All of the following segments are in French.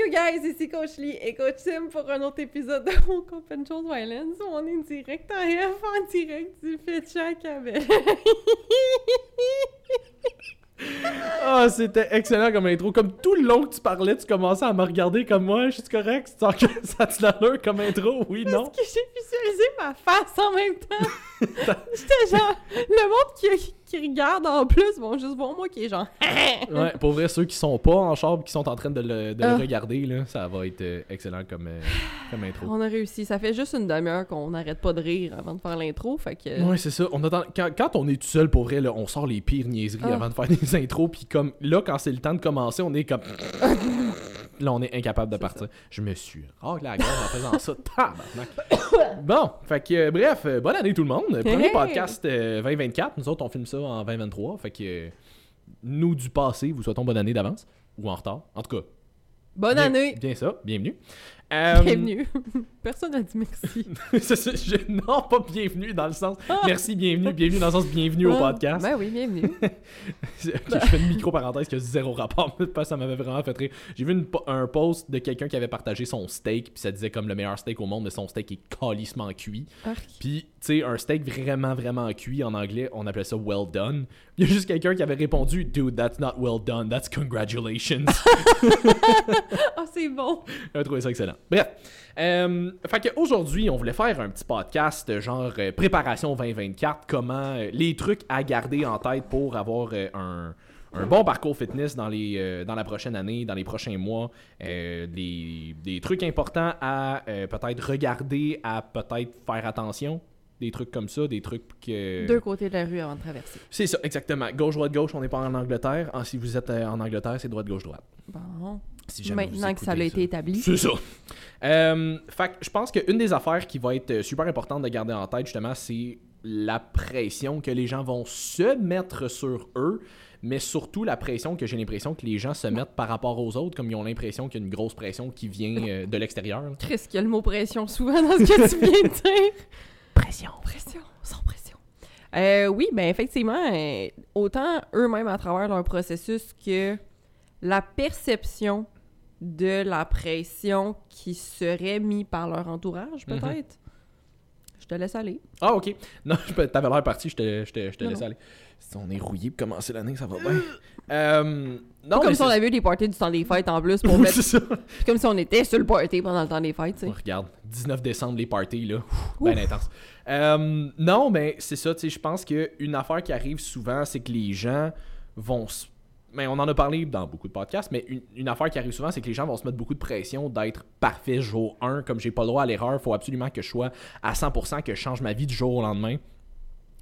you guys, ici Coach Lee et Coach Sim pour un autre épisode de mon Open Chose Violence où on est direct en F, en direct du Fetcha Cabel. Ah, c'était excellent comme intro. Comme tout le long que tu parlais, tu commençais à me regarder comme moi. Je suis correct? Sans que ça te l'allure comme intro? Oui, non? Parce que j'ai visualisé ma face en même temps. J'étais genre, le monde qui, qui regarde en plus vont juste voir moi qui est genre. Ouais, pour vrai, ceux qui sont pas en char qui sont en train de le, de le Ah. regarder, là, ça va être euh, excellent comme, euh, comme intro. On a réussi. Ça fait juste une demi-heure qu'on n'arrête pas de rire avant de faire l'intro. Fait que. Ouais, c'est ça. On attend... quand, quand on est tout seul, pour vrai, là, on sort les pires niaiseries Ah. avant de faire des intros. Puis comme là, quand c'est le temps de commencer, on est comme. là, on est incapable de partir. Je me suis raclé la gorge en faisant ça. Tabarnak. bon, fait que euh, bref, euh, bonne année tout le monde. Premier Hey! podcast euh, 2024. Nous autres, on filme ça en 2023. Fait que euh, nous du passé, vous souhaitons bonne année d'avance. Ou en retard. En tout cas, Bonne bien- année! Bien ça, bienvenue. Euh, Bienvenue. Personne n'a dit merci. je- non, pas bienvenue dans le sens. Merci, bienvenue, bienvenue dans le sens bienvenue au Ah, podcast. Ben oui, bienvenue. Je fais une micro-parenthèse qui a zéro rapport, ça m'avait vraiment fait rire. J'ai vu une un post de quelqu'un qui avait partagé son steak, puis ça disait comme le meilleur steak au monde, mais son steak est calissement cuit. Puis, tu sais, un steak vraiment, vraiment cuit, en anglais, on appelait ça well done. Il y a juste quelqu'un qui avait répondu Dude, that's not well done, that's congratulations. Ah, c'est bon. J'ai trouvé ça excellent. Bref. Euh, fait qu'aujourd'hui, on voulait faire un petit podcast euh, genre euh, préparation 2024, comment euh, les trucs à garder en tête pour avoir un, un bon parcours fitness dans, les, dans la prochaine année, dans les prochains mois, des, des trucs importants à peut-être regarder, à peut-être faire attention, des trucs comme ça, des trucs que... Deux côtés de la rue avant de traverser. C'est ça, exactement. Gauche, droite, gauche, on n'est pas en Angleterre. Ah, si vous êtes euh, en Angleterre, c'est droite, gauche, droite. Bon. Si jamais vous Maintenant que ça a été établi. c'est ça. Euh, fait je pense qu'une des affaires qui va être euh, super importante de garder en tête, justement, c'est la pression que les gens vont se mettre sur eux, mais surtout la pression que j'ai l'impression que les gens se mettent par rapport aux autres, comme ils ont l'impression qu'il y a une grosse pression qui vient euh, de l'extérieur. Chris, qu'il y a le mot pression souvent dans ce que tu viens de dire. Pression. Pression, sans pression. Euh, oui, ben effectivement, euh, autant eux-mêmes à travers leur processus que la perception de la pression qui serait mise par leur entourage, Mhm. peut-être. Je te laisse aller. Ah, ok. Non, je peux- t'avais l'air parti, je te, je te, je te Non, laisse non. aller. Si on est rouillé pour commencer l'année, ça va bien. Euh, non, Pas comme mais si on c'est- avait eu des parties du temps des fêtes en plus pour Oui, mettre. c'est ça. comme si on était sur le party pendant le temps des fêtes, tu sais. Ouais, regarde, 19 décembre, les parties, là. Bien intense. Euh, non, mais c'est ça, tu sais, je pense qu'une affaire qui arrive souvent, c'est que les gens vont se... Mais on en a parlé dans beaucoup de podcasts, mais une, une affaire qui arrive souvent, c'est que les gens vont se mettre beaucoup de pression d'être parfait jour 1. Comme j'ai pas le droit à l'erreur, il faut absolument que je sois à 100%, que je change ma vie du jour au lendemain.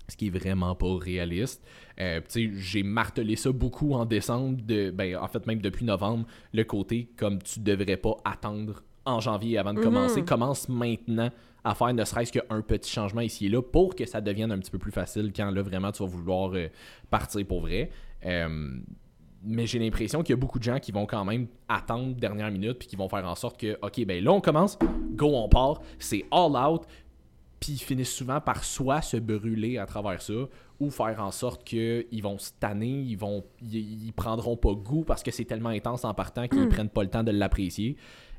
Ce qui est vraiment pas réaliste. Euh, j'ai martelé ça beaucoup en décembre, de, ben, en fait, même depuis novembre, le côté comme tu devrais pas attendre en janvier avant de Mhm. commencer. Commence maintenant à faire ne serait-ce qu'un petit changement ici et là pour que ça devienne un petit peu plus facile quand là vraiment tu vas vouloir euh, partir pour vrai. Euh, mais j'ai l'impression qu'il y a beaucoup de gens qui vont quand même attendre dernière minute puis qui vont faire en sorte que, ok, ben là on commence, go, on part, c'est all out, puis ils finissent souvent par soit se brûler à travers ça ou faire en sorte qu'ils vont se tanner, ils vont ils, ils prendront pas goût parce que c'est tellement intense en partant qu'ils prennent pas le temps de l'apprécier.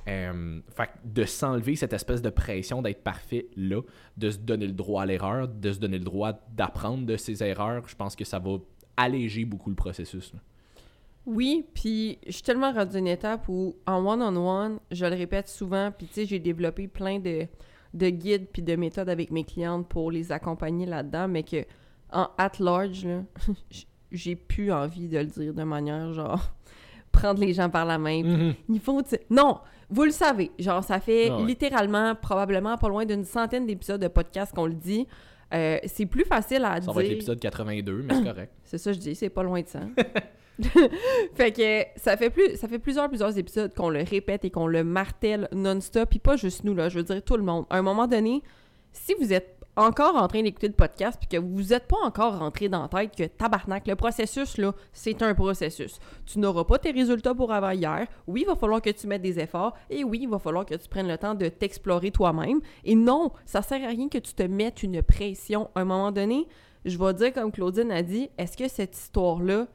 Euh, fait de s'enlever cette espèce de pression d'être parfait là, de se donner le droit à l'erreur, de se donner le droit d'apprendre de ses erreurs, je pense que ça va alléger beaucoup le processus. là. Oui, puis je suis tellement rendue à une étape où, en one-on-one, je le répète souvent, puis tu sais, j'ai développé plein de, de guides puis de méthodes avec mes clientes pour les accompagner là-dedans, mais que, en at large, j'ai plus envie de le dire de manière, genre, prendre les gens par la main, Mhm. il faut... Non! Vous le savez, genre, ça fait Ah ouais. littéralement, probablement, pas loin d'une centaine d'épisodes de podcast qu'on le dit. Euh, c'est plus facile à Ça dire... va être l'épisode 82, mais c'est correct. C'est ça que je dis, c'est pas loin de ça. fait que ça fait plus ça fait plusieurs plusieurs épisodes qu'on le répète et qu'on le martèle non-stop puis pas juste nous là, je veux dire tout le monde. À un moment donné, si vous êtes encore en train d'écouter le podcast puis que vous n'êtes pas encore rentré dans la tête que tabarnak, le processus là, c'est un processus. Tu n'auras pas tes résultats pour avant hier. Oui, il va falloir que tu mettes des efforts et oui, il va falloir que tu prennes le temps de t'explorer toi-même. Et non, ça sert à rien que tu te mettes une pression à un moment donné. Je vais dire comme Claudine a dit, est-ce que cette histoire-là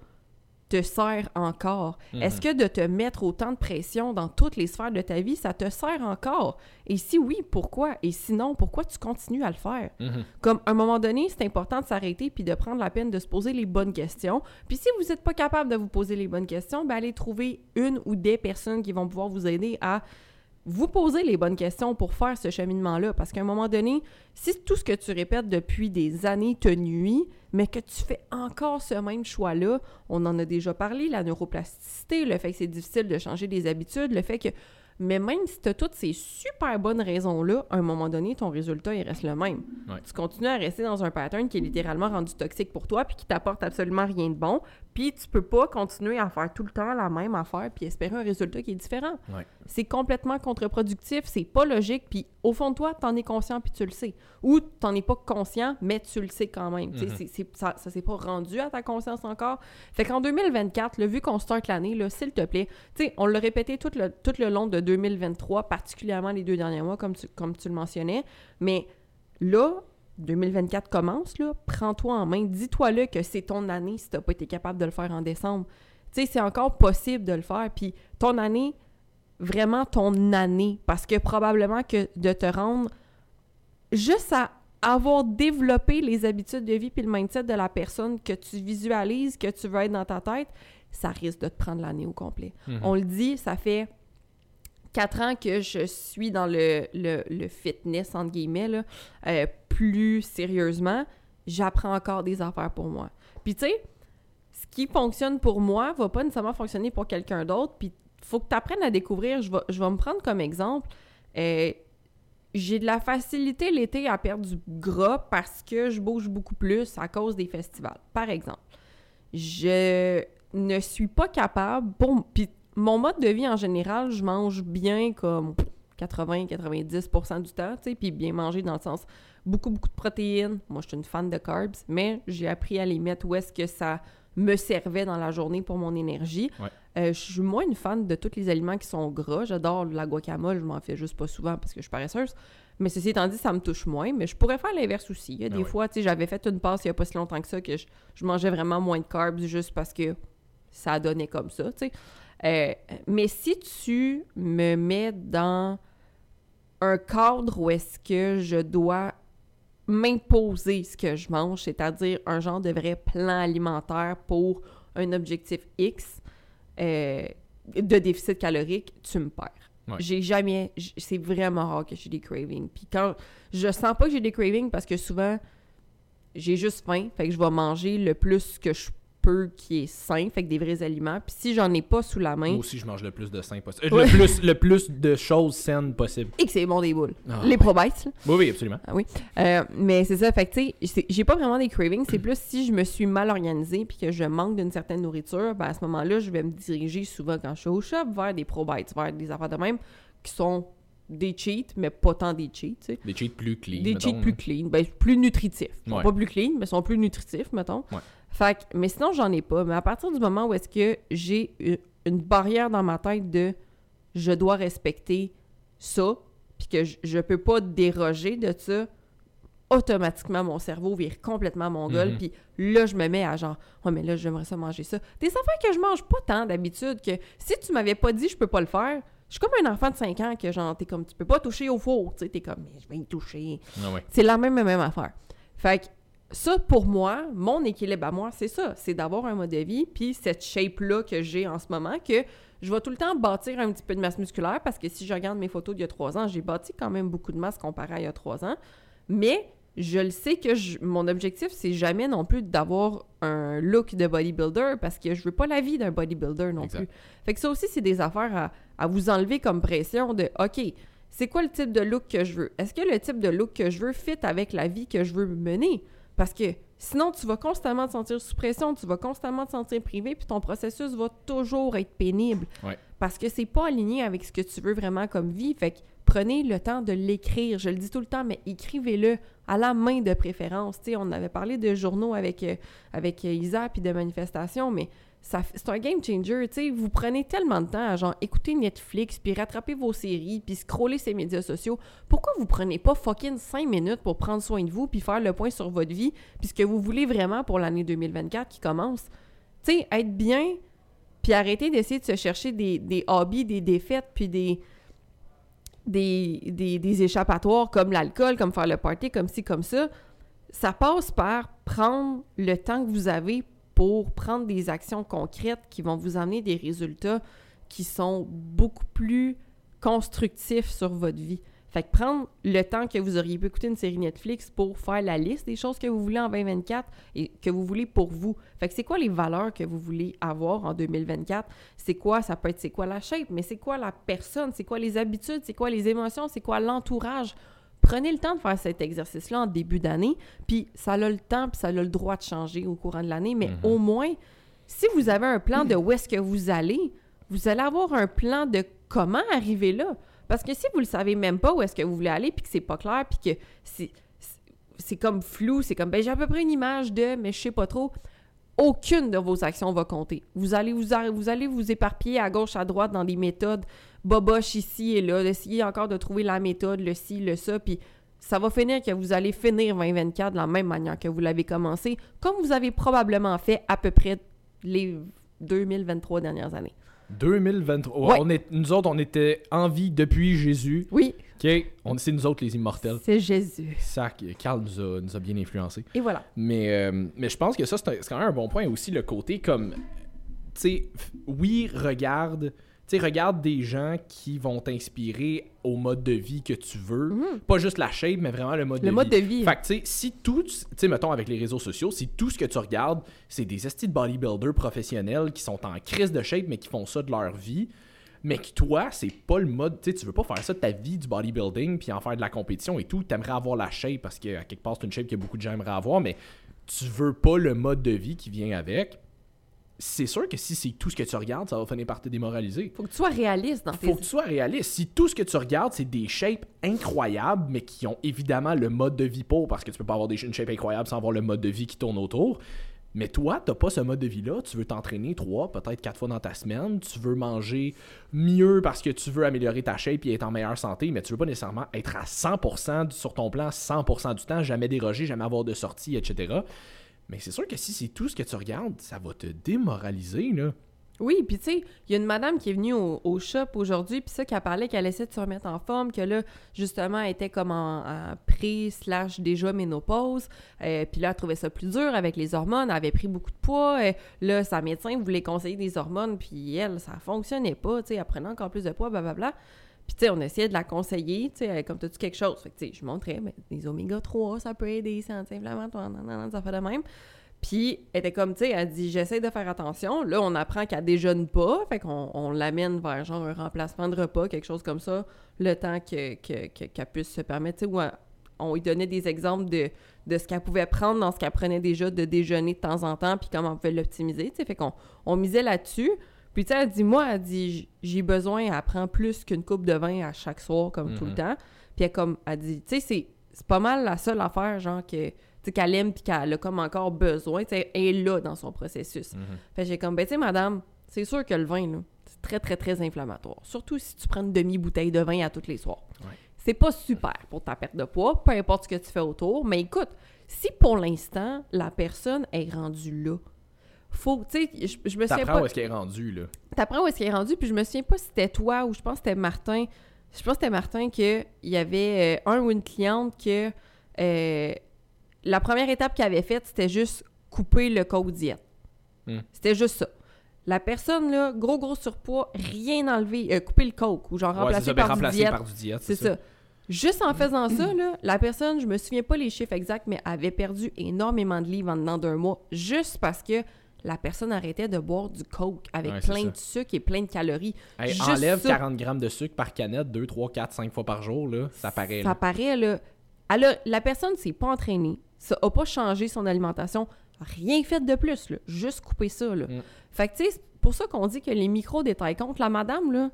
te sert encore? Mhm. Est-ce que de te mettre autant de pression dans toutes les sphères de ta vie, ça te sert encore? Et si oui, pourquoi? Et sinon, pourquoi tu continues à le faire? Mhm. Comme à un moment donné, c'est important de s'arrêter puis de prendre la peine de se poser les bonnes questions. Puis si vous n'êtes pas capable de vous poser les bonnes questions, ben allez trouver une ou des personnes qui vont pouvoir vous aider à vous poser les bonnes questions pour faire ce cheminement-là. Parce qu'à un moment donné, si tout ce que tu répètes depuis des années te nuit, mais que tu fais encore ce même choix-là, on en a déjà parlé, la neuroplasticité, le fait que c'est difficile de changer des habitudes, le fait que mais même si tu as toutes ces super bonnes raisons-là, à un moment donné, ton résultat, il reste le même. Ouais. Tu continues à rester dans un pattern qui est littéralement rendu toxique pour toi puis qui t'apporte absolument rien de bon. Puis tu peux pas continuer à faire tout le temps la même affaire puis espérer un résultat qui est différent. Ouais. C'est complètement contre-productif, c'est pas logique, puis au fond de toi, t'en es conscient puis tu le sais. Ou t'en es pas conscient, mais tu le sais quand même. Mhm. c'est- ça, ça s'est pas rendu à ta conscience encore. Fait qu'en 2024, là, vu qu'on start l'année, s'il te plaît, tu sais, on l'a répété tout le, tout le long de 2023, particulièrement les deux derniers mois, comme tu, comme tu le mentionnais, mais là, 2024 commence, là, prends-toi en main, dis-toi là que c'est ton année si t'as pas été capable de le faire en décembre. Tu sais, c'est encore possible de le faire, puis ton année, vraiment ton année, parce que probablement que de te rendre juste à avoir développé les habitudes de vie puis le mindset de la personne que tu visualises, que tu veux être dans ta tête, ça risque de te prendre l'année au complet. Mhm. On le dit, ça fait quatre ans que je suis dans le, le, fitness, entre guillemets, là, euh, plus sérieusement. J'apprends encore des affaires pour moi. Puis tu sais, ce qui fonctionne pour moi va pas nécessairement fonctionner pour quelqu'un d'autre. Puis faut que tu apprennes à découvrir. Je vais, me prendre comme exemple. euh, j'ai de la facilité l'été à perdre du gras parce que je bouge beaucoup plus à cause des festivals. Par exemple, je ne suis pas capable, pour, puis mon mode de vie en général, je mange bien comme 80-90% du temps, tu sais, puis bien manger dans le sens beaucoup, beaucoup de protéines. Moi, je suis une fan de carbs, mais j'ai appris à les mettre où est-ce que ça me servait dans la journée pour mon énergie. Ouais. Euh, je suis moins une fan de tous les aliments qui sont gras. J'adore la guacamole, je m'en fais juste pas souvent parce que je suis paresseuse. Mais ceci étant dit, ça me touche moins. Mais je pourrais faire l'inverse aussi. Il y a des ouais. fois, tu sais, j'avais fait une passe il y a pas si longtemps que ça que je, je mangeais vraiment moins de carbs juste parce que ça donnait comme ça, tu sais. Euh, mais si tu me mets dans un cadre où est-ce que je dois m'imposer ce que je mange, c'est-à-dire un genre de vrai plan alimentaire pour un objectif X euh, de déficit calorique, tu me perds. Ouais. J'ai jamais... C'est vraiment rare que j'ai des cravings. Puis quand... Je sens pas que j'ai des cravings parce que souvent, j'ai juste faim, fait que je vais manger le plus que je peux qui est sain, fait que des vrais aliments. Puis si j'en ai pas sous la main, Moi aussi, je mange le plus de sain possible. Euh, Ouais. Le, plus, le plus de choses saines possible. et que c'est bon des boules. Ah, Les probites, là. Oui, oui, absolument. Ah oui. Euh, mais c'est ça, fait que tu sais, j'ai pas vraiment des cravings, c'est plus si je me suis mal organisée puis que je manque d'une certaine nourriture, ben à ce moment-là, je vais me diriger souvent quand je suis au shop vers des probites, vers des affaires de même qui sont des cheats, mais pas tant des cheats. Des cheats plus clean. Des mettons, cheats plus clean, ben plus nutritifs. Ouais. pas plus clean, mais sont plus nutritifs, mettons. Ouais. Fait que, mais sinon, j'en ai pas. Mais à partir du moment où est-ce que j'ai une barrière dans ma tête de je dois respecter ça, puis que je, je peux pas déroger de ça, automatiquement, mon cerveau vire complètement mon gueule, Mhm. puis là, je me mets à genre, ouais, mais là, j'aimerais ça manger ça. Des affaires que je mange pas tant d'habitude, que si tu m'avais pas dit je peux pas le faire, je suis comme un enfant de 5 ans que genre, t'es comme, tu peux pas toucher au four, tu sais, t'es comme, mais je vais y toucher. Ah ouais. C'est la même, même affaire. Fait que ça, pour moi, mon équilibre à moi, c'est ça. C'est d'avoir un mode de vie, puis cette shape-là que j'ai en ce moment, que je vais tout le temps bâtir un petit peu de masse musculaire, parce que si je regarde mes photos d'il y a trois ans, j'ai bâti quand même beaucoup de masse comparé à il y a trois ans. Mais je le sais que je- mon objectif, c'est jamais non plus d'avoir un look de bodybuilder, parce que je veux pas la vie d'un bodybuilder non Exact. plus. Fait que ça aussi, c'est des affaires à, à vous enlever comme pression de OK, c'est quoi le type de look que je veux? Est-ce que le type de look que je veux fit avec la vie que je veux mener? Parce que sinon, tu vas constamment te sentir sous pression, tu vas constamment te sentir privé, puis ton processus va toujours être pénible. Ouais. Parce que c'est pas aligné avec ce que tu veux vraiment comme vie. Fait que prenez le temps de l'écrire. Je le dis tout le temps, mais écrivez-le à la main de préférence. On avait parlé de journaux avec, euh, avec euh, Isa puis de manifestations, mais c'est un game changer. Tu sais, vous prenez tellement de temps à genre écouter Netflix, puis rattraper vos séries, puis scroller ces médias sociaux. Pourquoi vous prenez pas fucking 5 minutes pour prendre soin de vous, puis faire le point sur votre vie, puis ce que vous voulez vraiment pour l'année 2024 qui commence? tu sais, être bien, puis arrêter d'essayer de se chercher des, des hobbies, des défaites, puis des, des, des, des échappatoires comme l'alcool, comme faire le party, comme ci, comme ça, ça passe par prendre le temps que vous avez pour prendre des actions concrètes qui vont vous amener des résultats qui sont beaucoup plus constructifs sur votre vie. Fait que prendre le temps que vous auriez pu écouter une série Netflix pour faire la liste des choses que vous voulez en 2024 et que vous voulez pour vous. Fait que c'est quoi les valeurs que vous voulez avoir en 2024? C'est quoi? Ça peut être c'est quoi la shape, mais c'est quoi la personne? C'est quoi les habitudes? C'est quoi les émotions? C'est quoi l'entourage? Prenez le temps de faire cet exercice-là en début d'année, puis ça a le temps, puis ça a le droit de changer au courant de l'année, mais au moins, si vous avez un plan de où est-ce que vous allez, vous allez avoir un plan de comment arriver là. Parce que si vous le savez même pas où est-ce que vous voulez aller, puis que c'est pas clair, puis que c'est, c'est comme flou, c'est comme, ben j'ai à peu près une image de, mais je sais pas trop, aucune de vos actions va compter. Vous allez vous, vous allez vous éparpiller à gauche, à droite dans des méthodes boboches ici et là, d'essayer encore de trouver la méthode, le ci, le ça, puis ça va finir que vous allez finir 2024 de la même manière que vous l'avez commencé, comme vous avez probablement fait à peu près les 2023 dernières années. 2023. On est, nous autres, on était en vie depuis Jésus. Oui. OK? On, c'est nous autres les immortels. C'est Jésus. Ça, Carl nous a, nous a bien influencés. Et voilà. Mais, euh, mais je pense que ça, c'est, quand même un bon point aussi, le côté comme. Tu sais, oui, regarde tu sais, regarde des gens qui vont t'inspirer au mode de vie que tu veux. Mhm. Pas juste la shape, mais vraiment le mode de vie. Le mode de vie. Fait que, tu sais, si tout, tu sais, mettons avec les réseaux sociaux, si tout ce que tu regardes, c'est des estis de bodybuilders professionnels qui sont en crise de shape, mais qui font ça de leur vie, mais que toi, c'est pas le mode, tu sais, tu veux pas faire ça de ta vie du bodybuilding puis en faire de la compétition et tout. T'aimerais avoir la shape parce qu'à quelque part, c'est une shape que beaucoup de gens aimeraient avoir, mais tu veux pas le mode de vie qui vient avec c'est sûr que si c'est tout ce que tu regardes, ça va finir par te démoraliser. Faut que tu sois réaliste dans tes... Faut que tu sois réaliste. Si tout ce que tu regardes, c'est des shapes incroyables, mais qui ont évidemment le mode de vie pour, parce que tu peux pas avoir des, une shape incroyable sans avoir le mode de vie qui tourne autour. Mais toi, t'as pas ce mode de vie-là. Tu veux t'entraîner trois, peut-être quatre fois dans ta semaine. Tu veux manger mieux parce que tu veux améliorer ta shape et être en meilleure santé, mais tu veux pas nécessairement être à 100% sur ton plan 100% du temps, jamais déroger, jamais avoir de sortie, etc. Mais c'est sûr que si c'est tout ce que tu regardes, ça va te démoraliser, là. Oui, puis tu sais, il y a une madame qui est venue au, shop aujourd'hui, puis ça, qui a parlé qu'elle essaie de se remettre en forme, que là, justement, elle était comme en, pré slash déjà ménopause, euh, puis là, elle trouvait ça plus dur avec les hormones, elle avait pris beaucoup de poids, euh, là, sa médecin voulait conseiller des hormones, puis elle, ça fonctionnait pas, tu sais, elle prenait encore plus de poids, blablabla. Puis, tu sais, on essayait de la conseiller, tu sais, comme t'as-tu quelque chose? Fait que, tu sais, je montrais, mais les oméga 3, ça peut aider, c'est anti-inflammatoire, non, non, non, ça fait de même. Puis, elle était comme, tu sais, elle dit, j'essaie de faire attention. Là, on apprend qu'elle déjeune pas, fait qu'on on, l'amène vers, genre, un remplacement de repas, quelque chose comme ça, le temps qu'elle que, puisse se permettre, tu sais, on lui donnait des exemples de, de ce qu'elle pouvait prendre dans ce qu'elle prenait déjà de déjeuner de temps en temps, puis comment on pouvait l'optimiser, fait qu'on on misait là-dessus. Puis, tu sais, elle dit, moi, elle dit, j'ai besoin, elle prend plus qu'une coupe de vin à chaque soir, comme tout le mhm. temps. Puis, elle, comme, elle dit, tu sais, c'est pas mal la seule affaire, genre, que, qu'elle aime, puis qu'elle a comme encore besoin, tu sais, elle est là dans son processus. Mhm. Fait j'ai comme, ben, tu sais, madame, c'est sûr que le vin, là, c'est très, très, très inflammatoire. Surtout si tu prends une demi-bouteille de vin à tous les soirs. C'est pas super pour ta perte de poids, peu importe ce que tu fais autour. Mais écoute, si pour l'instant, la personne est rendue là, faut, tu sais, je, je, me souviens pas... où est-ce qu'elle est rendue, là. T'apprends où est-ce qu'elle est rendue, puis je me souviens pas si c'était toi ou je pense que c'était Martin. Je pense que c'était Martin qu'il y avait euh, un ou une cliente que euh, la première étape qu'elle avait faite, c'était juste couper le code diète. Hmm. C'était juste ça. La personne, là, gros, gros surpoids, rien enlevé, euh, couper le coke ou genre remplacer, ben, par, du diète. par, du diète. C'est ça. Juste en faisant ça, là, la personne, je me souviens pas les chiffres exacts, mais avait perdu énormément de livres en dedans d'un mois, juste parce que la personne arrêtait de boire du coke avec plein de sucre et plein de calories. enlève 40 grammes de sucre par canette 2, 3, 4, 5 fois par jour, là, ça paraît. Ça paraît, là. Alors, la personne s'est pas entraînée, ça a pas changé son alimentation, rien fait de plus, là, juste couper ça. Là. Mm. Fait que, tu sais, c'est pour ça qu'on dit que les micros détaillent compte. La madame, là,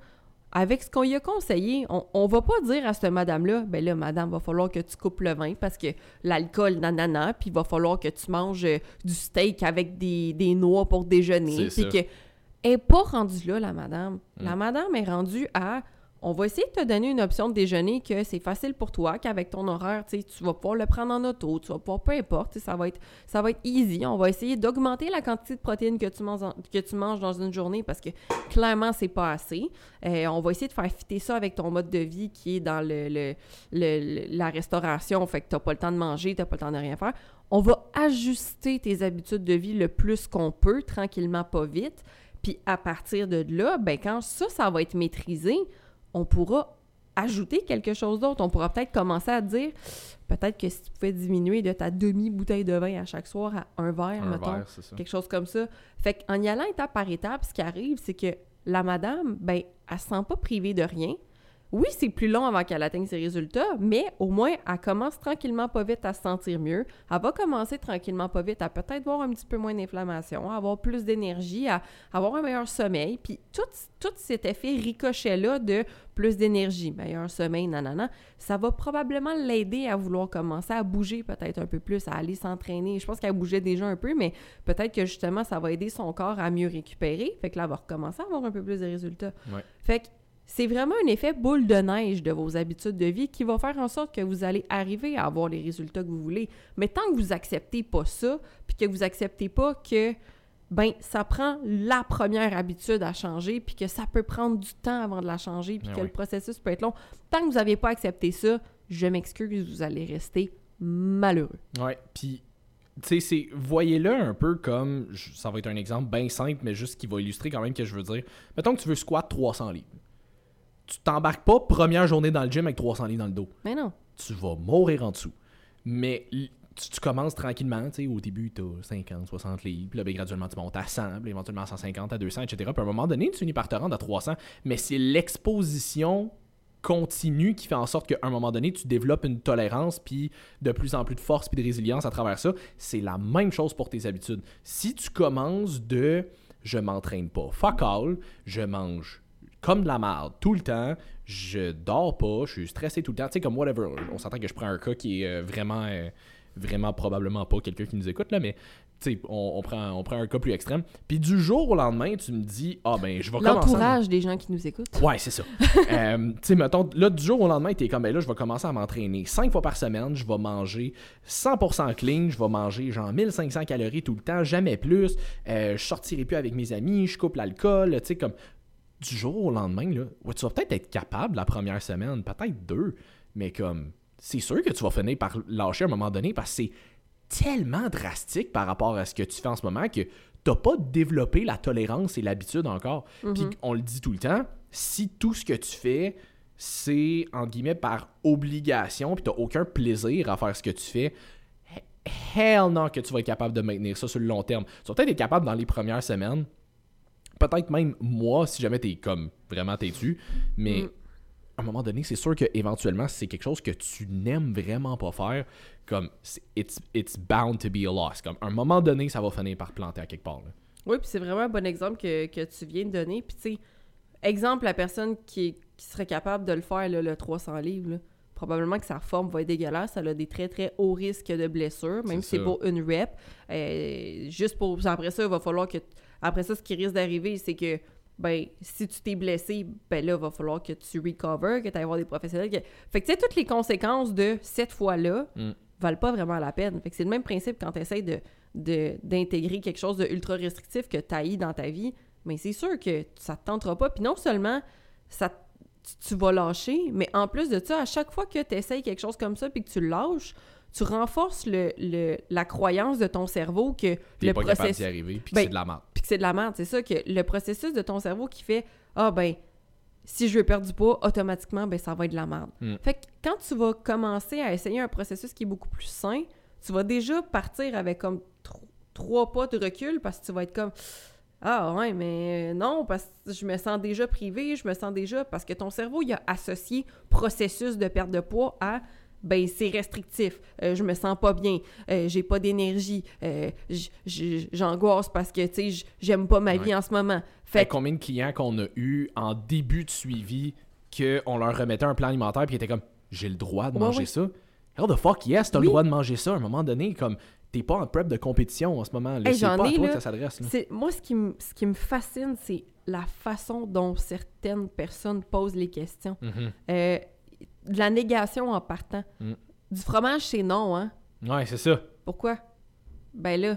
avec ce qu'on lui a conseillé, on, on va pas dire à cette madame-là, ben là, madame, va falloir que tu coupes le vin parce que l'alcool, nanana, puis il va falloir que tu manges euh, du steak avec des, noix pour déjeuner. Puis que. Elle n'est pas rendue là, la madame. La mm. madame est rendue à on va essayer de te donner une option de déjeuner que c'est facile pour toi, qu'avec ton horaire, tu vas pouvoir le prendre en auto, tu vas pouvoir, peu importe, ça va être, ça va être easy. On va essayer d'augmenter la quantité de protéines que tu manges, dans une journée parce que clairement, c'est pas assez. Euh, on va essayer de faire fitter ça avec ton mode de vie qui est dans la restauration, fait que t'as pas le temps de manger, t'as pas le temps de rien faire. On va ajuster tes habitudes de vie le plus qu'on peut, tranquillement, pas vite. Puis à partir de là, ben quand ça, ça va être maîtrisé, on pourra ajouter quelque chose d'autre. On pourra peut-être commencer à dire, peut-être que si tu pouvais diminuer de ta demi-bouteille de vin à chaque soir à un verre, Un mettons, verre, c'est ça. quelque chose comme ça. Fait qu'en y allant étape par étape, ce qui arrive, c'est que la madame, ben, elle se sent pas privée de rien. Oui, c'est plus long avant qu'elle atteigne ses résultats, mais au moins, elle commence tranquillement pas vite à se sentir mieux. Elle va commencer tranquillement pas vite à peut-être voir un petit peu moins d'inflammation, à avoir plus d'énergie, à avoir un meilleur sommeil. Puis tout, tout cet effet ricochet-là de plus d'énergie, meilleur sommeil, nanana, ça va probablement l'aider à vouloir commencer à bouger peut-être un peu plus, à aller s'entraîner. Je pense qu'elle bougeait déjà un peu, mais peut-être que justement, ça va aider son corps à mieux récupérer. Fait que là, elle va recommencer à avoir un peu plus de résultats. Ouais. Fait que c'est vraiment un effet boule de neige de vos habitudes de vie qui va faire en sorte que vous allez arriver à avoir les résultats que vous voulez. Mais tant que vous acceptez pas ça, puis que vous acceptez pas que ben ça prend la première habitude à changer, puis que ça peut prendre du temps avant de la changer, puis que le processus peut être long. Tant que vous n'avez pas accepté ça, je m'excuse, vous allez rester malheureux. Ouais, puis tu sais, voyez-le un peu comme ça va être un exemple bien simple, mais juste qui va illustrer quand même que je veux dire. Mettons que tu veux squat 300 livres. Tu t'embarques pas première journée dans le gym avec 300 livres dans le dos. Mais non. Tu vas mourir en dessous. Mais tu, tu commences tranquillement, tu sais, au début, tu as 50, 60 livres, puis là, ben, graduellement, tu montes à 100, puis éventuellement à 150, à 200, etc. Puis à un moment donné, tu finis par te rendre à 300, mais c'est l'exposition continue qui fait en sorte qu'à un moment donné, tu développes une tolérance, puis de plus en plus de force, puis de résilience à travers ça. C'est la même chose pour tes habitudes. Si tu commences de « je m'entraîne pas, fuck all, je mange comme de la merde tout le temps, je dors pas, je suis stressé tout le temps. Tu sais, comme whatever. On s'entend que je prends un cas qui est euh, vraiment, euh, vraiment probablement pas quelqu'un qui nous écoute, là, mais tu sais, on, on prend, on prend un cas plus extrême. Puis du jour au lendemain, tu me dis, ah ben, je vais commencer. à- L'entourage des gens qui nous écoutent. Ouais, c'est ça. Euh, tu sais, mettons, là, du jour au lendemain, t'es comme, ben là, je vais commencer à m'entraîner. Cinq fois par semaine, je vais manger 100% clean, je vais manger genre 1500 calories tout le temps, jamais plus. Euh, je sortirai plus avec mes amis, je coupe l'alcool, tu sais, comme du jour au lendemain, là, ouais, tu vas peut-être être capable la première semaine, peut-être deux, mais comme, c'est sûr que tu vas finir par lâcher à un moment donné parce que c'est tellement drastique par rapport à ce que tu fais en ce moment que t'as pas développé la tolérance et l'habitude encore. Puis on le dit tout le temps, si tout ce que tu fais, c'est, entre guillemets, par obligation, puis t'as aucun plaisir à faire ce que tu fais, he- hell non que tu vas être capable de maintenir ça sur le long terme. Tu vas peut-être être capable dans les premières semaines, peut-être même mois, si jamais t'es comme vraiment têtu, mais Mm. à un moment donné, c'est sûr que éventuellement, si c'est quelque chose que tu n'aimes vraiment pas faire, comme it's, it's bound to be a loss. Comme à un moment donné, ça va finir par planter à quelque part. là. Oui, puis c'est vraiment un bon exemple que, que tu viens de donner. Puis, tu sais, exemple, la personne qui, qui serait capable de le faire, là, le 300 livres, là, probablement que sa forme va être dégueulasse. Elle a des très, très hauts risques de blessures, même si c'est pour une rep. Euh, juste pour. Après ça, il va falloir que. Après ça, ce qui risque d'arriver, c'est que. Ben, si tu t'es blessé, ben là, il va falloir que tu recover, que tu ailles voir des professionnels. que- Fait que, tu sais, toutes les conséquences de cette fois-là Mm. valent pas vraiment la peine. Fait que c'est le même principe quand tu essaies de, de- d'intégrer quelque chose de ultra restrictif que tu haïs dans ta vie, mais c'est sûr que ça te tentera pas. Puis non seulement ça, tu, tu vas lâcher, mais en plus de ça, à chaque fois que tu essayes quelque chose comme ça puis que tu le lâches, tu renforces le, le- la croyance de ton cerveau que le pas capable processus d'y arriver, puis que Ben, c'est de la merde. Puis que c'est de la merde. C'est ça que le processus de ton cerveau qui fait Ah ben, si je veux perdre du poids, automatiquement, ben ça va être de la merde. Mm. Fait que quand tu vas commencer à essayer un processus qui est beaucoup plus sain, tu vas déjà partir avec comme tro- trois pas de recul parce que tu vas être comme Ah ouais, mais non, parce que je me sens déjà privé, je me sens déjà. Parce que ton cerveau, il a associé processus de perte de poids à ben c'est restrictif, euh, je me sens pas bien, euh, j'ai pas d'énergie, euh, j'angoisse parce que tu sais j'aime pas ma vie Ouais. en ce moment. Fait Fait que combien de clients qu'on a eu en début de suivi qu'on leur remettait un plan alimentaire puis ils étaient comme j'ai le droit de manger ouais. ça? Hell the fuck yes, t'as Oui. le droit de manger ça à un moment donné comme t'es pas en prep de compétition en ce moment. Là, Hey, c'est pas à ai, toi là. que ça s'adresse. moi ce qui me ce qui me fascine c'est la façon dont certaines personnes posent les questions. Mhm. Euh, de la négation en partant. Mm. Du fromage, c'est non, hein? Ouais, c'est ça. Pourquoi? Ben là,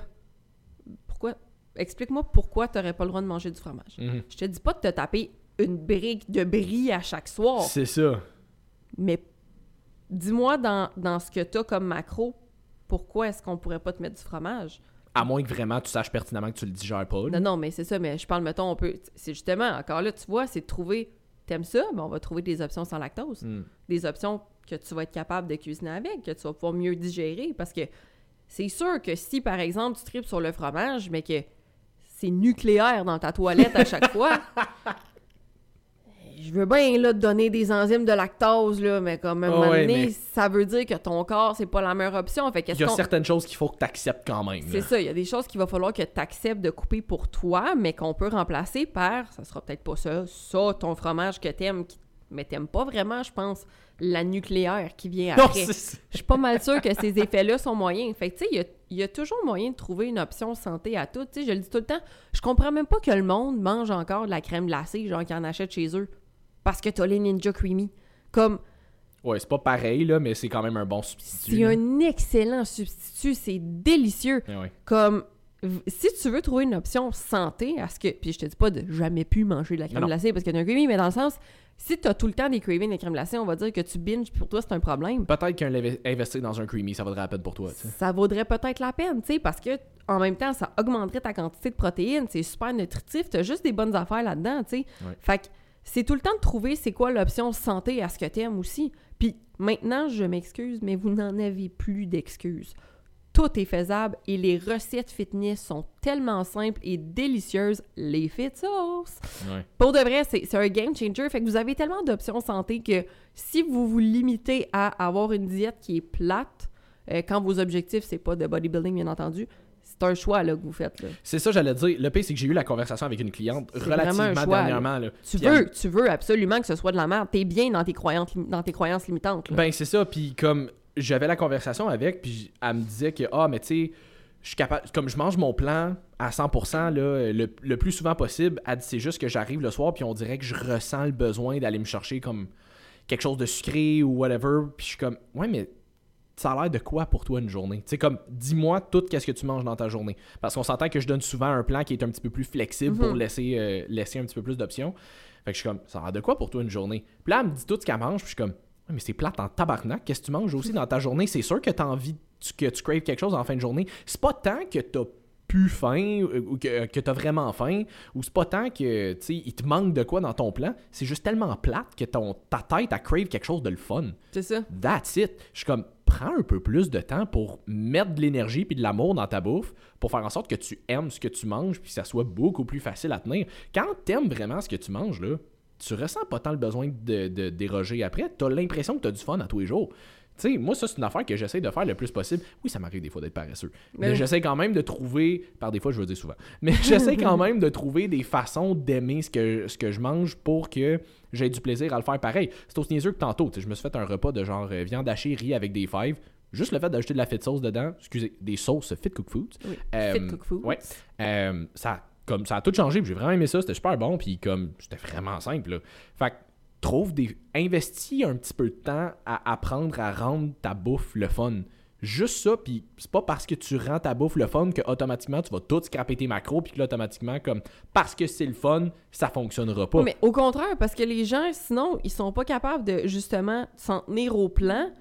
pourquoi? Explique-moi pourquoi tu n'aurais pas le droit de manger du fromage. Mhm. Je te dis pas de te taper une brique de brie à chaque soir, C'est ça. mais dis-moi dans, dans ce que tu as comme macro, pourquoi est-ce qu'on pourrait pas te mettre du fromage? À moins que vraiment tu saches pertinemment que tu le digères pas. là. Non, non, mais c'est ça, mais je parle, mettons, on peut. C'est justement, encore là, tu vois, c'est de trouver. T'aimes ça? Ben, on va trouver des options sans lactose. Mm. Des options que tu vas être capable de cuisiner avec, que tu vas pouvoir mieux digérer. Parce que c'est sûr que si, par exemple, tu tripes sur le fromage, mais que c'est nucléaire dans ta toilette à chaque fois. Je veux bien là, te donner des enzymes de lactose, là, mais comme à un Ah moment ouais, donné, mais- ça veut dire que ton corps, c'est pas la meilleure option. Fait Il y a qu'on- certaines choses qu'il faut que tu acceptes quand même. c'est là. ça, il y a des choses qu'il va falloir que tu acceptes de couper pour toi, mais qu'on peut remplacer par, ça sera peut-être pas ça, ça, ton fromage que t'aimes, qui- mais t'aimes pas vraiment, je pense, la nucléaire qui vient Non, après. Je suis pas mal sûre que ces effets-là sont moyens. Fait que, tu sais, il y a, il y a toujours moyen de trouver une option santé à tout. Tu sais, je le dis tout le temps, je comprends même pas que le monde mange encore de la crème glacée, genre qu'ils en achètent chez eux, parce que t'as les Ninja Creamy. Comme, Ouais, c'est pas pareil, là, mais c'est quand même un bon substitut. c'est un excellent substitut, c'est délicieux. Ouais, ouais. comme si tu veux trouver une option santé à ce que puis je te dis pas de jamais plus manger de la crème Non. glacée parce qu'il y a un craving mais dans le sens si tu as tout le temps des cravings de crème glacée on va dire que tu binges pour toi c'est un problème Peut-être qu'un lev- investir dans un creamy, ça vaudrait la peine pour toi. ça vaudrait peut-être la peine tu sais parce que en même temps ça augmenterait ta quantité de protéines c'est super nutritif tu as juste des bonnes affaires là-dedans tu sais Ouais. fait que c'est tout le temps de trouver c'est quoi l'option santé à ce que tu aimes aussi puis maintenant je m'excuse mais vous n'en avez plus d'excuses tout est faisable et les recettes fitness sont tellement simples et délicieuses. Les fit sauce. Ouais. Pour de vrai, c'est c'est un game changer. Fait que vous avez tellement d'options santé que si vous vous limitez à avoir une diète qui est plate, euh, quand vos objectifs, c'est pas de bodybuilding, bien entendu, c'est un choix là, que vous faites. là. C'est ça, j'allais dire. Le pire, c'est que j'ai eu la conversation avec une cliente C'est relativement choix, dernièrement. Là. Tu Puis veux, elle- tu veux absolument que ce soit de la merde. T'es bien dans tes croyances, lim- dans tes croyances limitantes. là. Ben, c'est ça. Puis comme j'avais la conversation avec, puis elle me disait que, ah, mais tu sais, je suis capable. Comme je mange mon plan à 100%, là, le, le plus souvent possible, elle dit c'est juste que j'arrive le soir, puis on dirait que je ressens le besoin d'aller me chercher comme quelque chose de sucré ou whatever. Puis je suis comme, ouais, mais ça a l'air de quoi pour toi une journée? Tu sais, comme, dis-moi tout qu'est-ce que tu manges dans ta journée. Parce qu'on s'entend que je donne souvent un plan qui est un petit peu plus flexible pour Mhm. laisser, euh, laisser un petit peu plus d'options. Fait que je suis comme, ça a l'air de quoi pour toi une journée? Puis là, elle me dit tout ce qu'elle mange, puis je suis comme, mais c'est plate en tabarnak. Qu'est-ce que tu manges aussi dans ta journée? C'est sûr que tu as envie tu- que tu craves quelque chose en fin de journée. C'est pas tant que t'as plus faim euh, ou que, que t'as vraiment faim ou c'est pas tant que tu sais il te manque de quoi dans ton plan. C'est juste tellement plate que ton, ta tête a crave quelque chose de le fun. C'est ça. That's it. Je suis comme, prends un peu plus de temps pour mettre de l'énergie puis de l'amour dans ta bouffe pour faire en sorte que tu aimes ce que tu manges puis que ça soit beaucoup plus facile à tenir. Quand t'aimes vraiment ce que tu manges, là, tu ressens pas tant le besoin de, de déroger après. T'as l'impression que t'as du fun à tous les jours. Tu sais, moi, ça, c'est une affaire que j'essaie de faire le plus possible. Oui, ça m'arrive des fois d'être paresseux. Mais, Mais- j'essaie quand même de trouver, par des fois, je veux dire souvent, mais j'essaie quand même de trouver des façons d'aimer ce que, ce que je mange pour que j'ai du plaisir à le faire pareil. C'est aussi niaiseux que tantôt. tu sais, Je me suis fait un repas de genre euh, viande hachée, riz avec des fèves. Juste le fait d'ajouter de la fit sauce dedans, excusez, des sauces fit cook foods. Oui. Euh, Fit Cook Foods. ouais. Euh, ça, comme, ça a tout changé, j'ai vraiment aimé ça, c'était super bon, puis comme c'était vraiment simple. Là. Fait que trouve des. Investis un petit peu de temps à apprendre à rendre ta bouffe le fun. Juste ça, puis c'est pas parce que tu rends ta bouffe le fun que automatiquement tu vas tout scraper tes macros, puis que là, automatiquement, comme parce que c'est le fun, ça fonctionnera pas. Mais au contraire, parce que les gens, sinon, ils sont pas capables de justement s'en tenir au plan,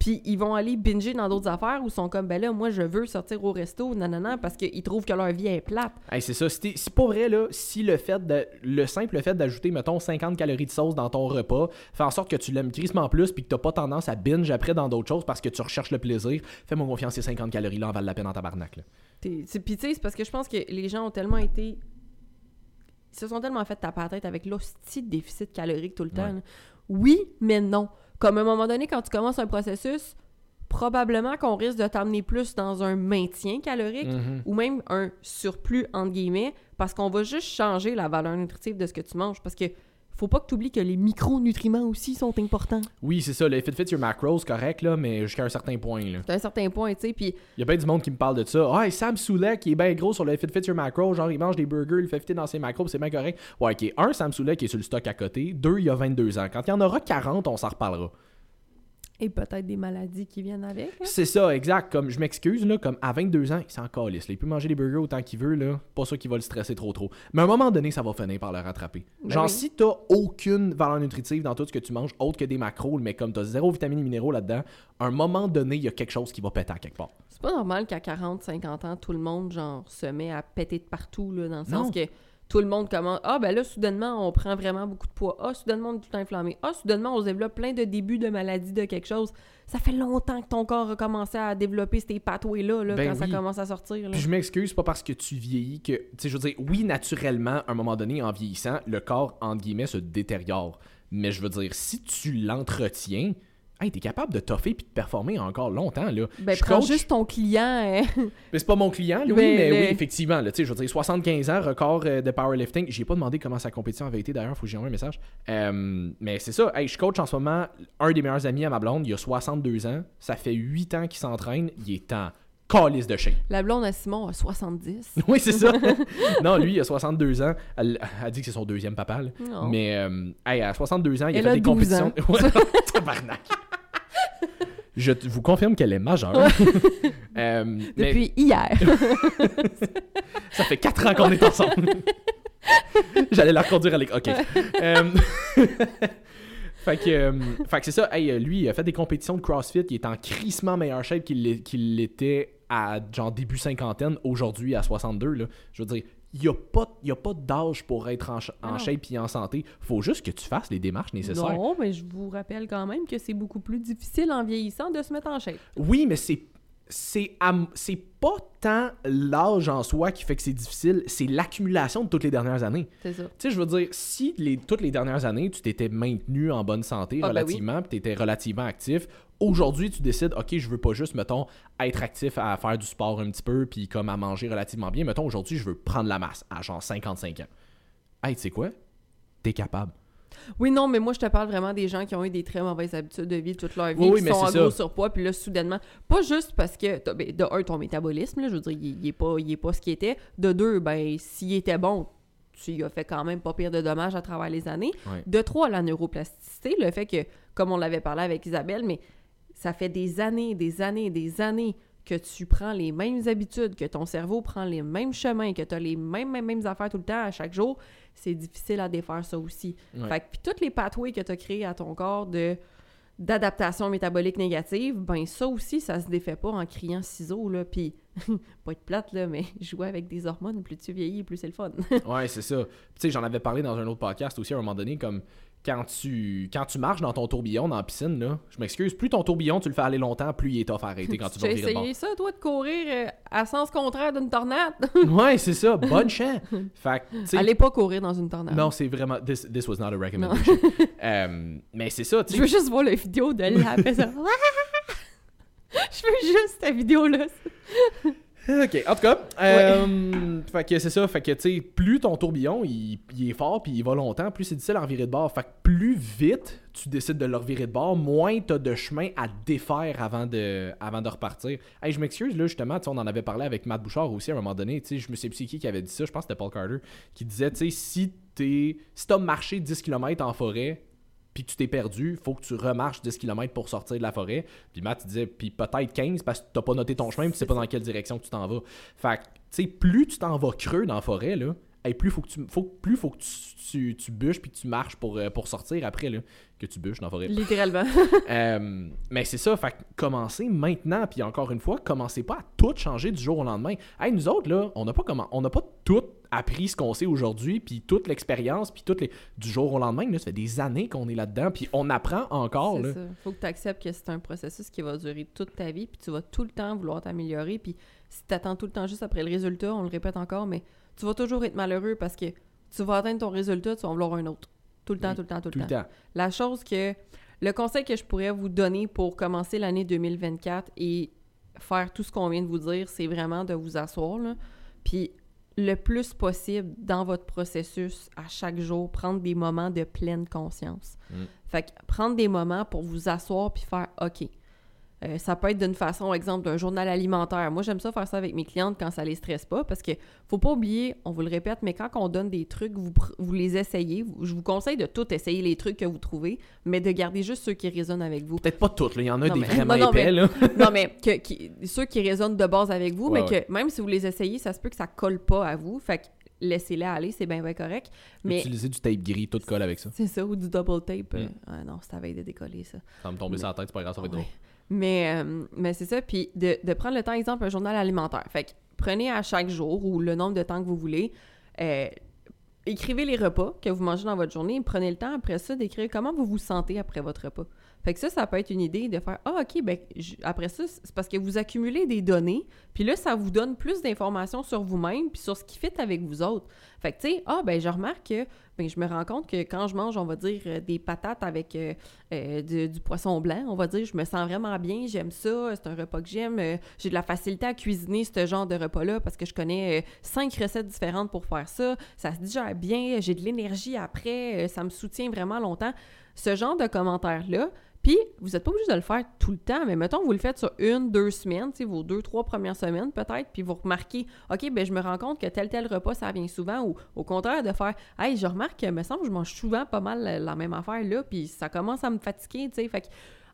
puis ils vont aller binger dans d'autres affaires où ils sont comme, ben là, moi, je veux sortir au resto, nanana, parce qu'ils trouvent que leur vie est plate. Hey, c'est ça. Si, pas vrai, là, si le fait de, le simple fait d'ajouter, mettons, 50 calories de sauce dans ton repas fait en sorte que tu l'aimes crissement plus puis que t'as pas tendance à binge après dans d'autres choses parce que tu recherches le plaisir, fais-moi confiance, ces 50 calories-là en valent la peine en tabarnak. Là. Puis tu sais, c'est parce que je pense que les gens ont tellement été. Ils se sont tellement fait taper la tête avec l'hostie de déficit calorique tout le temps. Ouais. Oui, mais non. Comme à un moment donné, quand tu commences un processus, probablement qu'on risque de t'amener plus dans un maintien calorique Mhm. ou même un surplus, entre guillemets, parce qu'on va juste changer la valeur nutritive de ce que tu manges. Parce que faut pas que tu oublies que les micronutriments aussi sont importants. Oui, c'est ça. Le fit fit your macros, correct, là, mais jusqu'à un certain point. Là. À un certain point, tu sais. Puis Il y a bien du monde qui me parle de ça. Ah, Sam Soulet, qui est bien gros sur le fit fit your macros, genre il mange des burgers, il fait fitter dans ses macros, c'est bien correct. Ouais, ok. Un, Sam Soulet qui est sur le stock à côté. Deux, il y a 22 ans. Quand il y en aura 40, on s'en reparlera. Et peut-être des maladies qui viennent avec. C'est ça, exact. Comme je m'excuse, là, comme à 22 ans, il s'en calisse. là. Il peut manger des burgers autant qu'il veut, là. Pas ça qui va le stresser trop trop. Mais à un moment donné, ça va finir par le rattraper. Ben Genre, oui. si t'as aucune valeur nutritive dans tout ce que tu manges, autre que des macros, mais comme t'as zéro vitamines et minéraux là-dedans, à un moment donné, il y a quelque chose qui va péter à quelque part. C'est pas normal qu'à 40, 50 ans, tout le monde, genre, se met à péter de partout, là, dans le Non. sens que tout le monde commence. Ah, ben là, soudainement, on prend vraiment beaucoup de poids. Ah, soudainement, on est tout inflammé. Ah, soudainement, on se développe plein de débuts de maladies de quelque chose. Ça fait longtemps que ton corps a commencé à développer ces pathways-là, là, Ben quand ça commence à sortir. là. Puis je m'excuse, pas parce que tu vieillis que. Tu sais, je veux dire, oui, naturellement, à un moment donné, en vieillissant, le corps, entre guillemets, se détériore. Mais je veux dire, si tu l'entretiens, hey, t'es capable de toffer puis de performer encore longtemps, là. Ben, Je prends coach- juste ton client. hein. Mais c'est pas mon client, lui, Mais mais, oui, effectivement. Là, tu sais, je veux dire, 75 ans, record euh, de powerlifting. J'ai pas demandé comment sa compétition avait été d'ailleurs, faut que j'y envoie un message. Euh, mais c'est ça, hey, je coach en ce moment un des meilleurs amis à ma blonde, il a 62 ans, ça fait 8 ans qu'il s'entraîne, il est en calice de chien. La blonde à Simon a 70. oui, c'est ça. non, lui, il a 62 ans. Elle, elle a dit que c'est son deuxième papa. là. Non. Mais euh, hey, à 62 ans, il Elle a a fait des 12 compétitions. ans. Ouais, tabarnak. Je vous confirme qu'elle est majeure. Euh, mais- Depuis hier. Ça fait 4 ans qu'on est ensemble. J'allais la reconduire à l'école. OK. Euh, fait que, euh, fait que c'est ça. Hey, lui, il a fait des compétitions de CrossFit. Il est en crissement meilleure shape qu'il qu'il l'était à genre début cinquantaine. Aujourd'hui, à 62. Là. Je veux dire, il n'y a pas, il y a pas d'âge pour être en, en shape et en santé. faut juste que tu fasses les démarches nécessaires. non, mais je vous rappelle quand même que c'est beaucoup plus difficile en vieillissant de se mettre en shape. Oui, mais c'est c'est pas tant l'âge en soi qui fait que c'est difficile, c'est l'accumulation de toutes les dernières années. C'est ça. Tu sais, je veux dire, si les, toutes les dernières années, tu t'étais maintenu en bonne santé Ah, ben relativement, puis tu étais relativement actif, aujourd'hui, tu décides, OK, je veux pas juste, mettons, être actif à faire du sport un petit peu, puis comme à manger relativement bien. Mettons, aujourd'hui, je veux prendre la masse à genre 55 ans. Hey, tu sais quoi? T'es capable. Oui, non, mais moi, je te parle vraiment des gens qui ont eu des très mauvaises habitudes de vie toute leur vie, Oui, oui, qui sont en gros surpoids, puis là, soudainement, pas juste parce que, ben, de un, ton métabolisme, là, je veux dire, il, il est pas, il est pas ce qu'il était. De deux, ben, s'il était bon, tu y as fait quand même pas pire de dommages à travers les années. De trois, la neuroplasticité, le fait que, comme on l'avait parlé avec Isabelle, mais ça fait des années, des années, des années que tu prends les mêmes habitudes, que ton cerveau prend les mêmes chemins, que tu as les mêmes, mêmes, mêmes affaires tout le temps à chaque jour, c'est difficile à défaire ça aussi. Ouais. Fait que puis toutes les pathways que tu as créés à ton corps de d'adaptation métabolique négative, ben ça aussi, ça se défait pas en criant ciseaux, là, puis pas être plate, là, mais jouer avec des hormones, plus tu vieillis, plus c'est le fun. Ouais, c'est ça. Tu sais, j'en avais parlé dans un autre podcast aussi à un moment donné, comme quand tu, quand tu marches dans ton tourbillon dans la piscine, là, je m'excuse, plus ton tourbillon, tu le fais aller longtemps, plus il est tough à arrêter quand tu vas as virer de bord. essayé ça, toi, de courir euh, à sens contraire d'une tornade? Ouais, c'est ça. Bonne chance. Fait que, Allez pas courir dans une tornade. Non, c'est vraiment. This, this was not a recommendation. Euh, mais c'est ça, tu Je veux juste voir la vidéo de ça. Je veux juste cette vidéo-là. Ok, en tout cas, euh, fait que c'est ça. Fait que, tu sais, plus ton tourbillon il, il est fort puis il va longtemps, plus c'est difficile à revirer de bord. Fait que plus vite tu décides de le revirer de bord, moins t'as de chemin à défaire avant de, avant de repartir. Hey, je m'excuse, là, justement, on en avait parlé avec Matt Bouchard aussi à un moment donné. Tu sais, je me sais plus qui qui avait dit ça, je pense que c'était Paul Carter, qui disait, tu sais, si t'es. Si t'as marché 10 km en forêt, puis que tu t'es perdu, faut que tu remarches 10 km pour sortir de la forêt. Puis Matt il disait, puis peut-être 15 parce que t'as pas noté ton chemin, puis tu sais pas dans quelle direction que tu t'en vas. Fait que, tu sais, plus tu t'en vas creux dans la forêt, là, hey, plus faut que tu, faut, plus faut que tu, tu, tu bûches puis que tu marches pour, euh, pour sortir après, là, que tu bûches dans la forêt. Littéralement. Euh, mais c'est ça, fait que commencez maintenant, puis encore une fois, commencez pas à tout changer du jour au lendemain. Hey, nous autres, là, on n'a pas comment, on n'a pas tout appris ce qu'on sait aujourd'hui, puis toute l'expérience, puis toutes les du jour au lendemain. Là, ça fait des années qu'on est là-dedans, puis on apprend encore. Ça. Faut que tu acceptes que c'est un processus qui va durer toute ta vie, puis tu vas tout le temps vouloir t'améliorer. Puis si tu attends tout le temps juste après le résultat, on le répète encore, mais tu vas toujours être malheureux parce que tu vas atteindre ton résultat, tu vas en vouloir un autre. Tout le temps, Oui, tout le temps, tout, le temps. temps. La chose que. Le conseil que je pourrais vous donner pour commencer l'année 2024 et faire tout ce qu'on vient de vous dire, c'est vraiment de vous asseoir, là. Puis le plus possible dans votre processus à chaque jour, prendre des moments de pleine conscience. Mm. Fait que prendre des moments pour vous asseoir puis faire OK. Euh, ça peut être d'une façon, exemple, d'un journal alimentaire. Moi, j'aime ça faire ça avec mes clientes quand ça les stresse pas parce que faut pas oublier, on vous le répète, mais quand on donne des trucs, vous, vous les essayez. Vous- je vous conseille de tout essayer les trucs que vous trouvez, mais de garder juste ceux qui résonnent avec vous. Peut-être pas toutes, là. il y en a Non, des mais- vraiment non, non, épais. mais- Là. non, mais que, qui- ceux qui résonnent de base avec vous, Ouais, mais que même si vous les essayez, ça se peut que ça colle pas à vous. Fait que laissez-les aller, c'est bien, bien correct. Mais Utiliser du tape gris, tout colle avec ça. c'est ça, ou du double tape. euh, Mm. ah non, c'est à veille de décoller, ça. Ça va me tomber sur la tête, c'est pas grave, ça va être Ouais. drôle. Mais, euh, mais c'est ça. Puis de, de prendre le temps, exemple, un journal alimentaire. Fait que prenez à chaque jour ou le nombre de temps que vous voulez. euh, écrivez les repas que vous mangez dans votre journée. et Prenez le temps après ça d'écrire comment vous vous sentez après votre repas. Fait que ça, ça peut être une idée de faire Ah, OK, ben après ça, c'est parce que vous accumulez des données, puis là, ça vous donne plus d'informations sur vous-même, puis sur ce qui fit avec vous autres. Fait que, tu sais, ah, ben je remarque que, ben je me rends compte que quand je mange, on va dire, euh, des patates avec euh, euh, du, poisson blanc, on va dire, je me sens vraiment bien, j'aime ça, c'est un repas que j'aime, j'ai de la facilité à cuisiner ce genre de repas-là parce que je connais cinq recettes différentes pour faire ça, ça se digère bien, j'ai de l'énergie après, ça me soutient vraiment longtemps. Ce genre de commentaires-là, puis, vous n'êtes pas obligé de le faire tout le temps, mais mettons, vous le faites sur une, deux semaines, vos deux, trois premières semaines peut-être, puis vous remarquez, OK, ben je me rends compte que tel, tel repas, ça vient souvent, ou au contraire, de faire, hey, je remarque que, me semble, je mange souvent pas mal la, la même affaire là, puis ça commence à me fatiguer, tu sais. Fait que,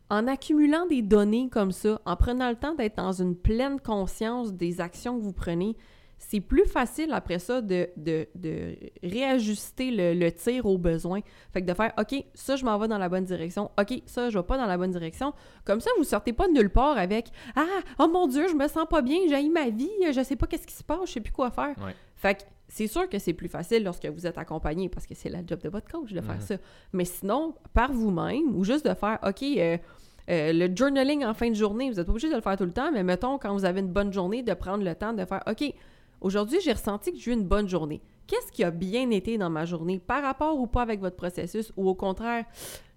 en accumulant des données comme ça, en prenant le temps d'être dans une pleine conscience des actions que vous prenez, c'est plus facile après ça de, de, de réajuster le, le tir aux besoins. Fait que de faire, OK, ça, je m'en vais dans la bonne direction. OK, ça, je vais pas dans la bonne direction. Comme ça, vous sortez pas de nulle part avec, ah, oh mon Dieu, je me sens pas bien, j'ai ma vie, je sais pas qu'est-ce qui se passe, je sais plus quoi faire. Ouais. Fait que c'est sûr que c'est plus facile lorsque vous êtes accompagné parce que c'est la job de votre coach de faire Mhm. ça. Mais sinon, par vous-même ou juste de faire, OK, euh, euh, le journaling en fin de journée, vous n'êtes pas obligé de le faire tout le temps, mais mettons, quand vous avez une bonne journée, de prendre le temps de faire OK, aujourd'hui, j'ai ressenti que j'ai eu une bonne journée. Qu'est-ce qui a bien été dans ma journée par rapport ou pas avec votre processus ou au contraire,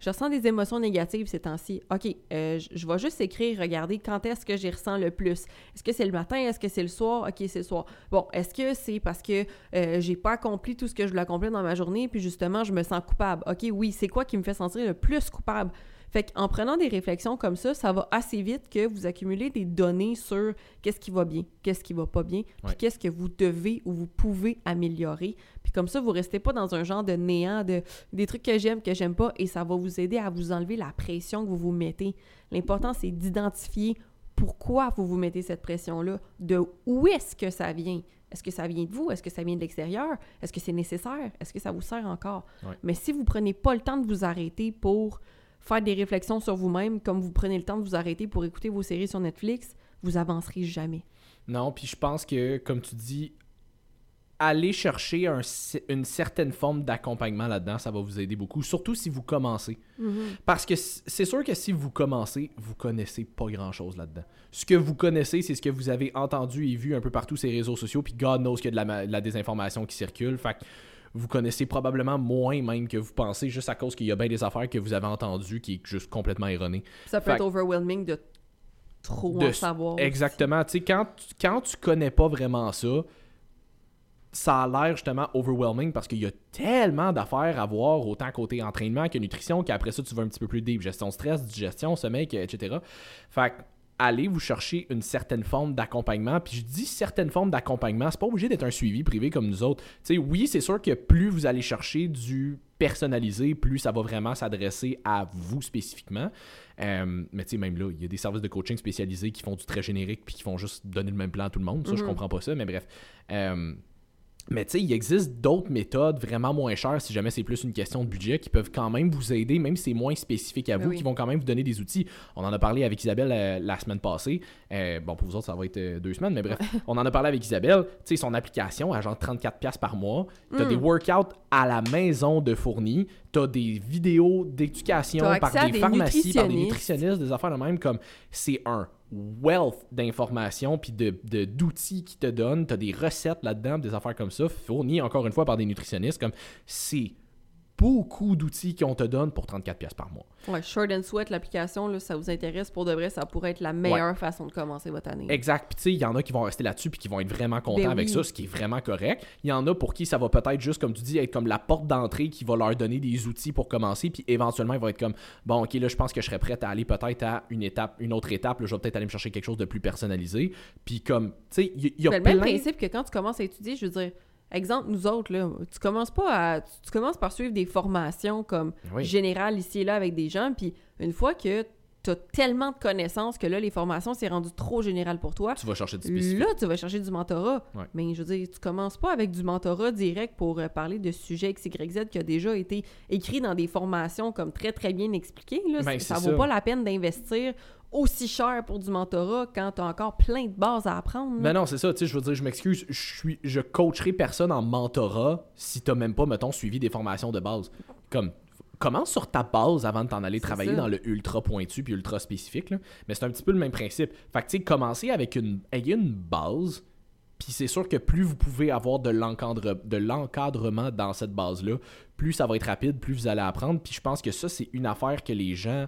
je ressens des émotions négatives ces temps-ci? OK, euh, je vais juste écrire, regarder quand est-ce que j'y ressens le plus. Est-ce que c'est le matin? Est-ce que c'est le soir? OK, c'est le soir. Bon, est-ce que c'est parce que euh, j'ai pas accompli tout ce que je voulais accomplir dans ma journée puis justement, je me sens coupable? OK, oui, c'est quoi qui me fait sentir le plus coupable? Fait qu'en prenant des réflexions comme ça, ça va assez vite que vous accumulez des données sur qu'est-ce qui va bien, qu'est-ce qui va pas bien, puis qu'est-ce que vous devez ou vous pouvez améliorer. Puis comme ça, vous restez pas dans un genre de néant de des trucs que j'aime, que j'aime pas, et ça va vous aider à vous enlever la pression que vous vous mettez. L'important, c'est d'identifier pourquoi vous vous mettez cette pression-là, de où est-ce que ça vient. Est-ce que ça vient de vous? Est-ce que ça vient de l'extérieur? Est-ce que c'est nécessaire? Est-ce que ça vous sert encore? Ouais. Mais si vous prenez pas le temps de vous arrêter pour faire des réflexions sur vous-même, comme vous prenez le temps de vous arrêter pour écouter vos séries sur Netflix, vous avancerez jamais. Non, puis je pense que, comme tu dis, aller chercher un une certaine forme d'accompagnement là-dedans, ça va vous aider beaucoup, surtout si vous commencez. Parce que c'est sûr que si vous commencez, vous connaissez pas grand-chose là-dedans. Ce que vous connaissez, c'est ce que vous avez entendu et vu un peu partout sur les réseaux sociaux, puis God knows qu'il y a de la, ma- de la désinformation qui circule. Fait que vous connaissez probablement moins même que vous pensez, juste à cause qu'il y a bien des affaires que vous avez entendues qui est juste complètement erronées. Ça peut Fait être overwhelming de trop de en savoir. Exactement. Tu sais, quand, tu- quand tu connais pas vraiment ça, ça a l'air justement overwhelming parce qu'il y a tellement d'affaires à voir, autant côté entraînement que nutrition, qu'après ça, tu vas un petit peu plus deep. Gestion de stress, digestion, sommeil, etc. Fait que, allez vous chercher une certaine forme d'accompagnement. Puis je dis certaine forme d'accompagnement, c'est pas obligé d'être un suivi privé comme nous autres. Tu sais, oui, c'est sûr que plus vous allez chercher du personnalisé, plus ça va vraiment s'adresser à vous spécifiquement. Euh, mais tu sais, même là, il y a des services de coaching spécialisés qui font du très générique puis qui font juste donner le même plan à tout le monde. Ça, je Mhm. comprends pas ça, mais bref. Euh, mais tu sais, il existe d'autres méthodes vraiment moins chères si jamais c'est plus une question de budget qui peuvent quand même vous aider, même si c'est moins spécifique à vous, oui. qui vont quand même vous donner des outils. On en a parlé avec Isabelle euh, la semaine passée. Euh, bon, pour vous autres, ça va être euh, deux semaines, mais bref, on en a parlé avec Isabelle. Tu sais, son application à genre 34$ par mois. T'as Mm. des workouts à la maison de fournis. T'as des vidéos d'éducation par des, des pharmacies, par des nutritionnistes. nutritionnistes, des affaires de même comme c'est un wealth d'informations puis de, d'outils qui te donnent. T'as des recettes là-dedans, des affaires comme ça, fournies encore une fois par des nutritionnistes. Comme c'est beaucoup d'outils qu'on te donne pour 34$ pièces par mois. Ouais, Short and Sweat, l'application, ça vous intéresse pour de vrai, ça pourrait être la meilleure façon de commencer votre année. Exact. Puis tu sais, il y en a qui vont rester là-dessus puis qui vont être vraiment contents Ben avec oui. ça, ce qui est vraiment correct. Il y en a pour qui ça va peut-être juste, comme tu dis, être comme la porte d'entrée qui va leur donner des outils pour commencer. Puis éventuellement, ils vont être comme, bon, ok, là, je pense que je serais prêt à aller peut-être à une étape, une autre étape. Là, je vais peut-être aller me chercher quelque chose de plus personnalisé. Puis comme, tu sais, il y, y a le plein... même principe que quand tu commences à étudier, je veux dire, exemple, nous autres, là, tu commences pas à. Tu, tu commences par suivre des formations comme Oui. générales ici et là avec des gens, puis une fois que tu as tellement de connaissances que là, les formations, c'est rendu trop général pour toi. Tu vas chercher du spécifique. Là, tu vas chercher du mentorat. Ouais. Mais je veux dire, tu commences pas avec du mentorat direct pour euh, parler de sujets XYZ qui a déjà été écrit dans des formations comme très, très bien expliquées. Là. Ben, ça vaut pas la peine d'investir aussi cher pour du mentorat quand tu as encore plein de bases à apprendre. là. Ben non, c'est ça, tu sais, je veux dire, je m'excuse, je suis je coacherai personne en mentorat si t'as même pas, mettons, suivi des formations de base. Comme, commence sur ta base avant de t'en aller travailler dans le ultra pointu puis ultra spécifique, là? Mais c'est un petit peu le même principe. Fait que, tu sais, commencer avec une, ayez une base, puis c'est sûr que plus vous pouvez avoir de l'encadre- de l'encadrement dans cette base-là, plus ça va être rapide, plus vous allez apprendre. Puis je pense que ça, c'est une affaire que les gens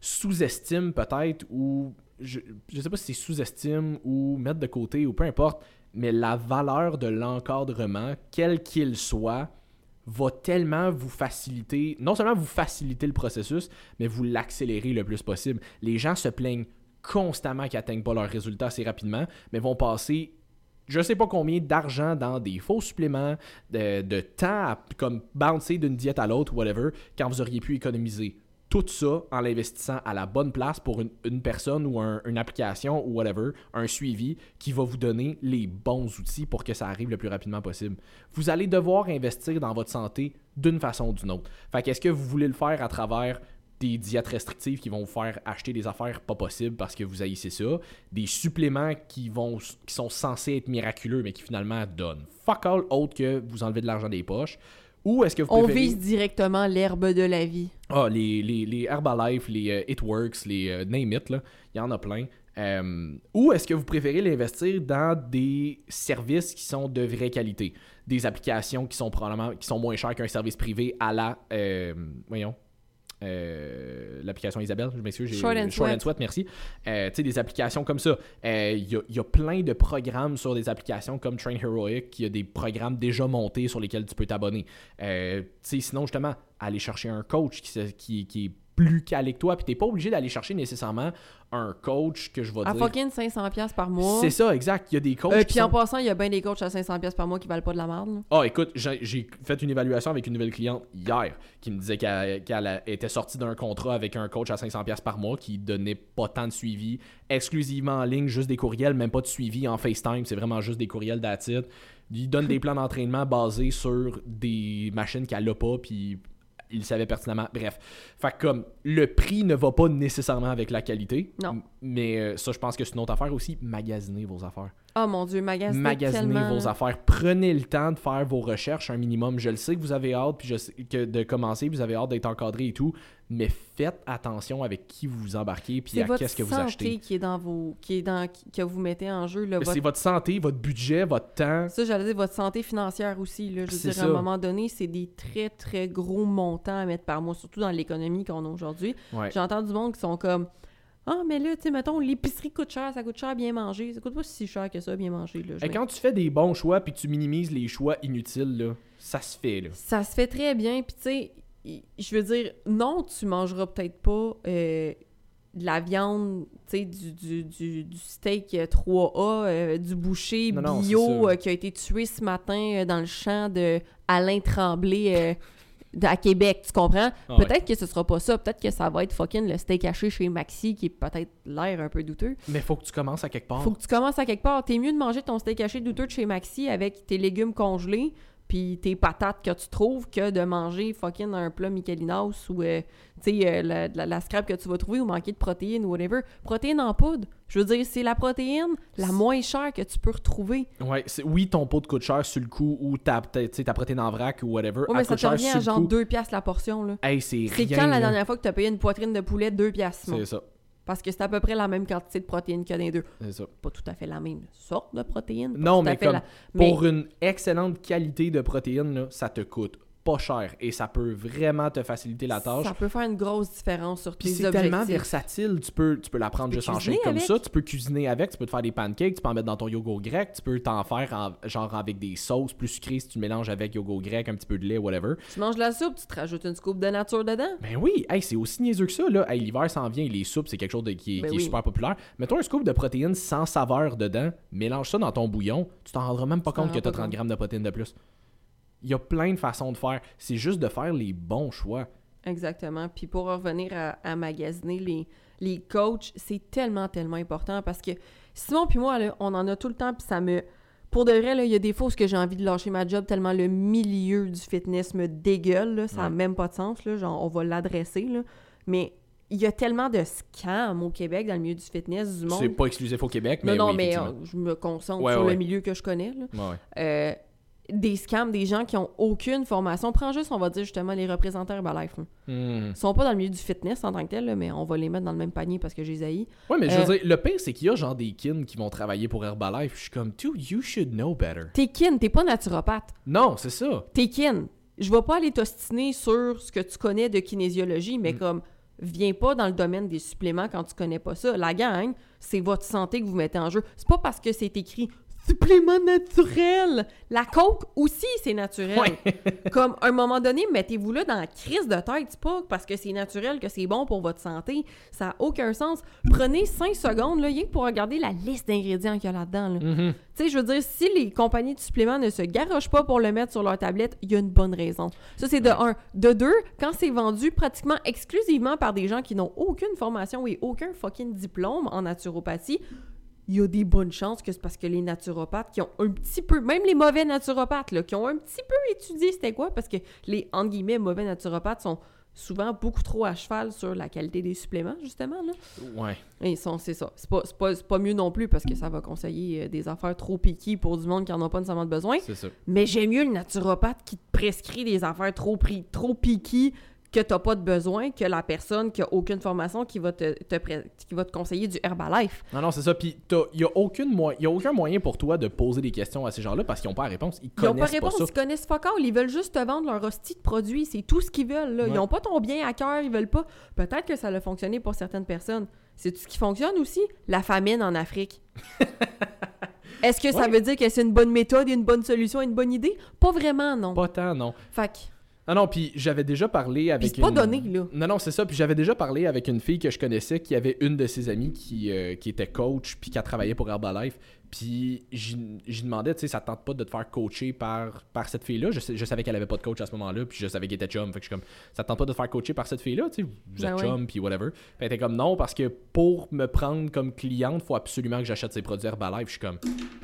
sous-estiment peut-être ou je, je sais pas si c'est sous-estime ou mettre de côté ou peu importe, mais la valeur de l'encadrement, quel qu'il soit, va tellement vous faciliter, non seulement vous faciliter le processus, mais vous l'accélérer le plus possible. Les gens se plaignent constamment qu'ils n'atteignent pas leurs résultats assez rapidement, mais vont passer je sais pas combien d'argent dans des faux suppléments, de, de temps à comme bouncer d'une diète à l'autre, whatever, quand vous auriez pu économiser tout ça en l'investissant à la bonne place pour une, personne ou un- une application ou whatever, un suivi qui va vous donner les bons outils pour que ça arrive le plus rapidement possible. Vous allez devoir investir dans votre santé d'une façon ou d'une autre. Fait qu'est-ce que vous voulez le faire à travers des diètes restrictives qui vont vous faire acheter des affaires pas possibles parce que vous haïssez ça, des suppléments qui vont qui sont censés être miraculeux mais qui finalement donnent fuck all autre que vous enlevez de l'argent des poches, ou est-ce que vous On vise directement l'herbe de la vie. ah, les, les, les Herbalife, les euh, It Works, les euh, Name It, là, il y en a plein. Euh, ou est-ce que vous préférez l'investir dans des services qui sont de vraie qualité? Des applications qui sont probablement qui sont moins chères qu'un service privé à la. voyons. Euh, l'application Isabelle, je m'excuse, j'ai Short and Sweat. merci. Euh, tu sais, des applications comme ça. Euh, Il y, a, il y a plein de programmes sur des applications comme Train Heroic, qui a des programmes déjà montés sur lesquels tu peux t'abonner. Euh, tu sais, sinon, justement, aller chercher un coach qui, qui, qui est plus calé que toi, puis t'es pas obligé d'aller chercher nécessairement un coach que je vais À dire. fucking 500$ piastres par mois. C'est ça, exact. Il y a des coachs Euh, puis en passant, il y a bien des coachs à 500$ piastres par mois qui valent pas de la merde. Ah, écoute, j'ai fait une évaluation avec une nouvelle cliente hier qui me disait qu'elle était sortie d'un contrat avec un coach à 500$ piastres par mois qui donnait pas tant de suivi, exclusivement en ligne, juste des courriels, même pas de suivi en FaceTime, c'est vraiment juste des courriels d'attitude. Il donne des plans d'entraînement basés sur des machines qu'elle a pas, puis il le savait pertinemment. Bref. Fait que comme le prix ne va pas nécessairement avec la qualité. Non. Mais euh, ça, je pense que c'est une autre affaire aussi. Magasiner vos affaires Oh mon dieu, magasiner, magasiner tellement, vos affaires. Prenez le temps de faire vos recherches un minimum. Je le sais que vous avez hâte puis je sais que de commencer, vous avez hâte d'être encadré et tout, mais faites attention avec qui vous vous embarquez puis C'est à votre qu'est-ce que vous santé achetez. qui est dans vos, qui est dans, que vous mettez en jeu. Là, C'est votre- votre santé, votre budget, votre temps. Ça, j'allais dire votre santé financière aussi. Là. Je veux C'est dire, à un moment donné, c'est des très, très gros montants à mettre par mois, surtout dans l'économie qu'on a aujourd'hui. Ouais. J'entends du monde qui sont comme Ah, mais là, tu sais, mettons, l'épicerie coûte cher, ça coûte cher bien manger. Ça coûte pas si cher que ça, bien manger. Là, Et quand tu fais des bons choix puis tu minimises les choix inutiles, là, ça se fait. Là. Ça se fait très bien. Puis, tu sais, je veux dire, non, tu mangeras peut-être pas euh, de la viande, tu sais, du, du, du, du steak euh, 3A, euh, du boucher Non, bio euh, qui a été tué ce matin euh, dans le champ de Alain Tremblay euh, à Québec, tu comprends? Ah ouais. peut-être que ce sera pas ça. Peut-être que ça va être fucking le steak haché chez Maxi qui est peut-être l'air un peu douteux. Mais faut que tu commences à quelque part. Faut que tu commences à quelque part. T'es mieux de manger ton steak haché douteux de chez Maxi avec tes légumes congelés puis tes patates que tu trouves que de manger fucking un plat Michelinos ou euh, tu sais euh, la, la, la scrap que tu vas trouver ou manquer de protéines ou whatever. Protéines en poudre. Je veux dire, c'est la protéine la moins chère que tu peux retrouver. Ouais, oui, ton pot de coûte cher sur le coup ou ta, ta, protéine en vrac ou whatever. Ouais, mais ça te revient à genre coup. 2 piastres la portion là. Hey, c'est quand la dernière fois que tu as payé une poitrine de poulet 2 piastres? C'est ça. Parce que c'est à peu près la même quantité de protéines que les deux. C'est ça. Pas tout à fait la même sorte de protéines. Non, mais comme la- mais- pour une excellente qualité de protéines, là, ça te coûte pas cher et ça peut vraiment te faciliter la tâche. Ça peut faire une grosse différence sur Puis tes c'est objectifs. tellement versatile, tu peux, tu peux la prendre peux juste en shake comme ça, tu peux cuisiner avec, tu peux te faire des pancakes, tu peux en mettre dans ton yogourt grec, tu peux t'en faire en- genre avec des sauces plus sucrées si tu mélanges avec yogourt grec, un petit peu de lait, whatever. Tu manges de la soupe, tu te rajoutes une scoop de nature dedans. Ben oui, hey, c'est aussi niaiseux que ça, là. Hey, l'hiver s'en vient, les soupes, c'est quelque chose de- qui, est- Ben qui est oui. super populaire. Mets-toi un scoop de protéines sans saveur dedans, mélange ça dans ton bouillon, tu t'en rendras même pas Tu compte que t'as pas 30 compte. grammes de protéines de plus. Il y a plein de façons de faire. C'est juste de faire les bons choix. Exactement. Puis pour revenir à, à magasiner les, les coachs, c'est tellement, tellement important parce que Simon puis moi, là, on en a tout le temps, puis ça me... Pour de vrai, il y a des fois où j'ai envie de lâcher ma job tellement le milieu du fitness me dégueule, là, ça n'a Ouais. même pas de sens, là, genre on va l'adresser, mais il y a tellement de scams au Québec dans le milieu du fitness, du monde. C'est pas exclusif au Québec, non, mais non, oui, mais euh, je me concentre Ouais, sur ouais. le milieu que je connais. là. Euh, des scams, des gens qui ont aucune formation. Prends juste, on va dire justement, les représentants Herbalife. Hmm. Ils sont pas dans le milieu du fitness en tant que tel, là, mais on va les mettre dans le même panier parce que j'ai haïs. Ouais, mais je veux Euh, dire, le pire, c'est qu'il y a genre des kins qui vont travailler pour Herbalife. Je suis comme, dude, you should know better. T'es kin, t'es pas naturopathe. Non, c'est ça. T'es kin. Je vais pas aller t'ostiner sur ce que tu connais de kinésiologie, Mm. mais comme, viens pas dans le domaine des suppléments quand tu connais pas ça. La gang, c'est votre santé que vous mettez en jeu. C'est pas parce que c'est écrit supplément naturel. La coke aussi, c'est naturel. Comme, à un moment donné, mettez-vous là dans la crise de tête. Pas parce que c'est naturel que c'est bon pour votre santé. Ça n'a aucun sens. Prenez 5 secondes, là, rien que pour regarder la liste d'ingrédients qu'il y a là-dedans. là. Mhm. Tu sais, je veux dire, si les compagnies de suppléments ne se garochent pas pour le mettre sur leur tablette, il y a une bonne raison. Ça, c'est de un. De deux, quand c'est vendu pratiquement exclusivement par des gens qui n'ont aucune formation et aucun fucking diplôme en naturopathie, il y a des bonnes chances que c'est parce que les naturopathes qui ont un petit peu, même les mauvais naturopathes, là, qui ont un petit peu étudié c'était quoi, parce que les, entre guillemets, mauvais naturopathes sont souvent beaucoup trop à cheval sur la qualité des suppléments, justement, là. Ouais. Et ils sont- c'est ça. C'est pas, c'est pas, c'est pas mieux non plus parce que ça va conseiller euh, des affaires trop piquées pour du monde qui en a pas nécessairement besoin. C'est ça. Mais j'aime mieux le naturopathe qui te prescrit des affaires trop, trop piquées que t'as pas de besoin que la personne qui a aucune formation qui va te, te pré- qui va te conseiller du Herbalife. Non, non, c'est ça. Puis, il n'y a, aucune moy- y a aucun moyen pour toi de poser des questions à ces gens-là parce qu'ils n'ont pas la réponse. Ils Ils ont pas pas, réponse, ça. ils connaissent all, ils veulent juste te vendre leur hostie de produit, c'est tout ce qu'ils veulent. Là. Ils Ouais. ont pas ton bien à cœur, ils veulent pas. Peut-être que ça a fonctionné pour certaines personnes. C'est tout ce qui fonctionne aussi, la famine en Afrique. Est-ce que ça veut dire que c'est une bonne méthode, une bonne solution, une bonne idée? Pas vraiment, non. Pas tant, non. Fait que, Non, non, puis j'avais déjà parlé avec. c'est pas une- donné, là. Non, non, c'est ça. Puis j'avais déjà parlé avec une fille que je connaissais qui avait une de ses amies qui, euh, qui était coach puis qui a travaillé pour Herbalife. Puis j'y demandais, tu sais, ça te tente pas de te faire coacher par, par cette fille-là. Je, je savais qu'elle avait pas de coach à ce moment-là, puis je savais qu'elle était chum. Fait que je suis comme, ça te tente pas de te faire coacher par cette fille-là, tu sais, vous êtes Ben ouais. chum, puis whatever. Puis elle était comme, non, parce que pour me prendre comme cliente, faut absolument que j'achète ses produits Herbalife. Je suis comme,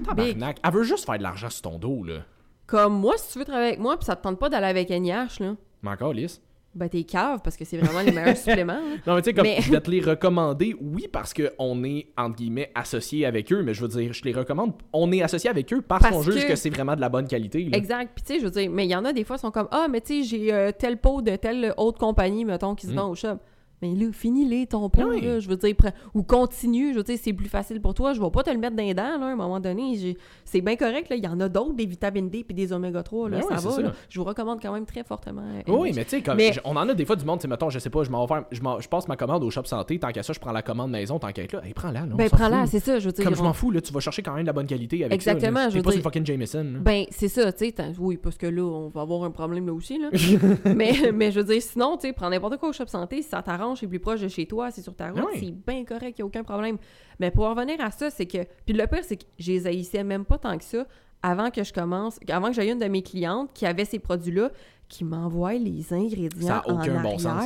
tabarnak. Elle veut juste faire de l'argent sur ton dos, là. Comme moi, si tu veux travailler avec moi, puis ça te tente pas d'aller avec NIH, là, Mais encore, lisse. ben t'es cave parce que c'est vraiment les meilleurs suppléments. là. Non, mais tu sais, comme Mais- je vais te les recommander, oui, parce qu'on est, entre guillemets, associé avec eux, mais je veux dire, je les recommande. On est associé avec eux parce, Parce qu'on juge que- que c'est vraiment de la bonne qualité. là. Exact. Puis tu sais, je veux dire, mais il y en a des fois qui sont comme Ah, mais tu sais, j'ai euh, tel pot de telle autre compagnie, mettons, qui se Mm. vend au shop. Mais là, finis-les ton Ah oui. là. Je veux dire, prends- ou continue. Je veux dire, c'est plus facile pour toi. Je vais pas te le mettre dans les dents, là, à un moment donné. C'est bien correct, là. Il y en a d'autres, des vitamines D puis des oméga 3, là. Ben ça va, là. Je vous recommande quand même très fortement. euh, Oui, mais tu sais, comme Mais- on en a des fois du monde, tu sais, mettons, je sais pas, je m'en je, je passe ma commande au shop santé, tant qu'à ça, je prends la commande maison, tant qu'à être là, hey, prends-la, là, Ben, prends-la, c'est ça. Je veux dire, Comme je m'en fous, là, tu vas chercher quand même de la bonne qualité avec Exactement, ça. là. je veux pas dire- fucking Jameson. là. Ben, c'est ça, tu sais. Oui, parce que là, on va avoir un problème là aussi, là. mais, mais je veux dire, sinon, tu sais, prends n'importe quoi au shop santé, si ça t'arrange, c'est plus proche de chez toi, c'est sur ta route, Ah oui. c'est bien correct, il a aucun problème. Mais pour en revenir à ça, c'est que. Puis le pire, c'est que je les haïssais même pas tant que ça avant que je commence, avant que j'aie une de mes clientes qui avait ces produits-là, qui m'envoie les ingrédients Ça a aucun en bon sens.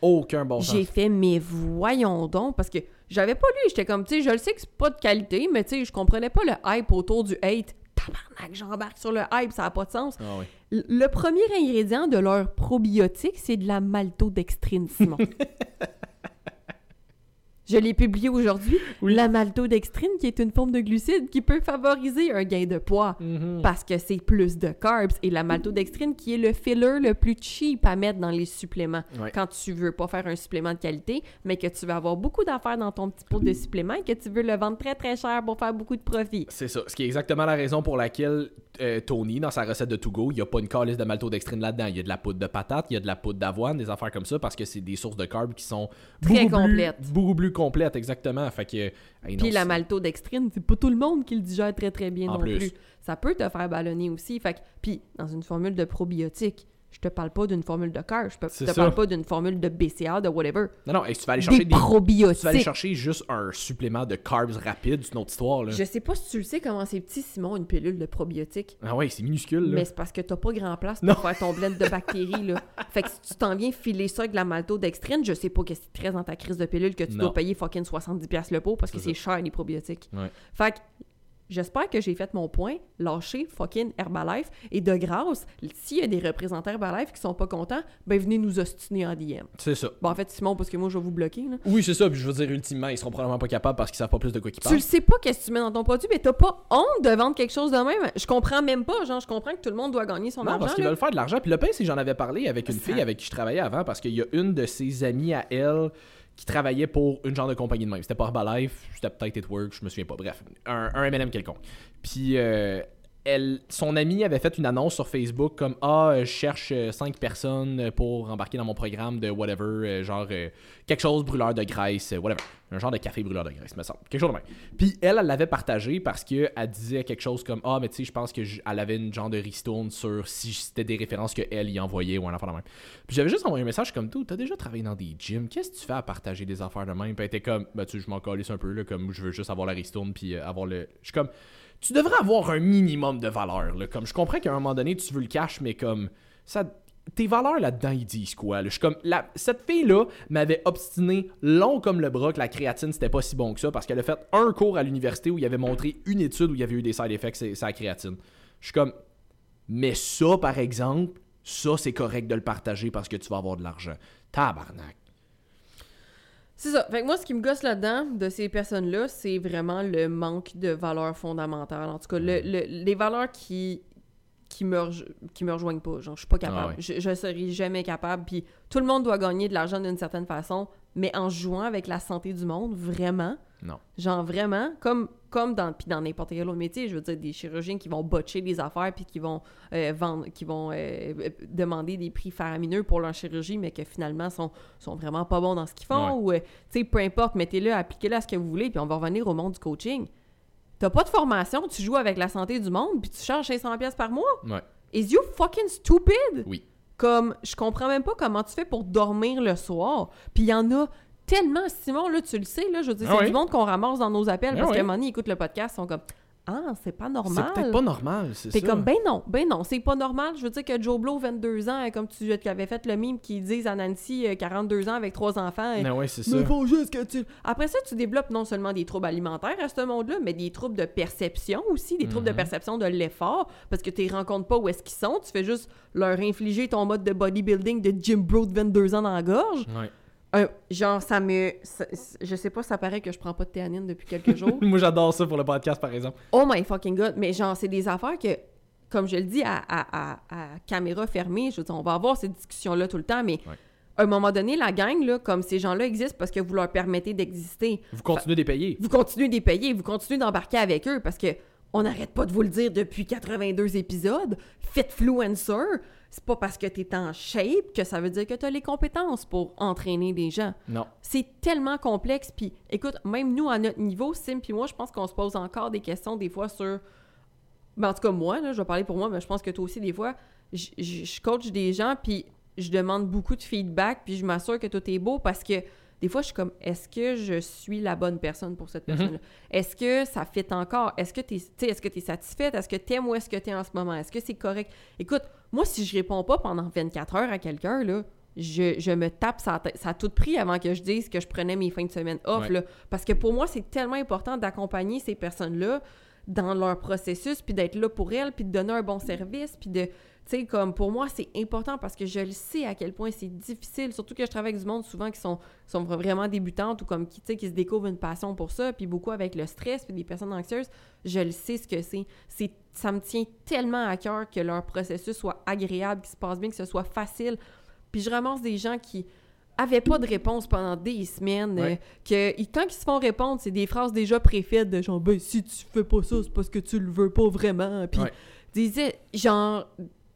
Aucun bon sens. J'ai fait, mais voyons donc, parce que j'avais pas lu, j'étais comme, tu sais, je le sais que c'est pas de qualité, mais tu sais, je comprenais pas le hype autour du hate. Tabarnak, j'embarque sur le hype, ça a pas de sens. Ah oui. Le premier ingrédient de leur probiotique, c'est de la maltodextrine, Simon. Je l'ai publié aujourd'hui. Oui. La maltodextrine, qui est une forme de glucide qui peut favoriser un gain de poids Mhm. parce que c'est plus de carbs. Et la maltodextrine, qui est le filler le plus cheap à mettre dans les suppléments. Ouais. Quand tu veux pas faire un supplément de qualité, mais que tu veux avoir beaucoup d'affaires dans ton petit pot de supplément et que tu veux le vendre très très cher pour faire beaucoup de profit. C'est ça. Ce qui est exactement la raison pour laquelle euh, Tony, dans sa recette de To Go, il n'y a pas une calice de maltodextrine là-dedans. Il y a de la poudre de patate, il y a de la poudre d'avoine, des affaires comme ça, parce que c'est des sources de carbs qui sont Très beaucoup plus- complètes. beaucoup plus complètes, exactement. Fait que, hey, non, Puis la maltodextrine, c'est pas tout le monde qui le digère très très bien En non plus. plus. Ça peut te faire ballonner aussi. Fait que, puis dans une formule de probiotiques, je te parle pas d'une formule de cœur, je te C'est te ça. parle pas d'une formule de BCA, de whatever. Non, non, hey, si tu vas aller chercher Des des. Tu vas aller probiotiques. chercher juste un supplément de carbs rapide, c'est une autre histoire, là. Je sais pas si tu le sais comment c'est petit, Simon, une pilule de probiotiques. Ah ouais, c'est minuscule, là. Mais c'est parce que t'as pas grand place pour Non. faire ton blend de bactéries, là. Fait que si tu t'en viens filer ça avec de la maltodextrine, je sais pas que c'est très dans ta crise de pilule que tu Non. dois payer fucking 70$ le pot parce que C'est c'est cher, les probiotiques. Ouais. Fait que j'espère que j'ai fait mon point. Lâchez fucking Herbalife. Et de grâce, s'il y a des représentants Herbalife qui sont pas contents, ben venez nous ostiner en DM. C'est ça. Bon, en fait, Simon, parce que moi, je vais vous bloquer, là. Oui, c'est ça. Puis je veux dire, ultimement, ils seront probablement pas capables parce qu'ils savent pas plus de quoi qu'ils Tu parlent. le sais pas qu'est-ce que tu mets dans ton produit, mais t'as pas honte de vendre quelque chose de même. Je comprends même pas, genre, je comprends que tout le monde doit gagner son Non, argent. parce qu'ils veulent faire de l'argent. Puis le pire, c'est que j'en avais parlé avec une Ça- fille avec qui je travaillais avant parce qu'il y a une de ses amies à elle qui travaillait pour une genre de compagnie de même. C'était pas Herbalife, c'était peut-être It Work, je me souviens pas. Bref, un, M&M quelconque. Puis euh, son amie avait fait une annonce sur Facebook comme Ah, euh, je cherche 5 personnes pour embarquer dans mon programme de whatever, euh, genre euh, quelque chose brûleur de graisse, euh, whatever. Un genre de café brûleur de graisse, me semble. Quelque chose de même. Puis elle, elle l'avait partagé parce qu'elle disait quelque chose comme Ah, mais tu sais, je pense qu'elle avait une genre de ristourne sur si c'était des références qu'elle y envoyait ou un affaire de même. Puis j'avais juste envoyé un message comme tout, t'as déjà travaillé dans des gyms, qu'est-ce que tu fais à partager des affaires de même? Puis elle était comme, bah tu je m'en un peu, là, comme je veux juste avoir la ristourne, puis euh, avoir le. Je suis comme, tu devrais avoir un minimum de valeur, là. Comme je comprends qu'à un moment donné, tu veux le cash, mais comme, ça. Tes valeurs là-dedans, ils disent quoi? Je suis comme. La... Cette fille-là m'avait obstiné long comme le bras que la créatine, c'était pas si bon que ça parce qu'elle a fait un cours à l'université où il avait montré une étude où il y avait eu des side effects, c'est c'est la créatine. Je suis comme. Mais ça, par exemple, ça, c'est correct de le partager parce que tu vas avoir de l'argent. Tabarnak. C'est ça. Fait que moi, ce qui me gosse là-dedans, de ces personnes-là, c'est vraiment le manque de valeurs fondamentales. En tout cas, le- le- les valeurs qui qui me, rejo- qui me rejoignent pas. Genre, je suis pas capable. Ah ouais. je, je serai jamais capable. Puis tout le monde doit gagner de l'argent d'une certaine façon, mais en jouant avec la santé du monde, vraiment. Non. Genre vraiment, comme, comme dans, puis dans n'importe quel autre métier, je veux dire, des chirurgiens qui vont botcher des affaires puis qui vont euh, vendre, qui vont euh, demander des prix faramineux pour leur chirurgie, mais que finalement sont, sont vraiment pas bons dans ce qu'ils font. Ou, euh, tu sais, peu importe, mettez-le, appliquez-le à ce que vous voulez, puis on va revenir au monde du coaching. T'as pas de formation, tu joues avec la santé du monde, puis tu charges 500$ pièces par mois? Ouais. Is you fucking stupid? Oui. Comme, je comprends même pas comment tu fais pour dormir le soir. Puis il y en a tellement, Simon, là, tu le sais, là, je veux dire, Ah c'est oui. du monde qu'on ramasse dans nos appels Ah parce oui. qu'à un moment donné, ils écoutent le podcast, ils sont comme, ah, c'est pas normal. C'est peut-être pas normal, c'est T'es ça. comme, ben non, ben non, c'est pas normal. Je veux dire que Joe Blow, 22 ans, comme tu avais fait le mime qui disent à Nancy, euh, 42 ans avec trois enfants. euh, Mais ouais, c'est ça. mais faut juste que tu... Après ça, tu développes non seulement des troubles alimentaires à ce monde-là, mais des troubles de perception aussi, des troubles de Mhm. perception de l'effort, parce que tu rencontres pas où est-ce qu'ils sont, tu fais juste leur infliger ton mode de bodybuilding de Jim Bro de 22 ans dans la gorge. Ouais. Euh, genre, ça me... ça- je sais pas, ça paraît que je prends pas de théanine depuis quelques jours. Moi, j'adore ça pour le podcast, par exemple. Oh my fucking god! Mais genre, c'est des affaires que, comme je le dis, à, à, à, à caméra fermée, je veux dire, on va avoir ces discussions-là tout le temps, mais Ouais. à un moment donné, la gang, là, comme ces gens-là existent parce que vous leur permettez d'exister, Vous continuez de les payer. vous continuez de les payer, vous continuez d'embarquer avec eux parce que on n'arrête pas de vous le dire depuis 82 épisodes. Fitfluencer, c'est pas parce que t'es en shape que ça veut dire que t'as les compétences pour entraîner des gens. Non. C'est tellement complexe. Puis, écoute, même nous, à notre niveau, Sim puis moi, je pense qu'on se pose encore des questions des fois sur... Ben, en tout cas, moi, là, je vais parler pour moi, mais je pense que toi aussi, des fois, je coach des gens, puis je demande beaucoup de feedback, puis je m'assure que tout est beau parce que des fois, je suis comme, est-ce que je suis la bonne personne pour cette Mhm. personne-là? Est-ce que ça fit encore? Est-ce que tu es, est-ce que tu es satisfaite? Est-ce que tu aimes où est-ce que tu es en ce moment? Est-ce que c'est correct? Écoute, moi, si je réponds pas pendant 24 heures à quelqu'un, là, je, je me tape ça, a tout pris avant que je dise que je prenais mes fins de semaine off. Ouais. Là, parce que pour moi, c'est tellement important d'accompagner ces personnes-là dans leur processus, puis d'être là pour elles, puis de donner un bon service, puis de... Tu sais, comme pour moi, c'est important parce que je le sais à quel point c'est difficile, surtout que je travaille avec du monde souvent qui sont, sont vraiment débutantes ou comme qui, tu sais, qui se découvrent une passion pour ça, puis beaucoup avec le stress, puis des personnes anxieuses, je le sais ce que c'est. c'est. Ça me tient tellement à cœur que leur processus soit agréable, qu'il se passe bien, que ce soit facile. Puis je ramasse des gens qui avaient pas de réponse pendant des semaines, Ouais. euh, que quand ils se font répondre, c'est des phrases déjà préfaites de genre ben si tu fais pas ça, c'est parce que tu le veux pas vraiment. Puis Ouais. genre,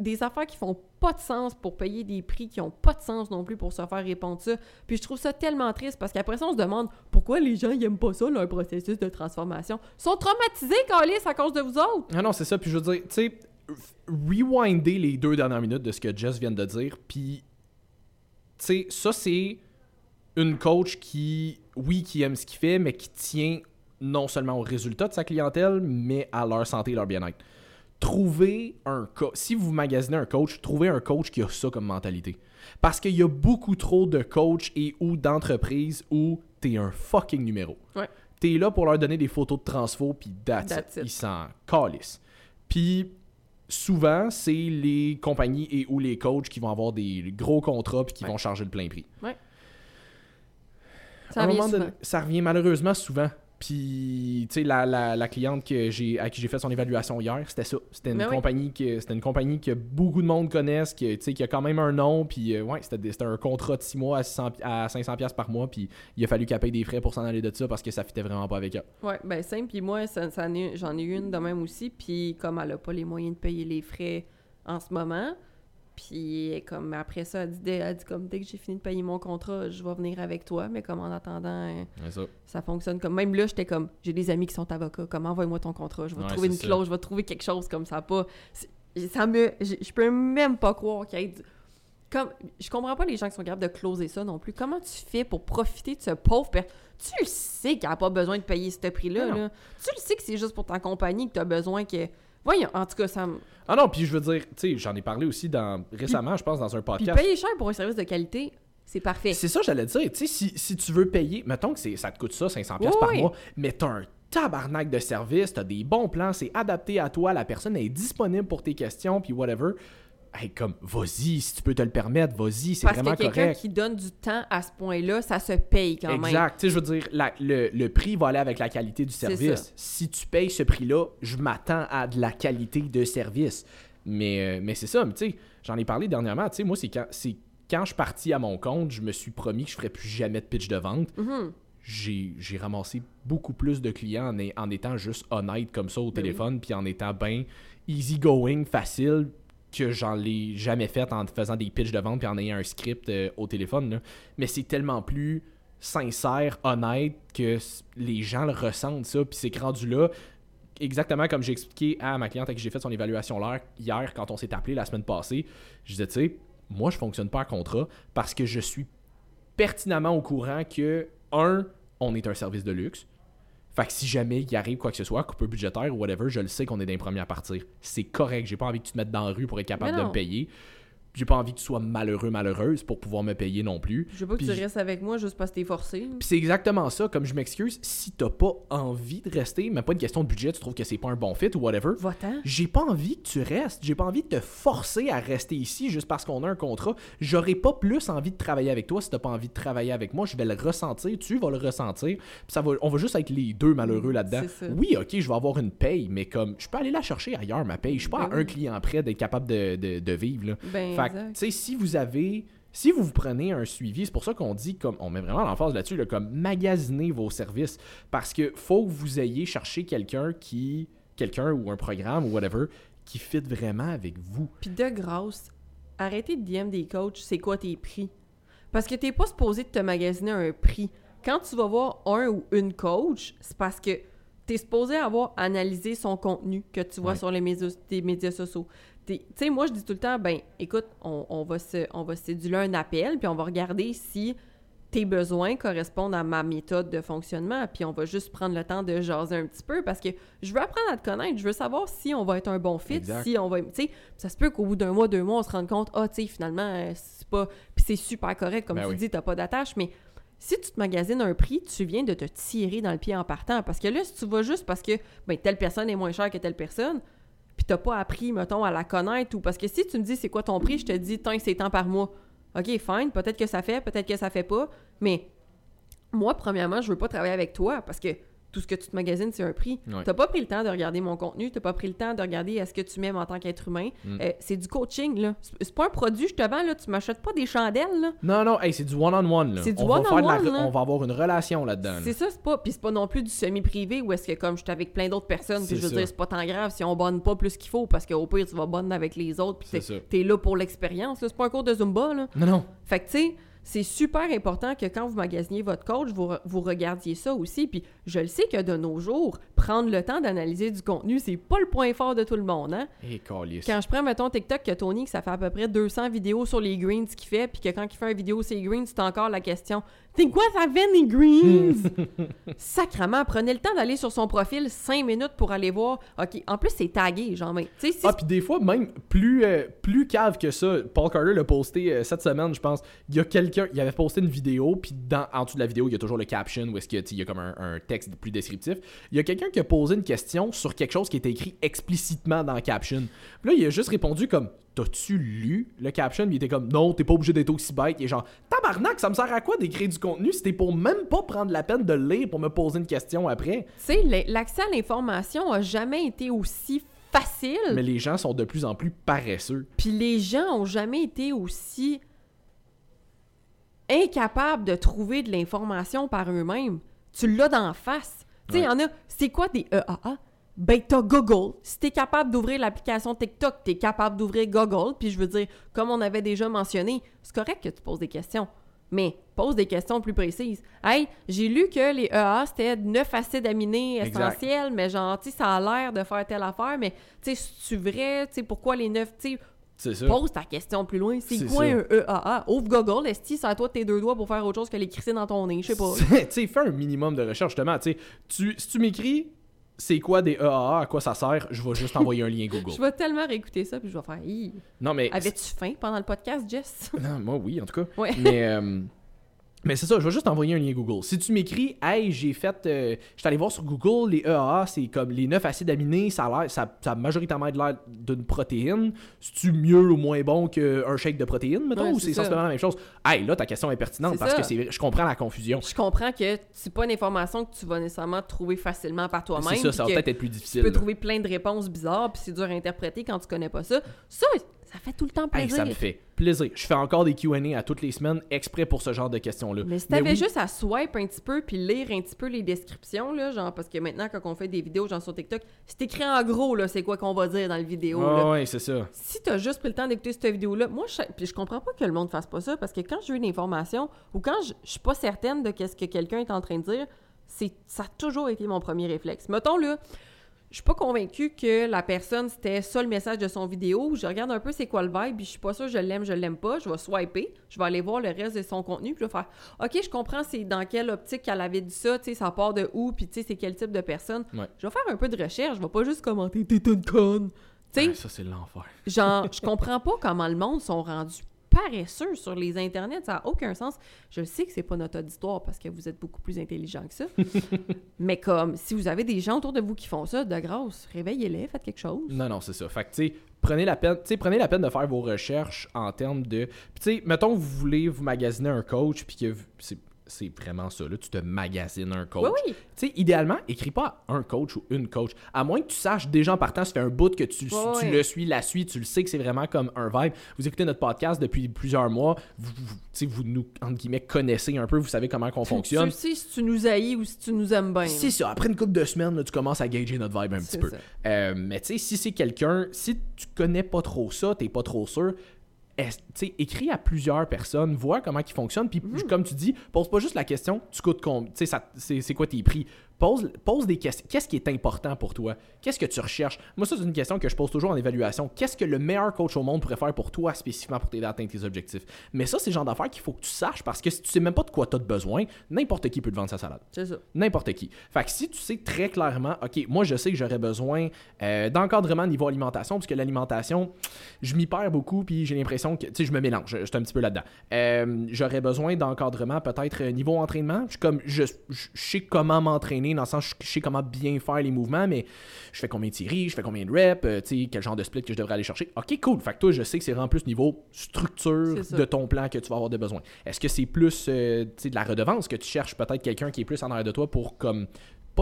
des affaires qui font pas de sens pour payer des prix qui ont pas de sens non plus pour se faire répondre ça. Puis je trouve ça tellement triste parce qu'après ça, on se demande pourquoi les gens ils aiment pas ça, leur processus de transformation. Ils sont traumatisés, Calis, à cause de vous autres. Ah non, c'est ça. Puis je veux dire, tu sais, rewinder les deux dernières minutes de ce que Jess vient de dire. Puis, tu sais, ça, c'est une coach qui, oui, qui aime ce qu'il fait, mais qui tient non seulement au résultat de sa clientèle, mais à leur santé et leur bien-être. Trouvez un coach. Si vous magasinez un coach, trouvez un coach qui a ça comme mentalité. Parce qu'il y a beaucoup trop de coachs et ou d'entreprises où t'es un fucking numéro. Ouais. T'es là pour leur donner des photos de transfo, puis that's, That's it. it. Ils s'en calissent. Puis souvent, c'est les compagnies et ou les coachs qui vont avoir des gros contrats puis qui Ouais. vont charger le plein prix. Ça À un revient moment souvent. donné, ça revient malheureusement souvent. Puis, tu sais, la, la, la cliente que j'ai, à qui j'ai fait son évaluation hier, c'était ça. C'était une, oui. compagnie que, c'était une compagnie que beaucoup de monde connaissent, qui a quand même un nom. Puis, euh, ouais, c'était, c'était un contrat de 6 mois à, 600 pi- à 500$ piastres par mois. Puis, il a fallu qu'elle paye des frais pour s'en aller de ça parce que ça fitait vraiment pas avec elle. Ouais, ben simple. Puis moi, ça, ça j'en ai une de même aussi. Puis comme elle a pas les moyens de payer les frais en ce moment, puis comme après ça, elle dit, dès- elle dit comme dès que j'ai fini de payer mon contrat, je vais venir avec toi. Mais comme en attendant, euh, ça. ça fonctionne comme. Même là, j'étais comme, j'ai des amis qui sont avocats. Comme envoie-moi ton contrat, je vais Ouais, trouver une clause, je vais trouver quelque chose comme ça. Pas. Ça me. Je peux même pas croire qu'il y ait. du- Comme, je comprends pas les gens qui sont capables de closer ça non plus. Comment tu fais pour profiter de ce pauvre per... Tu le sais qu'elle n'a pas besoin de payer ce prix-là. Là. Tu le sais que c'est juste pour ta compagnie que tu as besoin que. Voyons, en tout cas, ça me. Ah non, puis je veux dire, tu sais, j'en ai parlé aussi dans, récemment, je pense, dans un Puis podcast. payer cher pour un service de qualité, c'est parfait. C'est ça, j'allais dire. Tu sais, si, si tu veux payer, mettons que ça te coûte ça, 500$ piastres par Oui. mois, mais t'as un tabarnak de service, t'as des bons plans, c'est adapté à toi, la personne est disponible pour tes questions, puis whatever. Hey, comme, vas-y, si tu peux te le permettre, vas-y, c'est Parce que vraiment quelqu'un correct. qui donne du temps à ce point-là, ça se paye quand même. Exact. Tu sais, je veux dire, la- le, le prix va aller avec la qualité du service. Si tu payes ce prix-là, je m'attends à de la qualité de service. Mais, euh, mais c'est ça, mais tu sais, j'en ai parlé dernièrement. Tu sais, moi, c'est quand, c'est quand je suis parti à mon compte, je me suis promis que je ferais plus jamais de pitch de vente. Mhm. J'ai j'ai ramassé beaucoup plus de clients en, en étant juste honnête comme ça au Ben téléphone, puis en étant bien easy-going, facile, que j'en l'ai jamais fait en faisant des pitches de vente puis en ayant un script euh, au téléphone. Mais c'est tellement plus sincère, honnête, que les gens le ressentent, ça. Puis c'est rendu là, exactement comme j'ai expliqué à ma cliente à qui j'ai fait son évaluation hier, quand on s'est appelé la semaine passée, je disais, tu sais, moi, je fonctionne pas à contrat parce que je suis pertinemment au courant que, un, on est un service de luxe. Fait que si jamais il arrive quoi que ce soit, coupure budgétaire ou whatever, je le sais qu'on est des premiers à partir. C'est correct. J'ai pas envie que tu te mettes dans la rue pour être capable de me payer. J'ai pas envie que tu sois malheureux, malheureuse pour pouvoir me payer non plus. Je veux pas que tu restes avec moi juste parce que t'es forcé. Puis c'est exactement ça, comme je m'excuse, si t'as pas envie de rester, mais pas une question de budget, tu trouves que c'est pas un bon fit ou whatever, j'ai pas envie que tu restes. J'ai pas envie de te forcer à rester ici juste parce qu'on a un contrat. J'aurais pas plus envie de travailler avec toi si t'as pas envie de travailler avec moi. Je vais le ressentir, tu vas le ressentir. Puis ça va, on va juste être les deux malheureux là-dedans. Oui, ok, je vais avoir une paye, mais comme je peux aller la chercher ailleurs, ma paye. Je suis pas Ben à un oui. client près d'être capable de, de- de vivre. Là. Ben, Fait tu sais, si vous avez. Si vous vous prenez un suivi, c'est pour ça qu'on dit, comme on met vraiment l'emphase là-dessus, là, comme magasiner vos services. Parce que faut que vous ayez cherché quelqu'un qui. quelqu'un ou un programme ou whatever qui fit vraiment avec vous. Puis de grâce, arrêtez de DM des coachs, c'est quoi tes prix? Parce que t'es pas supposé de te magasiner un prix. Quand tu vas voir un ou une coach, c'est parce que t'es supposé avoir analysé son contenu que tu vois Ouais. sur les médias, tes médias sociaux. Tu sais, moi, je dis tout le temps, ben, écoute, on, on va se, on va un appel, puis on va regarder si tes besoins correspondent à ma méthode de fonctionnement, puis on va juste prendre le temps de jaser un petit peu parce que je veux apprendre à te connaître, je veux savoir si on va être un bon fit, Exact. si on va, tu sais, ça se peut qu'au bout d'un mois, deux mois, on se rende compte, ah, tu sais, finalement, euh, c'est pas, puis c'est super correct, comme Ben tu oui. dis, t'as pas d'attache, mais si tu te magasines un prix, tu viens de te tirer dans le pied en partant, parce que là, si tu vas juste parce que, ben, telle personne est moins chère que telle personne, t'as pas appris, mettons, à la connaître, ou parce que si tu me dis c'est quoi ton prix, je te dis, tant que c'est tant par mois. OK, fine, peut-être que ça fait, peut-être que ça fait pas, mais moi, premièrement, je veux pas travailler avec toi parce que tout ce que tu te magasines, c'est un prix. Ouais. T'as pas pris le temps de regarder mon contenu, t'as pas pris le temps de regarder est-ce que tu m'aimes en tant qu'être humain. Mm. Euh, c'est du coaching, là. C'est pas un produit, je te vends, là. Tu m'achètes pas des chandelles, là. Non, non, hey, c'est du one-on-one. là. C'est du on la one-on-one. On va avoir une relation là-dedans. là. C'est ça, c'est pas. Puis c'est pas non plus du semi-privé où est-ce que, comme je suis avec plein d'autres personnes, puis je veux ça. dire, c'est pas tant grave si on bonne pas plus qu'il faut, parce qu'au pire, tu vas bonne avec les autres, puis t'es là pour l'expérience. C'est pas un cours de Zumba, là. Non, non. Fait que, tu sais, c'est super important que quand vous magasiniez votre coach, vous, re- vous regardiez ça aussi. Puis je le sais que de nos jours, prendre le temps d'analyser du contenu, c'est pas le point fort de tout le monde, hein? Calice. Quand je prends, mettons, TikTok, que Tony, que ça fait à peu près 200 vidéos sur les greens qu'il fait, puis que quand il fait une vidéo sur les greens, c'est encore la question « T'es quoi ça fait, les greens? » Sacrement, prenez le temps d'aller sur son profil 5 minutes pour aller voir. OK, en plus, c'est tagué, genre, mais... Tu sais, si Ah, puis des fois, même plus, euh, plus cave que ça, Paul Carter l'a posté euh, cette semaine, je pense. Il y a quelqu'un, il avait posté une vidéo, puis dans, en dessous de la vidéo, il y a toujours le caption où est-ce qu'il y y a comme un, un texte plus descriptif. Il y a quelqu'un qui a posé une question sur quelque chose qui était écrit explicitement dans le caption. Puis là, il a juste répondu comme T'as-tu lu le caption? Il était comme Non, t'es pas obligé d'être aussi bête. Il est genre Tabarnak, ça me sert à quoi d'écrire du contenu si t'es pour même pas prendre la peine de le lire pour me poser une question après? Tu sais, l'accès à l'information a jamais été aussi facile. Mais les gens sont de plus en plus paresseux. Puis les gens ont jamais été aussi incapables de trouver de l'information par eux-mêmes. Tu l'as d'en face. Tu sais, il y en a, c'est quoi des EAA? Ben, t'as Google. Si t'es capable d'ouvrir l'application TikTok, t'es capable d'ouvrir Google. Puis je veux dire, comme on avait déjà mentionné, c'est correct que tu poses des questions. Mais pose des questions plus précises. Hey, j'ai lu que les EAA, c'était 9 acides aminés Exact. essentiels, mais genre, tu ça a l'air de faire telle affaire, mais tu sais, c'est vrai, tu sais, pourquoi les 9, tu sais, pose ta question plus loin. C'est quoi ça. un EAA? Ouvre Google, esti, c'est à toi de tes deux doigts pour faire autre chose que les crisser dans ton nez, je sais pas. tu sais, fais un minimum de recherche, justement. Tu sais, tu- si tu m'écris, c'est quoi des EAA, à quoi ça sert, je vais juste envoyer un lien Google. Je vais tellement réécouter ça, puis je vais faire Hi. Non, mais. Avais-tu faim pendant le podcast, Jess? Non, moi, oui, en tout cas. Ouais. Mais. euh, Mais c'est ça, je vais juste envoyer un lien Google. Si tu m'écris, hey, j'ai fait. euh, je suis allé voir sur Google, les EAA, c'est comme les 9 acides aminés, ça a, l'air- ça, ça a majoritairement de l'air d'une protéine. C'est-tu mieux ou moins bon qu'un shake de protéines, mettons, Ouais, ou c'est sensiblement la même chose? Hey, là, ta question est pertinente parce ça. que c'est je comprends la confusion. Je comprends que c'est pas une information que tu vas nécessairement trouver facilement par toi-même. C'est ça, ça va peut-être être plus Tu difficile. peux là. trouver plein de réponses bizarres, puis c'est dur à interpréter quand tu connais pas ça. Ça, ça fait tout le temps Hey, plaisir. ça me fait plaisir. Je fais encore des Q&A à toutes les semaines exprès pour ce genre de questions-là. Mais si t'avais oui, juste à swipe un petit peu puis lire un petit peu les descriptions, là, genre, parce que maintenant, quand on fait des vidéos, genre sur TikTok, c'est écrit en gros, là, c'est quoi qu'on va dire dans la vidéo. Ouais, ouais, c'est ça. Si t'as juste pris le temps d'écouter cette vidéo-là, moi, je, puis je comprends pas que le monde fasse pas ça, parce que quand j'ai une information, ou quand je, je suis pas certaine de qu'est-ce que quelqu'un est en train de dire, c'est, ça a toujours été mon premier réflexe. Mettons, là, je suis pas convaincue que la personne, c'était ça le message de son vidéo. Je regarde un peu c'est quoi le vibe, puis je suis pas sûre je l'aime, je l'aime pas. Je vais swiper, je vais aller voir le reste de son contenu, puis je vais faire OK, je comprends c'est dans quelle optique qu'elle avait dit ça, tu sais, ça part de où, puis tu sais, c'est quel type de personne. Ouais. Je vais faire un peu de recherche, je vais pas juste commenter T'es une conne. Tu sais, Ouais, ça, c'est l'enfer. Genre, je comprends pas comment le monde sont rendus paresseux sur les internets, ça n'a aucun sens. Je sais que c'est pas notre auditoire parce que vous êtes beaucoup plus intelligent que ça. Mais comme si vous avez des gens autour de vous qui font ça, de grâce, réveillez-les, faites quelque chose. Non, non, c'est ça. Fait que, tu sais, prenez la peine, prenez la peine de faire vos recherches en termes de. Tu sais, mettons, vous voulez vous magasiner un coach, puis que vous- c'est. C'est vraiment ça, là. Tu te magasines un coach. Oui, oui. Tu sais, idéalement, écris pas un coach ou une coach. À moins que tu saches déjà en partant, ça fait un bout que tu, tu le suis, la suis, tu le sais que c'est vraiment comme un vibe. Vous écoutez notre podcast depuis plusieurs mois, vous, vous, tu sais, vous nous, entre guillemets, connaissez un peu, vous savez comment on Tu fonctionne. le sais si tu nous haïs ou si tu nous aimes bien. C'est ça. Après une couple de semaines, là, tu commences à gager notre vibe un petit peu. Euh, mais tu sais, si c'est quelqu'un, si tu connais pas trop ça, t'es pas trop sûr, est- tu sais, écris à plusieurs personnes, vois comment ils fonctionnent, puis Mhm. comme tu dis, pose pas juste la question, tu coûtes combien, tu sais, c'est quoi tes prix? Pose, pose des questions. Qu'est-ce qui est important pour toi? Qu'est-ce que tu recherches? Moi, ça, c'est une question que je pose toujours en évaluation. Qu'est-ce que le meilleur coach au monde pourrait faire pour toi spécifiquement pour t'aider à atteindre tes objectifs? Mais ça, c'est le genre d'affaires qu'il faut que tu saches parce que si tu sais même pas de quoi tu as besoin, n'importe qui peut te vendre sa salade. C'est ça. N'importe qui. Fait que si tu sais très clairement, OK, moi je sais que j'aurais besoin euh, d'encadrement niveau alimentation, parce que l'alimentation, je m'y perds beaucoup, puis j'ai l'impression que, tu sais, je me mélange, je je suis un petit peu là-dedans. Euh, j'aurais besoin d'encadrement peut-être euh, niveau entraînement. Je, comme, je, je- je sais comment m'entraîner, dans le sens, je sais comment bien faire les mouvements, mais je fais combien de séries, je fais combien de reps, euh, tu sais, quel genre de split que je devrais aller chercher. OK, cool. Fait que toi, je sais que c'est vraiment plus niveau structure de ton plan que tu vas avoir de besoin. Est-ce que c'est plus euh, de la redevance que tu cherches peut-être quelqu'un qui est plus en arrière de toi pour comme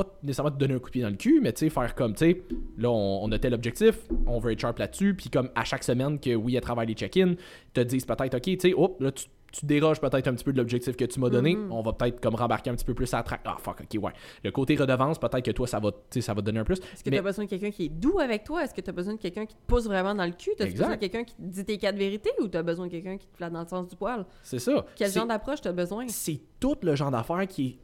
pas nécessairement te donner un coup de pied dans le cul, mais tu sais, faire comme, tu sais, là, on, on a tel objectif, on veut être sharp là-dessus, puis comme à chaque semaine que oui, à travers les check-in, te disent peut-être, ok, tu sais, hop, là, tu, tu déroges peut-être un petit peu de l'objectif que tu m'as donné, Mhm. on va peut-être comme rembarquer un petit peu plus à la traque. Ah, fuck, ok, ouais. Le côté redevance, peut-être que toi, ça va, tu sais, ça va te donner un plus. Est-ce que Mais- tu as besoin de quelqu'un qui est doux avec toi? Est-ce que tu as besoin de quelqu'un qui te pousse vraiment dans le cul? T'as besoin de quelqu'un qui te dit tes quatre vérités ou tu as besoin de quelqu'un qui te flatte dans le sens du poil? C'est ça. Quel genre d'approche tu as besoin? c'est tout le genre d'affaires qui est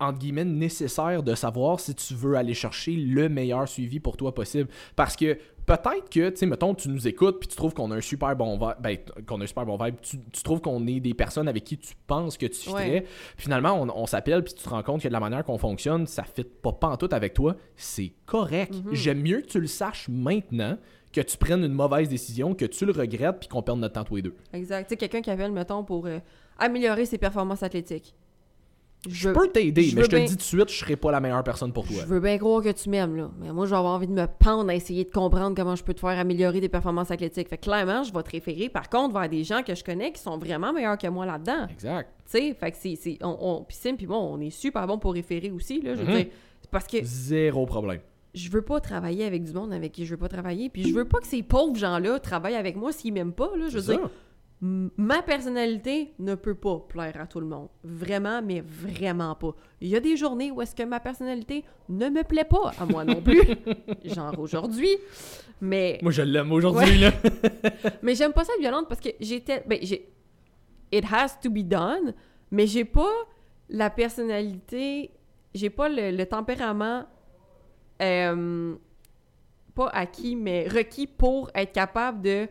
entre guillemets nécessaire de savoir si tu veux aller chercher le meilleur suivi pour toi possible parce que peut-être que tu sais mettons tu nous écoutes puis tu trouves qu'on a un super bon vibe ben, qu'on a un super bon vibe tu, tu trouves qu'on est des personnes avec qui tu penses que tu Ouais. fitterais finalement on, on s'appelle puis tu te rends compte que de la manière qu'on fonctionne ça fit pas pantoute avec toi c'est correct Mhm. j'aime mieux que tu le saches maintenant que tu prennes une mauvaise décision que tu le regrettes puis qu'on perde notre temps tous les deux Exact. Tu sais, quelqu'un qui appelle, mettons, pour euh, améliorer ses performances athlétiques. Je peux t'aider mais je te le dis tout de suite je serai pas la meilleure personne pour toi Je veux bien croire que tu m'aimes, là. Mais moi, je vais avoir envie de me pendre à essayer de comprendre comment je peux te faire améliorer tes performances athlétiques. Fait que clairement, je vais te référer, par contre, vers des gens que je connais qui sont vraiment meilleurs que moi là-dedans. exact Tu sais, fait que c'est... On, on, puis Sim, puis moi, on est super bon pour référer aussi, là. Je veux Mhm. dire, c'est parce que Zéro problème. je veux pas travailler avec du monde avec qui je veux pas travailler. Puis je veux pas que ces pauvres gens-là travaillent avec moi s'ils m'aiment pas, là. Je veux dire, Ma personnalité ne peut pas plaire à tout le monde. Vraiment, mais vraiment pas. Il y a des journées où est-ce que ma personnalité ne me plaît pas à moi non plus. Genre aujourd'hui. Mais, Moi, je l'aime aujourd'hui, là. mais j'aime pas ça être violente parce que j'étais. Ben, j'ai. It has to be done, mais j'ai pas la personnalité. J'ai pas le, le tempérament. euh, pas acquis, mais requis pour être capable de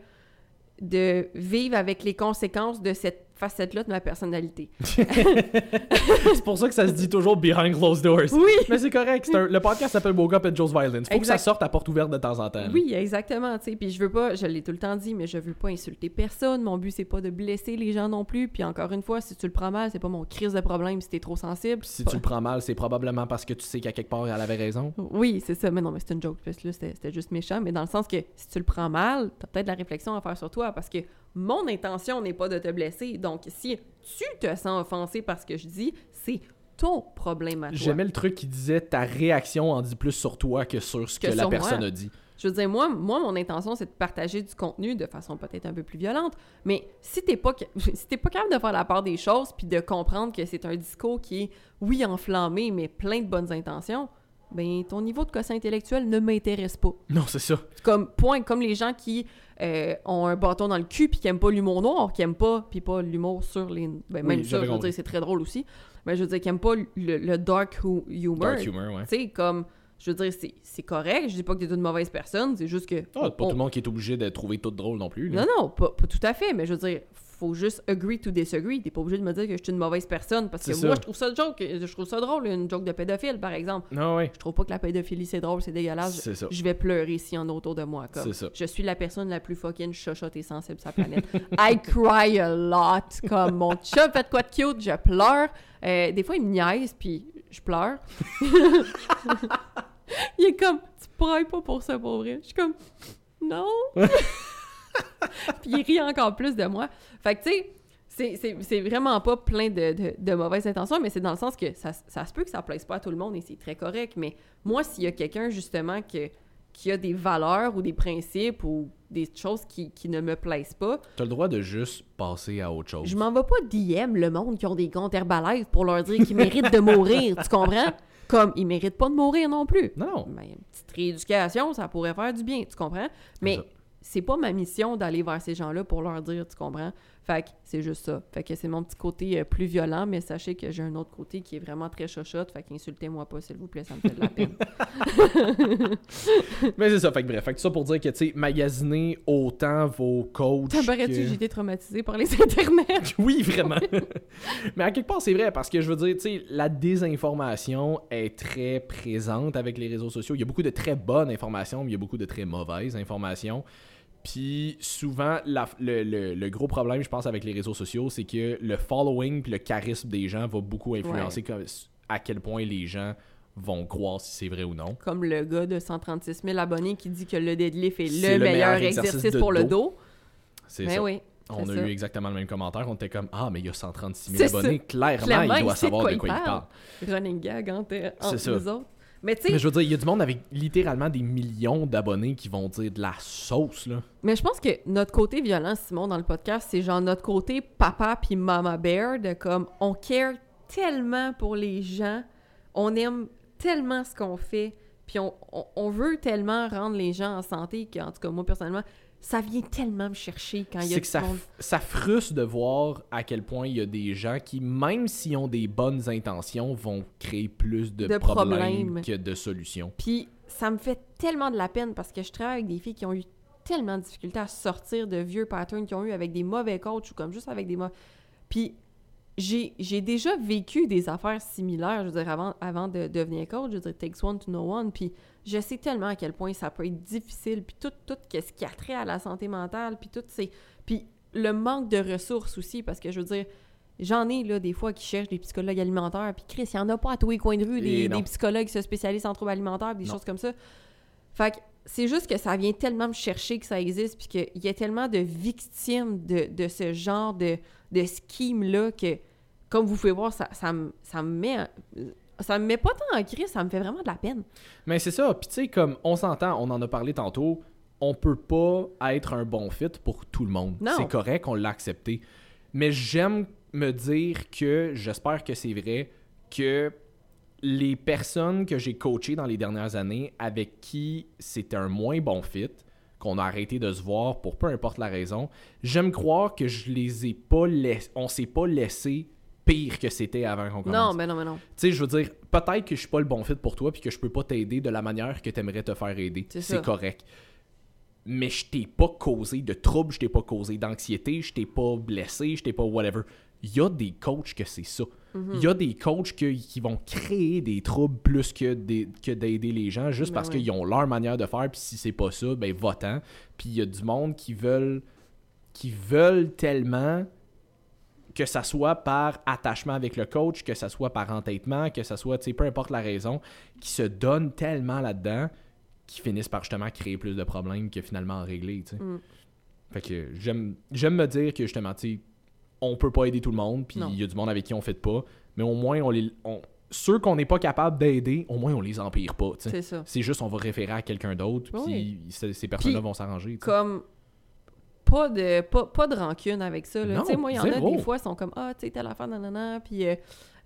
de vivre avec les conséquences de cette facette-là de ma personnalité. c'est pour ça que ça se dit toujours behind closed doors. Oui! Mais c'est correct. un- Le podcast s'appelle Woke Up and Joe's Violence. Faut que ça Exact. sorte à porte ouverte de temps en temps. Oui, exactement, tu sais. Puis je veux pas, je l'ai tout le temps dit, mais je veux pas insulter personne. Mon but, c'est pas de blesser les gens non plus. Puis encore une fois, si tu le prends mal, c'est pas mon crise de problème si t'es trop sensible. Si Pas- tu le prends mal, c'est probablement parce que tu sais qu'à quelque part, elle avait raison. Oui, c'est ça. Mais non, mais c'est une joke. Parce que là, c'était c'était juste méchant. Mais dans le sens que si tu le prends mal, t'as peut-être de la réflexion à faire sur toi. Parce que mon intention n'est pas de te blesser. Donc, si tu te sens offensé par ce que je dis, c'est ton problème à toi. J'aimais le truc qui disait ta réaction en dit plus sur toi que sur ce que, Que la personne moi. a dit. Je veux dire, moi, moi mon intention, c'est de partager du contenu de façon peut-être un peu plus violente, mais si t'es pas, si t'es pas capable de faire la part des choses puis de comprendre que c'est un discours qui est, oui, enflammé, mais plein de bonnes intentions, ben ton niveau de quotient intellectuel ne m'intéresse pas. Non, c'est ça. Comme, point, comme les gens qui euh, ont un bâton dans le cul puis qui aiment pas l'humour noir, qui aiment pas, puis pas l'humour sur les... Ben, même Oui, ça, je veux dire, c'est très drôle aussi, mais je veux dire, qui aiment pas le, le dark hu- humor. Dark humor, ouais. Tu sais, comme, je veux dire, c'est- c'est correct. Je dis pas que t'es une mauvaise personne, c'est juste que. Ah, pas on- tout le monde qui est obligé de trouver tout drôle non plus. là. Non, non, pas, pas tout à fait, mais je veux dire, faut juste agree to disagree. T'es pas obligé de me dire que je suis une mauvaise personne parce que moi, ça. je trouve ça joke. Je trouve ça drôle, une joke de pédophile, par exemple. Non, ouais. Je trouve pas que la pédophilie, c'est drôle, c'est dégueulasse. C'est ça. Je vais pleurer s'il y en a autour de moi. Comme, C'est ça. Je suis la personne la plus fucking chochotte et sensible sur la planète. I cry a lot. Comme mon chum fait quoi de cute, je pleure. Euh, des fois, il me niaise, puis je pleure. il est comme, tu brailles pas pour ça, pour vrai. Je suis comme, non. puis il rit encore plus de moi. Fait que, tu sais, c'est- vraiment pas plein de, de- de mauvaises intentions, mais c'est dans le sens que ça, ça se peut que ça plaise pas à tout le monde et c'est très correct. Mais moi, s'il y a quelqu'un, justement, que, qui a des valeurs ou des principes ou des choses qui, qui ne me plaisent pas, T'as le droit de juste passer à autre chose. je m'en vais pas DM le monde qui ont des comptes Herbalife pour leur dire qu'ils méritent de mourir, tu comprends? Comme ils méritent pas de mourir non plus. Non. Ben, une petite rééducation, ça pourrait faire du bien, tu comprends? Mais. C'est pas ma mission d'aller vers ces gens-là pour leur dire, tu comprends? Fait que c'est juste ça. Fait que c'est mon petit côté euh, plus violent, mais sachez que j'ai un autre côté qui est vraiment très chochotte. Fait qu'insultez-moi pas, s'il vous plaît, ça me fait de la peine. Mais c'est ça. Fait que bref. Fait que ça pour dire que, tu sais, magasiner autant vos coachs. T'apparaît-tu que- que j'ai été traumatisée par les internets? Oui, vraiment. Mais à quelque part, c'est vrai, parce que je veux dire, tu sais, la désinformation est très présente avec les réseaux sociaux. Il y a beaucoup de très bonnes informations, mais il y a beaucoup de très mauvaises informations. Puis souvent, la- le, le- le gros problème, je pense, avec les réseaux sociaux, c'est que le following puis le charisme des gens va beaucoup influencer à quel point les gens vont croire si c'est vrai ou non. Comme le gars de 136 000 abonnés qui dit que le deadlift est le, meilleur, exercice, pour le dos. C'est Mais ça. oui. On a ça. eu exactement le même commentaire. On était comme Ah, mais il y a 136 C'est 000 abonnés. Clairement, Clairement, il doit il sait de savoir quoi de quoi il parle. Running gag entre, entre nous autres. Mais tu sais, Mais je veux dire, il y a du monde avec littéralement des millions d'abonnés qui vont dire de la sauce, là. Mais je pense que notre côté violent, Simon, dans le podcast, c'est genre notre côté papa puis mama bear, de comme on care tellement pour les gens, on aime tellement ce qu'on fait, puis on, on- on veut tellement rendre les gens en santé qu'en tout cas, moi personnellement, ça vient tellement me chercher quand il y a C'est du que ça, monde. ça frustre de voir à quel point il y a des gens qui, même s'ils ont des bonnes intentions, vont créer plus de, De problèmes, problèmes. que de solutions. Puis ça me fait tellement de la peine parce que je travaille avec des filles qui ont eu tellement de difficultés à sortir de vieux patterns qu'ils ont eu avec des mauvais coachs ou comme juste avec des mauvais... Puis j'ai déjà vécu des affaires similaires, je veux dire, avant, avant de devenir coach, je veux dire, takes one to know one, puis je sais tellement à quel point ça peut être difficile, puis tout, tout ce qui a trait à la santé mentale, puis tout c'est... Puis le manque de ressources aussi, parce que je veux dire, j'en ai là des fois qui cherchent des psychologues alimentaires, puis Chris, il n'y en a pas à tous les coins de rue, Et des, des psychologues qui se spécialisent en troubles alimentaires, des Non. choses comme ça. Fait que c'est juste que ça vient tellement me chercher que ça existe, puis qu'il y a tellement de victimes de, de ce genre de, de scheme-là que, comme vous pouvez voir, ça, ça, me, ça me met... Ça me met pas tant en crise, ça me fait vraiment de la peine. Mais c'est ça. Puis tu sais, comme on s'entend, on en a parlé tantôt, on peut pas être un bon fit pour tout le monde. Non. C'est correct, on l'a accepté. Mais j'aime me dire que, j'espère que c'est vrai, que les personnes que j'ai coachées dans les dernières années avec qui c'était un moins bon fit, qu'on a arrêté de se voir pour peu importe la raison, j'aime croire que je les ai pas laissés, on s'est pas laissé pire que c'était avant qu'on commence. Non, mais non, mais non. Tu sais, je veux dire, peut-être que je suis pas le bon fit pour toi puis que je peux pas t'aider de la manière que t'aimerais te faire aider. C'est correct. Mais je t'ai pas causé de troubles, je t'ai pas causé d'anxiété, je t'ai pas blessé, je t'ai pas whatever. Il y a des coachs que c'est ça. Mhm. Il y a des coachs que- qui vont créer des troubles plus que d'aider les gens juste Ben parce ouais. qu'ils ont leur manière de faire puis si c'est pas ça, ben votant. Puis il y a du monde qui veulent qui veulent tellement que ça soit par attachement avec le coach, que ça soit par entêtement, que ça soit, tu sais, peu importe la raison, qui se donnent tellement là-dedans qui finissent par justement créer plus de problèmes que finalement en régler, tu sais. Mm. Fait que j'aime me dire que justement, tu sais, on peut pas aider tout le monde, puis il y a du monde avec qui on fait pas, mais au moins on les on- ceux qu'on n'est pas capable d'aider, au moins on les empire pas, tu sais. C'est ça. C'est juste on va référer à quelqu'un d'autre, puis ces ces personnes-là vont s'arranger. Comme pas de pas, pas de rancune avec ça là. Non, Tu sais moi il y en a des fois ils sont comme ah tu sais telle affaire nanana puis euh,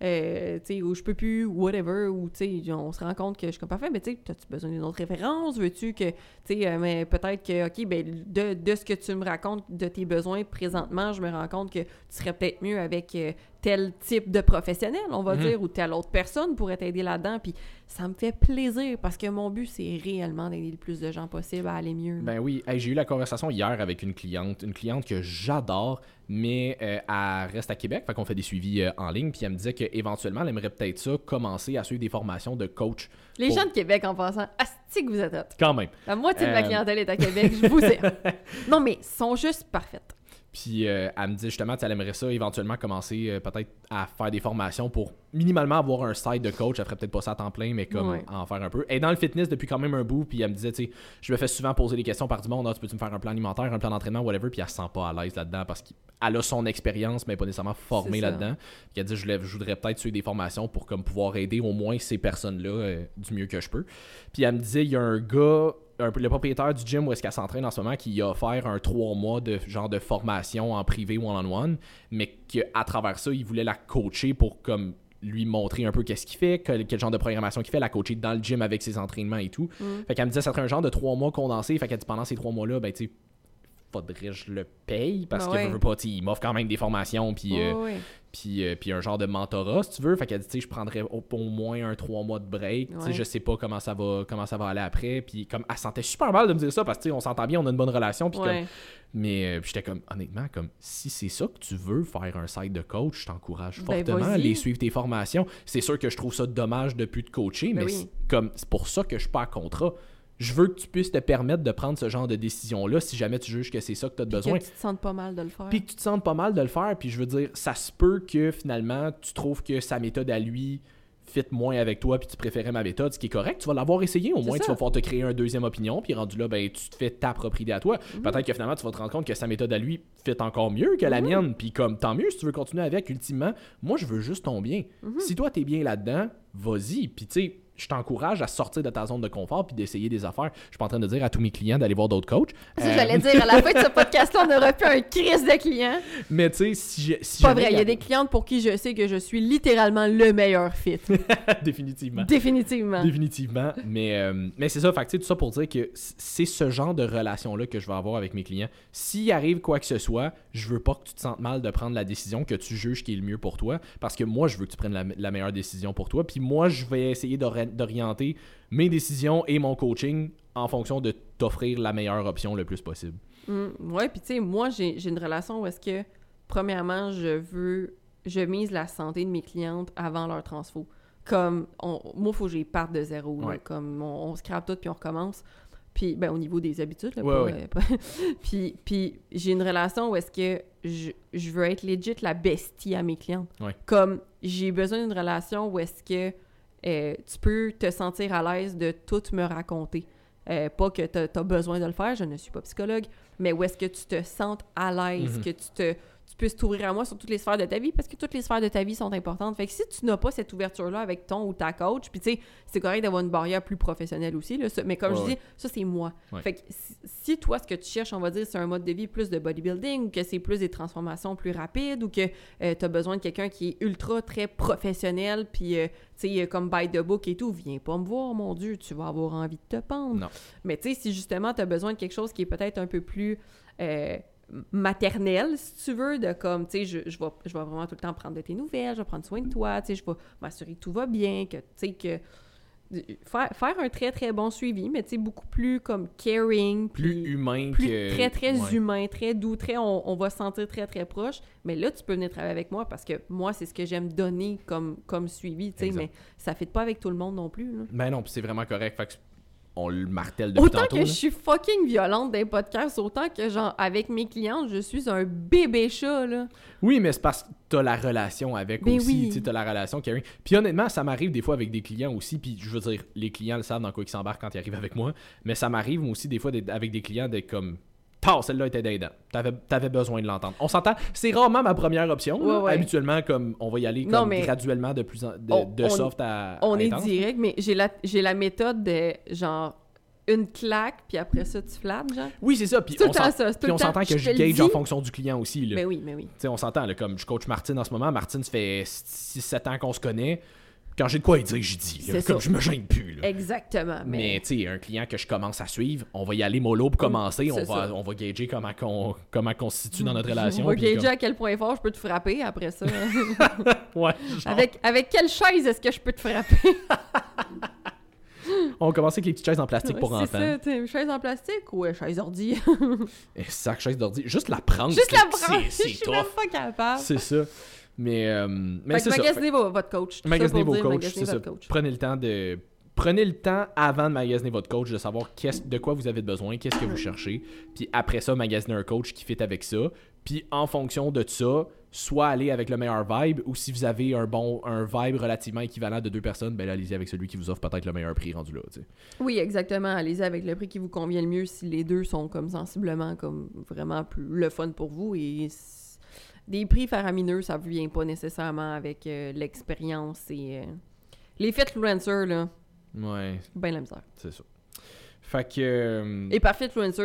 euh, tu sais ou je peux plus whatever ou tu sais on se rend compte que je suis comme parfait mais tu sais as-tu besoin d'une autre référence? Veux-tu que tu sais euh, mais peut-être que OK ben de, de ce que tu me racontes de tes besoins présentement je me rends compte que tu serais peut-être mieux avec euh, tel type de professionnel on va Mhm. dire ou telle autre personne pourrait t'aider là-dedans puis ça me fait plaisir parce que mon but c'est réellement d'aider le plus de gens possible à aller mieux. Ben oui, Hey, j'ai eu la conversation hier avec une cliente, une cliente que j'adore, mais euh, elle reste à Québec, fait qu'on fait des suivis euh, en ligne, puis elle me disait qu'éventuellement, elle aimerait peut-être ça, commencer à suivre des formations de coach. Les Pour- gens de Québec en passant, asti que vous êtes hot. Quand même. La moitié de ma Euh, clientèle est à Québec, je vous aime. non, mais ils sont juste parfaites. Puis euh, elle me dit justement, elle aimerait ça éventuellement commencer euh, peut-être à faire des formations pour minimalement avoir un site de coach. Elle ferait peut-être pas ça à temps plein, mais comme Ouais. en faire un peu. Elle est dans le fitness depuis quand même un bout, puis elle me disait, tu sais, je me fais souvent poser des questions par du monde, Ah, tu peux-tu me faire un plan alimentaire, un plan d'entraînement, whatever, puis elle se sent pas à l'aise là-dedans parce qu'elle a son expérience, mais pas nécessairement formée là-dedans. Puis elle dit, je, je voudrais peut-être suivre des formations pour comme pouvoir aider au moins ces personnes-là euh, du mieux que je peux. Puis elle me disait, il y a un gars, le propriétaire du gym où est-ce qu'elle s'entraîne en ce moment, qui a offert un trois mois de genre de formation en privé one-on-one, mais qu'à travers ça, il voulait la coacher pour comme lui montrer un peu qu'est-ce qu'il fait, quel, quel genre de programmation qu'il fait, la coacher dans le gym avec ses entraînements et tout. Mm. Fait qu'elle me disait, ça serait un genre de trois mois condensé. Fait qu'elle dit, pendant ces trois mois-là, ben, tu sais, faudrait que je le paye parce Ben que ouais. veux pas, il m'offre quand même des formations, puis euh, Ouais, ouais. puis, euh, puis un genre de mentorat, si tu veux. Fait qu'elle dit, tu sais, je prendrais au, au moins un trois mois de break. Ouais. je sais pas comment ça va comment ça va aller après. Puis comme, elle se sentait super mal de me dire ça parce que, tu sais, on s'entend bien, on a une bonne relation. Puis comme, Ouais. mais euh, j'étais comme, honnêtement, comme, si c'est ça que tu veux, faire un site de coach, je t'encourage Ben, fortement à aller suivre tes formations. C'est sûr que je trouve ça dommage de plus te coacher, Ben mais oui. comme, c'est pour ça que je suis pas à contrat. Je veux que tu puisses te permettre de prendre ce genre de décision-là si jamais tu juges que c'est ça que tu as besoin. Que tu te sentes pas mal de le faire. Puis que tu te sentes pas mal de le faire, puis je veux dire, ça se peut que finalement, tu trouves que sa méthode à lui fit moins avec toi puis tu préférais ma méthode, ce qui est correct, tu vas l'avoir essayé. Au moins, tu vas pouvoir te créer une deuxième opinion. Puis rendu là, ben, tu te fais ta propre idée à toi. Mhm. Peut-être que finalement, tu vas te rendre compte que sa méthode à lui fit encore mieux que la Mhm. mienne. Puis comme, tant mieux si tu veux continuer avec. Ultimement, moi, je veux juste ton bien. Mhm. Si toi, t'es bien là-dedans, vas-y. Puis tu sais, je t'encourage à sortir de ta zone de confort puis d'essayer des affaires. Je suis pas en train de dire à tous mes clients d'aller voir d'autres coachs. Ça, Euh, j'allais dire, à la fin de ce podcast-là, on aurait plus un crise de clients. mais tu sais, si j'ai. Si Pas vrai, il y a des clientes pour qui je sais que je suis littéralement le meilleur fit. Définitivement. Définitivement. Définitivement. Mais, euh, mais c'est ça, fait que, tu sais, tout ça pour dire que c'est ce genre de relation-là que je vais avoir avec mes clients. S'il arrive quoi que ce soit, je veux pas que tu te sentes mal de prendre la décision que tu juges qui est le mieux pour toi. Parce que moi, je veux que tu prennes la, la meilleure décision pour toi. Puis moi, je vais essayer d'ori- d'orienter mes décisions et mon coaching en fonction de t'offrir la meilleure option le plus possible. Mm, ouais, puis tu sais, moi, j'ai une relation où est-ce que, premièrement, je veux, je mise la santé de mes clientes avant leur transfo. Comme, on, moi, il faut que j'y parte de zéro. là. Comme, on, on scrape tout puis on recommence. Puis, ben, au niveau des habitudes, là, Ouais, pas, ouais. euh, pas- puis, puis j'ai une relation où est-ce que je, je veux être legit la bestie à mes clientes. Comme, j'ai besoin d'une relation où est-ce que euh, tu peux te sentir à l'aise de tout me raconter. Euh, pas que tu as besoin de le faire, je ne suis pas psychologue, mais où est-ce que tu te sentes à l'aise, Mhm. que tu te tu puisses t'ouvrir à moi sur toutes les sphères de ta vie, parce que toutes les sphères de ta vie sont importantes. Fait que si tu n'as pas cette ouverture-là avec ton ou ta coach, puis tu sais, c'est correct d'avoir une barrière plus professionnelle aussi, là, ça- mais comme Ouais, je ouais. dis, ça c'est moi. Ouais. Fait que si, si toi, ce que tu cherches, on va dire, c'est un mode de vie plus de bodybuilding, ou que c'est plus des transformations plus rapides, ou que tu as besoin de quelqu'un qui est ultra, très professionnel, puis euh, tu sais, comme by the book et tout, viens pas me voir, mon Dieu, tu vas avoir envie de te pendre. Non. Mais tu sais, si justement tu as besoin de quelque chose qui est peut-être un peu plus euh, maternel, si tu veux, de comme, tu sais, je, je, vais, je vais vraiment tout le temps prendre de tes nouvelles, je vais prendre soin de toi, tu sais, je vais m'assurer que tout va bien, que, tu sais, que... Faire, faire un très, très bon suivi, mais tu sais, beaucoup plus comme caring, Plus humain plus que. très, très ouais. humain, très doux, très... On, on va se sentir très, très proche. Mais là, tu peux venir travailler avec moi parce que moi, c'est ce que j'aime donner comme, comme suivi, tu sais, mais ça ne fait pas avec tout le monde non plus, là. Ben non, puis c'est vraiment correct. Fait que on le martèle depuis Autant tantôt. que là. je suis fucking violente dans les podcasts, autant que, genre, avec mes clientes, je suis un bébé chat, là. Oui, mais c'est parce que t'as la relation avec Ben aussi. oui. Tu sais, t'as la relation caring. Puis honnêtement, ça m'arrive des fois avec des clients aussi. Puis je veux dire, les clients le savent dans quoi ils s'embarquent quand ils arrivent avec moi. Mais ça m'arrive aussi des fois avec des clients d'être comme. Tard, celle-là était aidant. T'avais, t'avais besoin de l'entendre. On s'entend. C'est rarement ma première option. là. Ouais, ouais. Habituellement, comme on va y aller Non, comme mais- graduellement de plus en, de, On- de on- soft à. On à est intense. direct, mais j'ai la, j'ai la méthode de, genre, une claque, puis après ça, tu flattes, genre. Oui, c'est ça. Puis on, s'entend que je gage en fonction du client aussi. Là. Mais oui, mais oui. Sais, on s'entend, là, comme je coach Martine en ce moment. Martine, ça fait 6-7 ans qu'on se connaît. Quand j'ai de quoi dire, j'y dis. là. C'est Comme ça. je me gêne plus. Là. Exactement. Mais Mais, tu sais, un client que je commence à suivre, on va y aller mollo pour commencer. On c'est va, ça. on va gager comment qu'on comment se situe dans notre relation. on va gager à quel point fort je peux te frapper après ça. Ouais, genre, avec, avec quelle chaise est-ce que je peux te frapper? On va commencer avec les petites chaises en plastique pour c'est enfants. ça, t'sais, une chaise en plastique ou une chaise ordi? Et sac chaise d'ordi. Juste la prendre. Juste c'est- la prendre! C'est Je c'est suis même pas capable. C'est ça. Mais, euh, mais c'est ça. magasinez vo- votre coach. Magasinez vos coachs, c'est ça. coach. Prenez le temps de prenez le temps avant de magasiner votre coach de savoir qu'est-ce de quoi vous avez besoin, qu'est-ce que vous cherchez, puis après ça magasiner un coach qui fit avec ça, puis en fonction de ça, soit aller avec le meilleur vibe ou si vous avez un bon un vibe relativement équivalent de deux personnes, ben allez-y avec celui qui vous offre peut-être le meilleur prix rendu là, tu sais. Oui, exactement. Allez-y avec le prix qui vous convient le mieux si les deux sont comme sensiblement comme vraiment plus le fun pour vous et des prix faramineux, ça ne vient pas nécessairement avec euh, l'expérience et euh, les fitfluencers là, Ouais, ben la misère. c'est ça. Fait que euh, Et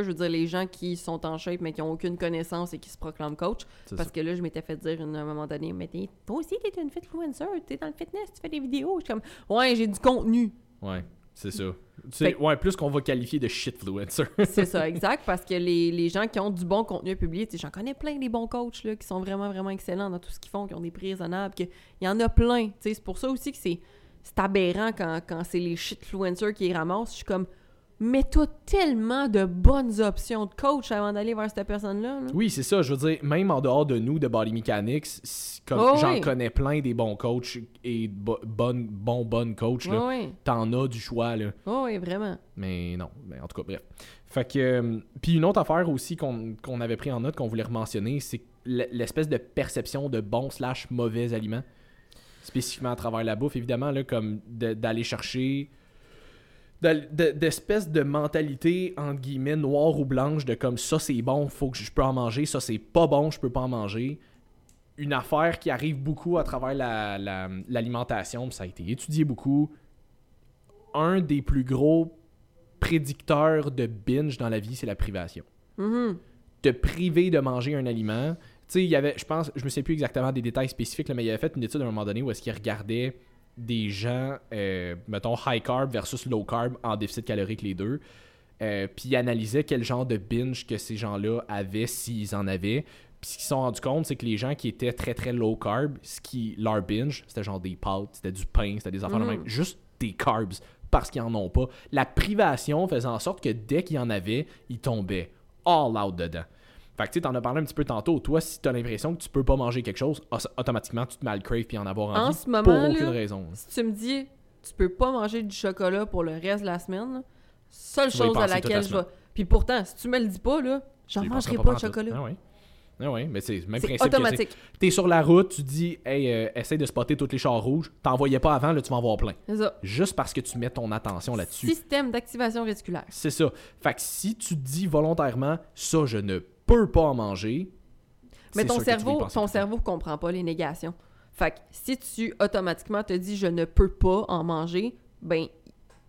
je veux dire les gens qui sont en shape mais qui ont aucune connaissance et qui se proclament coach parce ça. que là je m'étais fait dire à un moment donné mais t'es- toi aussi t'es une fitfluencer, t'es dans le fitness, tu fais des vidéos, je suis comme ouais, j'ai du contenu. Ouais, c'est ça. Tu sais, ouais, plus qu'on va qualifier de shitfluencer. C'est ça, exact, parce que les, les gens qui ont du bon contenu à publier, tu sais, j'en connais plein des bons coachs là, qui sont vraiment, vraiment excellents dans tout ce qu'ils font, qui ont des prix raisonnables, il y en a plein. tu sais, C'est pour ça aussi que c'est c'est aberrant quand, quand c'est les shitfluencers qui les ramassent. Je suis comme, mais t'as tellement de bonnes options de coach avant d'aller vers cette personne-là. là. Oui, c'est ça. Je veux dire, même en dehors de nous, de Body Mechanics, comme Oh, j'en oui. connais plein des bons coachs et bo- bonnes, bons, bonnes coachs. Ouais, ouais. T'en as du choix, là. Ouais, ouais, vraiment. Mais non. Mais en tout cas, bref. Fait que. euh, Puis une autre affaire aussi qu'on qu'on avait pris en note, qu'on voulait mentionner, c'est l'espèce de perception de bon slash mauvais aliments. spécifiquement à travers la bouffe, évidemment, là, comme d'aller chercher de- de- d'espèce de mentalité entre guillemets noire ou blanche de comme ça c'est bon faut que je peux en manger ça c'est pas bon je peux pas en manger une affaire qui arrive beaucoup à travers la- la- l'alimentation puis ça a été étudié beaucoup un des plus gros prédicteurs de binge dans la vie c'est la privation Mhm. te priver de manger un aliment. Tu sais, il y avait, je pense, je me sais plus exactement des détails spécifiques, là, mais il avait fait une étude à un moment donné où est-ce qu'il regardait des gens, euh, mettons, high carb versus low carb en déficit calorique les deux. Euh, puis il analysait quel genre de binge que ces gens-là avaient, s'ils en avaient. Puis ce qu'ils se sont rendus compte, c'est que les gens qui étaient très très low carb, ce qui, leur binge, c'était genre des pâtes, c'était du pain, c'était des affaires de Mhm. même, juste des carbs, parce qu'ils en ont pas. La privation faisait en sorte que dès qu'ils en avaient, ils tombaient all out dedans. Fait que tu t'en as parlé un petit peu tantôt. Toi, si t'as l'impression que tu peux pas manger quelque chose, as- automatiquement, tu te crave puis en avoir En envie. ce moment, pour là, aucune raison. Si tu me dis, tu peux pas manger du chocolat pour le reste de la semaine, seule Tu chose à laquelle je vais. Puis pourtant, si tu me le dis pas, là, j'en Tu mangerai pas de chocolat. Ah. Ah ouais, mais c'est le même principe. que, tu automatique. T'es sur la route, tu dis, hey, euh, essaye de spotter tous les chars rouges. T'en voyais pas avant, là, tu vas en voir plein. C'est ça. Juste parce que tu mets ton attention là-dessus. Système d'activation réticulaire. C'est ça. Fait que si tu dis volontairement, ça, je ne peux pas en manger. Mais ton cerveau, ton cerveau comprend pas les négations. Fait que si tu automatiquement te dis je ne peux pas en manger, ben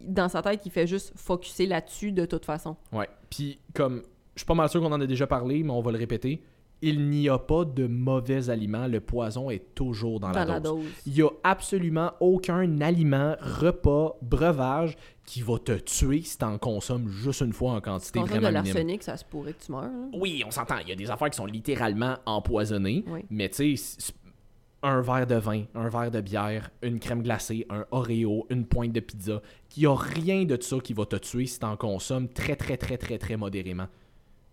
dans sa tête, il fait juste focuser là-dessus de toute façon. Ouais. Puis, comme, je suis pas mal sûr qu'on en a déjà parlé, mais on va le répéter. Il n'y a pas de mauvais aliments. Le poison est toujours dans, Dans, la, la dose. Il n'y a absolument aucun aliment, repas, breuvage qui va te tuer si tu en consommes juste une fois en Si quantité de vraiment minime. l'arsenic, ça se pourrait que tu meurs. là. Oui, on s'entend. Il y a des affaires qui sont littéralement empoisonnées. Oui. Mais tu sais, un verre de vin, un verre de bière, une crème glacée, un Oreo, une pointe de pizza, qu'il n'y a rien de ça qui va te tuer si tu en consommes très, très, très, très, très modérément.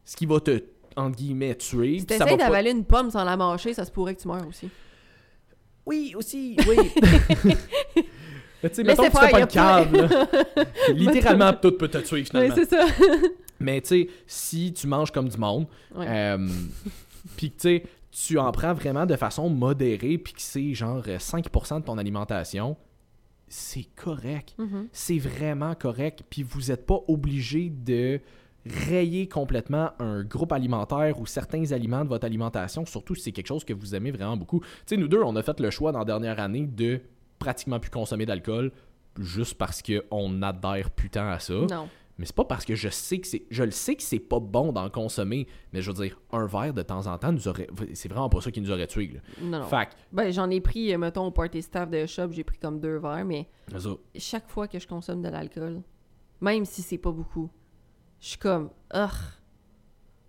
Ce qui va te, entre guillemets, tuer. Si t'essayes pas- d'avaler une pomme sans la mâcher, ça se pourrait que tu meurs aussi. Oui, aussi, oui. Mais tu sais, mettons que tu fais pas y le a cave, là. Littéralement, tout peut te tuer, Oui, finalement. c'est ça. Mais tu sais, si tu manges comme du monde, Ouais. euh, puis que tu sais, tu en prends vraiment de façon modérée, puis que c'est genre euh, 5% de ton alimentation, c'est correct. Mhm. C'est vraiment correct. Puis vous n'êtes pas obligé de rayer complètement un groupe alimentaire ou certains aliments de votre alimentation, surtout si c'est quelque chose que vous aimez vraiment beaucoup. Tu sais, nous deux, on a fait le choix dans la dernière année de pratiquement plus consommer d'alcool juste parce qu'on adhère putain à ça. Non. Mais c'est pas parce que je sais que c'est. Je le sais que c'est pas bon d'en consommer, mais je veux dire, un verre de temps en temps nous aurait. C'est vraiment pas ça qui nous aurait tués. Là. Non, non. Fait Ben, j'en ai pris, euh, mettons, au party staff de shop, j'ai pris comme deux verres, mais ça, chaque fois que je consomme de l'alcool, même si c'est pas beaucoup, je suis comme.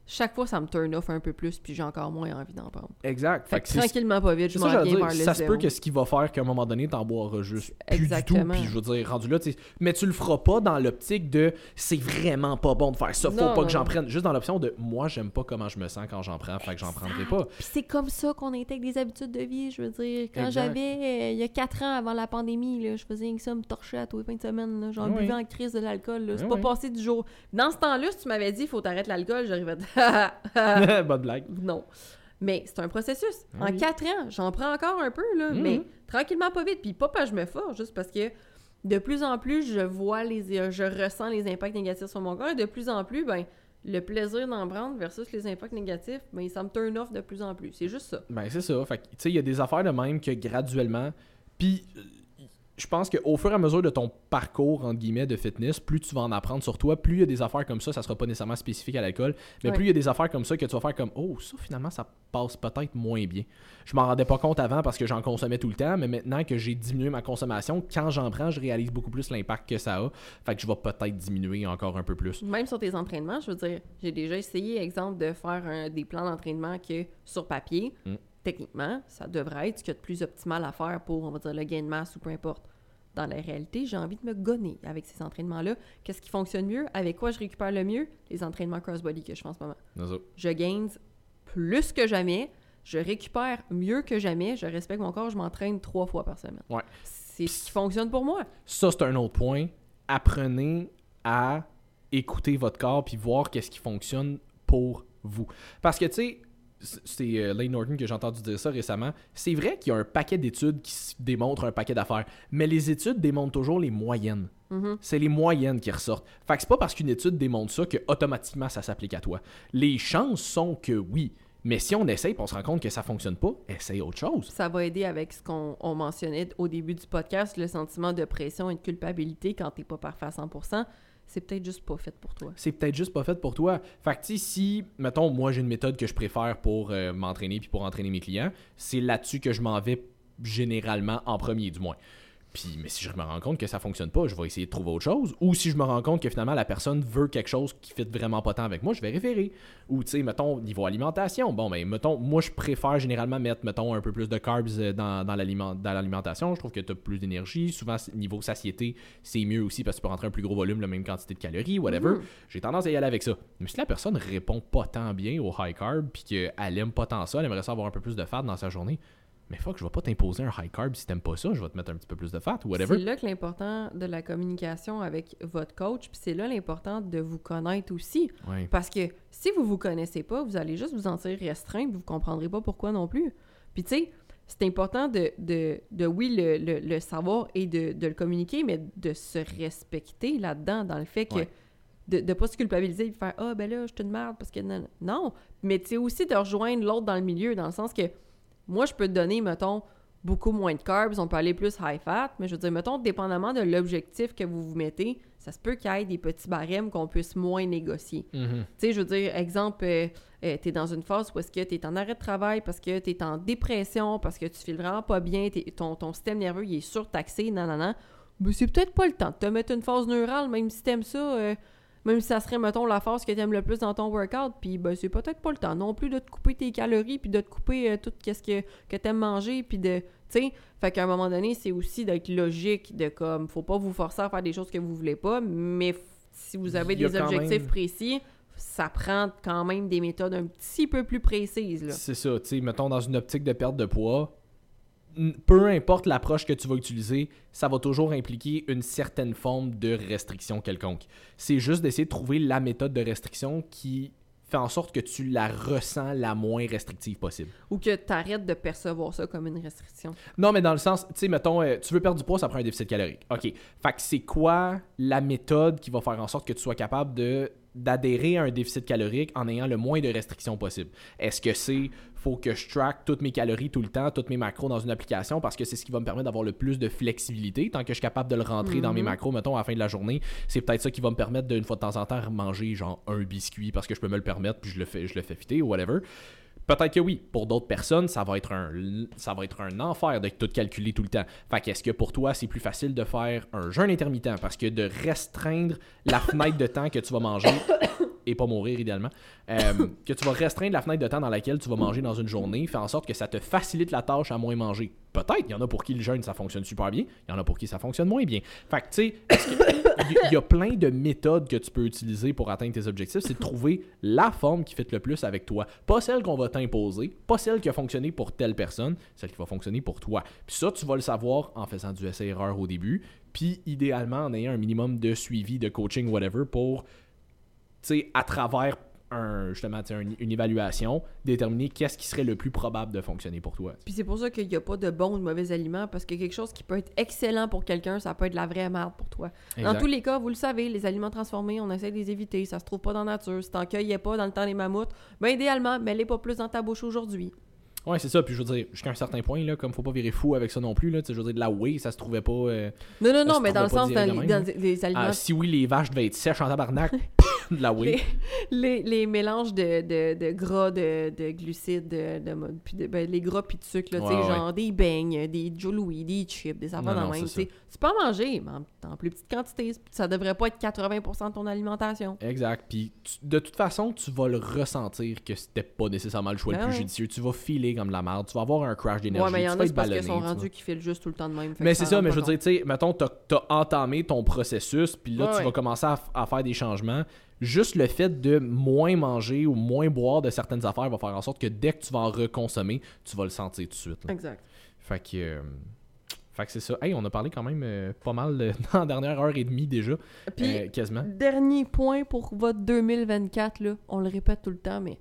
Chaque fois, ça me turn off un peu plus, puis j'ai encore moins envie d'en prendre. Exact. Fait que tranquillement, pas vite, je m'en viens vers le ça se peut que ce qui va faire qu'à un moment donné, t'en boiras juste plus Exactement. du tout. Puis je veux dire, rendu là, tu mais tu le feras pas dans l'optique de c'est vraiment pas bon de faire ça, faut Non, pas non, que j'en prenne. Juste dans l'option de moi, j'aime pas comment je me sens quand j'en prends, fait que j'en prendrai pas. Puis c'est comme ça qu'on était avec des habitudes de vie, je veux dire. Quand j'avais, euh, il y a quatre ans avant la pandémie, là, je faisais que ça, me torcher à tous les fins de semaine. là. J'en Ah oui. buvais en crise de l'alcool. C'est Ah pas oui. passé du jour. Dans ce temps-là, si tu m'avais dit, faut t'arrêter l'alcool, j'arrivais. Bonne blague. non. Mais c'est un processus. Ah en quatre ans, j'en prends encore un peu, là, Mhm. mais tranquillement, pas vite. Puis pas parce que je me force, juste parce que de plus en plus, je vois les... je ressens les impacts négatifs sur mon corps. Et de plus en plus, ben le plaisir d'en prendre versus les impacts négatifs, ben ça me turn off de plus en plus. C'est juste ça. Ben, c'est ça. Fait tu sais, il y a des affaires de même que graduellement. Puis, je pense qu'au fur et à mesure de ton parcours, entre guillemets, de fitness, plus tu vas en apprendre sur toi, plus il y a des affaires comme ça, ça sera pas nécessairement spécifique à l'alcool, mais Ouais. plus il y a des affaires comme ça que tu vas faire comme Oh, ça finalement, ça passe peut-être moins bien. Je m'en rendais pas compte avant parce que j'en consommais tout le temps, mais maintenant que j'ai diminué ma consommation, quand j'en prends, je réalise beaucoup plus l'impact que ça a. Fait que je vais peut-être diminuer encore un peu plus. Même sur tes entraînements, je veux dire, j'ai déjà essayé, exemple, de faire un- des plans d'entraînement que sur papier, Mm. Techniquement, ça devrait être ce qu'il y a de plus optimal à faire pour, on va dire, le gain de masse ou peu importe. Dans la réalité, j'ai envie de me gonner avec ces entraînements-là. Qu'est-ce qui fonctionne mieux? Avec quoi je récupère le mieux? Les entraînements crossbody que je fais en ce moment. Je gagne plus que jamais, je récupère mieux que jamais, je respecte mon corps, je m'entraîne trois fois par semaine. Ouais. C'est ce qui fonctionne pour moi. Ça, c'est un autre point. Apprenez à écouter votre corps puis voir qu'est-ce qui fonctionne pour vous. Parce que, tu sais, c'est euh, Lane Norton que j'ai entendu dire ça récemment. C'est vrai qu'il y a un paquet d'études qui démontrent un paquet d'affaires, mais les études démontrent toujours les moyennes. Mhm. C'est les moyennes qui ressortent. Fait que c'est pas parce qu'une étude démontre ça que automatiquement ça s'applique à toi. Les chances sont que oui. Mais si on essaye et on se rend compte que ça fonctionne pas, essaye autre chose. Ça va aider avec ce qu'on on mentionnait au début du podcast, le sentiment de pression et de culpabilité quand t'es pas parfait à 100%. C'est peut-être juste pas fait pour toi. c'est peut-être juste pas fait pour toi. Fait si, mettons, moi, j'ai une méthode que je préfère pour euh, m'entraîner puis pour entraîner mes clients, c'est là-dessus que je m'en vais généralement en premier, du moins. Puis, mais si je me rends compte que ça fonctionne pas, je vais essayer de trouver autre chose. Ou si je me rends compte que finalement la personne veut quelque chose qui fit vraiment pas tant avec moi, je vais référer. Ou tu sais, mettons, niveau alimentation. Bon, ben, mettons, moi je préfère généralement mettre, mettons, un peu plus de carbs euh, dans, dans l'aliment- dans l'alimentation. Je trouve que tu as plus d'énergie. Souvent, niveau satiété, c'est mieux aussi parce que tu peux rentrer un plus gros volume, la même quantité de calories, whatever. Mhm. J'ai tendance à y aller avec ça. Mais si la personne répond pas tant bien au high carb, puis qu'elle aime pas tant ça, elle aimerait ça avoir un peu plus de fat dans sa journée, mais fuck, je vais pas t'imposer un high carb si t'aimes pas ça, je vais te mettre un petit peu plus de fat, C'est whatever. là que l'important de la communication avec votre coach, puis c'est là l'important de vous connaître aussi. Parce que si vous vous connaissez pas, vous allez juste vous sentir restreint, puis vous comprendrez pas pourquoi non plus. Puis tu sais, c'est important de, de, de, oui, le, le, le savoir et de, de le communiquer, mais de se respecter là-dedans, dans le fait que de ne pas se culpabiliser et de faire Ah, ben là, je te merde parce que. Non, non. mais tu sais aussi de rejoindre l'autre dans le milieu, dans le sens que moi, je peux te donner, mettons, beaucoup moins de carbs, on peut aller plus high fat, mais je veux dire, mettons, dépendamment de l'objectif que vous vous mettez, ça se peut qu'il y ait des petits barèmes qu'on puisse moins négocier. Mhm. Tu sais, je veux dire, exemple, euh, euh, t'es dans une phase où est-ce que t'es en arrêt de travail parce que t'es en dépression, parce que tu files vraiment pas bien, ton, ton système nerveux, il est surtaxé, nan, nan, nan. Ben, c'est peut-être pas le temps de te mettre une phase neurale, même si t'aimes ça, euh, même si ça serait, mettons, la phase que t'aimes le plus dans ton workout, puis ben, c'est peut-être pas le temps non plus de te couper tes calories, puis de te couper euh, tout ce que, que t'aimes manger, puis de, tu sais, fait qu'à un moment donné, c'est aussi d'être logique, de comme, faut pas vous forcer à faire des choses que vous voulez pas, mais si vous avez des objectifs même- précis, ça prend quand même des méthodes un petit peu plus précises. C'est ça, tu sais, mettons dans une optique de perte de poids, peu importe l'approche que tu vas utiliser, ça va toujours impliquer une certaine forme de restriction quelconque. C'est juste d'essayer de trouver la méthode de restriction qui fait en sorte que tu la ressens la moins restrictive possible. Ou que tu arrêtes de percevoir ça comme une restriction. Non, mais dans le sens, tu sais, mettons, euh, tu veux perdre du poids, ça prend un déficit calorique. OK. Fait que c'est quoi la méthode qui va faire en sorte que tu sois capable de d'adhérer à un déficit calorique en ayant le moins de restrictions possible? Est-ce que c'est faut que je track toutes mes calories tout le temps, toutes mes macros dans une application parce que c'est ce qui va me permettre d'avoir le plus de flexibilité tant que je suis capable de le rentrer dans mes Mhm. macros, mettons, à la fin de la journée. C'est peut-être ça qui va me permettre d'une fois de temps en temps manger genre un biscuit parce que je peux me le permettre puis je le fais, je le fais fitter ou whatever. Peut-être que oui. Pour d'autres personnes, ça va être un ça va être un enfer de tout calculer tout le temps. Fait qu'est-ce que pour toi, c'est plus facile de faire un jeûne intermittent? Parce que de restreindre la fenêtre de temps que tu vas manger et pas mourir idéalement, euh, que tu vas restreindre la fenêtre de temps dans laquelle tu vas manger dans une journée, fait en sorte que ça te facilite la tâche à moins manger. Peut-être, il y en a pour qui le jeûne ça fonctionne super bien, il y en a pour qui ça fonctionne moins bien. Fait que tu sais, il y- a plein de méthodes que tu peux utiliser pour atteindre tes objectifs, c'est de trouver la forme qui fit le plus avec toi. Pas celle qu'on va t'imposer, pas celle qui a fonctionné pour telle personne, celle qui va fonctionner pour toi. Puis ça, tu vas le savoir en faisant du essai-erreur au début, puis idéalement en ayant un minimum de suivi, de coaching, whatever, pour, à travers un, justement, un- une évaluation, déterminer qu'est-ce qui serait le plus probable de fonctionner pour toi. Puis c'est pour ça qu'il n'y a pas de bons ou de mauvais aliments, parce que quelque chose qui peut être excellent pour quelqu'un, ça peut être la vraie merde pour toi. Dans tous les cas, vous le savez, les aliments transformés, on essaie de les éviter. Ça se trouve pas dans la nature. Si t'en cueillais pas dans le temps des mammouths, ben idéalement, mets-les pas plus dans ta bouche aujourd'hui. Ouais, c'est ça. Puis je veux dire, jusqu'à un certain point, là, comme faut pas virer fou avec ça non plus, là, tu sais, je veux dire, de la whey, ça se trouvait pas. euh, Non, non, non, mais dans le sens, dans, les, les aliments ah, si oui, les vaches devaient être sèches en tabarnak, de la whey. les, les mélanges de, de, de gras, de, de glucides, de, ben, les gras puis de sucre, là, Ouais, ouais. genre des beignes, des Joe Louis, des chips, des affaires dans même. tu peux en manger, mais en, en plus petite quantité. Ça devrait pas être 80% de ton alimentation. Exact. Puis de toute façon, tu vas le ressentir que c'était pas nécessairement le choix le Ben plus ouais. judicieux. Tu vas filer comme de la merde. Tu vas avoir un crash d'énergie. Ouais, mais il y en a, parce qu'ils ballonné, sont rendus qui filent juste tout le temps de même. Mais c'est ça mais je veux dire, tu sais, mettons, t'as as entamé ton processus, puis là, tu vas commencer à faire des changements. Juste le fait de moins manger ou moins boire de certaines affaires va faire en sorte que dès que tu vas en reconsommer, tu vas le sentir tout de suite. là. Exact. Fait que, euh, fait que c'est ça. Hey, on a parlé quand même euh, pas mal euh, dans la dernière heure et demie déjà, Puis, euh, quasiment. dernier point pour votre 2024, là, on le répète tout le temps, mais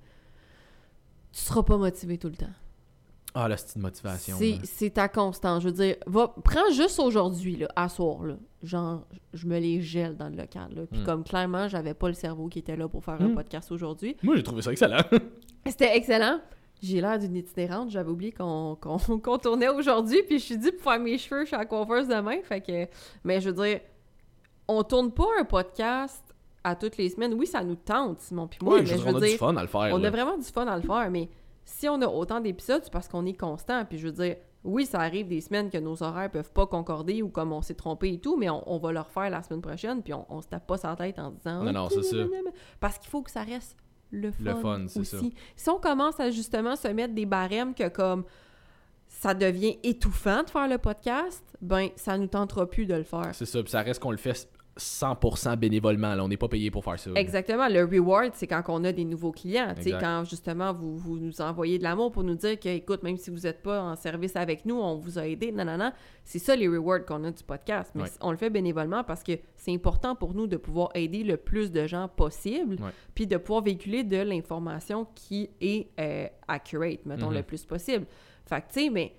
tu seras pas motivé tout le temps. Ah, la petite motivation. C'est ta constante. Je veux dire, va, prends juste aujourd'hui, là, à soir, là. Genre, je me les gèle dans le local, là. Puis Hmm. comme clairement, j'avais pas le cerveau qui était là pour faire un Hmm. podcast aujourd'hui. Moi, j'ai trouvé ça excellent. C'était excellent. J'ai l'air d'une itinérante. J'avais oublié qu'on tournait aujourd'hui. Puis je suis dit pour faire mes cheveux, je suis à la coiffeuse demain. Fait que... Mais je veux dire, on tourne pas un podcast à toutes les semaines. Oui, ça nous tente, Simon puis moi. oui, mais je veux dire, on a dire, du fun à le faire. on là. a vraiment du fun à le faire. Mais si on a autant d'épisodes, c'est parce qu'on est constant. Puis je veux dire, oui, ça arrive des semaines que nos horaires peuvent pas concorder ou comme on s'est trompé et tout, mais on, on va le refaire la semaine prochaine. Puis on, on se tape pas sa tête en disant. Non, non, c'est ça. Parce qu'il faut que ça reste le fun. Le fun, c'est ça. Si on commence à justement se mettre des barèmes que comme ça devient étouffant de faire le podcast, ben ça nous tentera plus de le faire. C'est ça, puis ça reste qu'on le fait 100% bénévolement. Là. On n'est pas payé pour faire ça. Exactement. Le reward, c'est quand on a des nouveaux clients. Quand justement vous, vous nous envoyez de l'amour pour nous dire que, écoute, même si vous n'êtes pas en service avec nous, on vous a aidé. Non, non, non. C'est ça les rewards qu'on a du podcast. Mais Ouais. on le fait bénévolement parce que c'est important pour nous de pouvoir aider le plus de gens possible, Ouais. puis de pouvoir véhiculer de l'information qui est euh, accurate, mettons, le plus possible. Fait que, tu sais, mais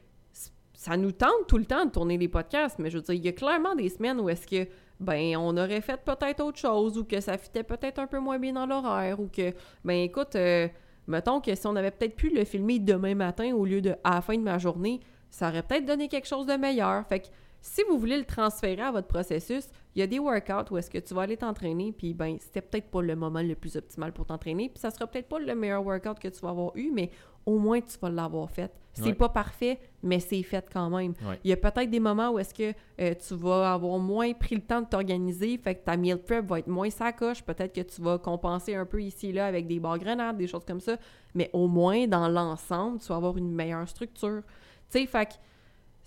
ça nous tente tout le temps de tourner des podcasts, mais je veux dire, il y a clairement des semaines où est-ce que, ben, on aurait fait peut-être autre chose, ou que ça fitait peut-être un peu moins bien dans l'horaire, ou que, ben, écoute, euh, mettons que si on avait peut-être pu le filmer demain matin au lieu de à la fin de ma journée, ça aurait peut-être donné quelque chose de meilleur. Fait que, si vous voulez le transférer à votre processus, il y a des workouts où est-ce que tu vas aller t'entraîner, puis ben, c'était peut-être pas le moment le plus optimal pour t'entraîner, puis ça sera peut-être pas le meilleur workout que tu vas avoir eu, mais au moins tu vas l'avoir fait. C'est Ouais. pas parfait, mais c'est fait quand même. Ouais. Il y a peut-être des moments où est-ce que euh, tu vas avoir moins pris le temps de t'organiser, fait que ta meal prep va être moins sacoche, peut-être que tu vas compenser un peu ici et là avec des barres grenades, des choses comme ça, mais au moins dans l'ensemble, tu vas avoir une meilleure structure. Tu sais, fait que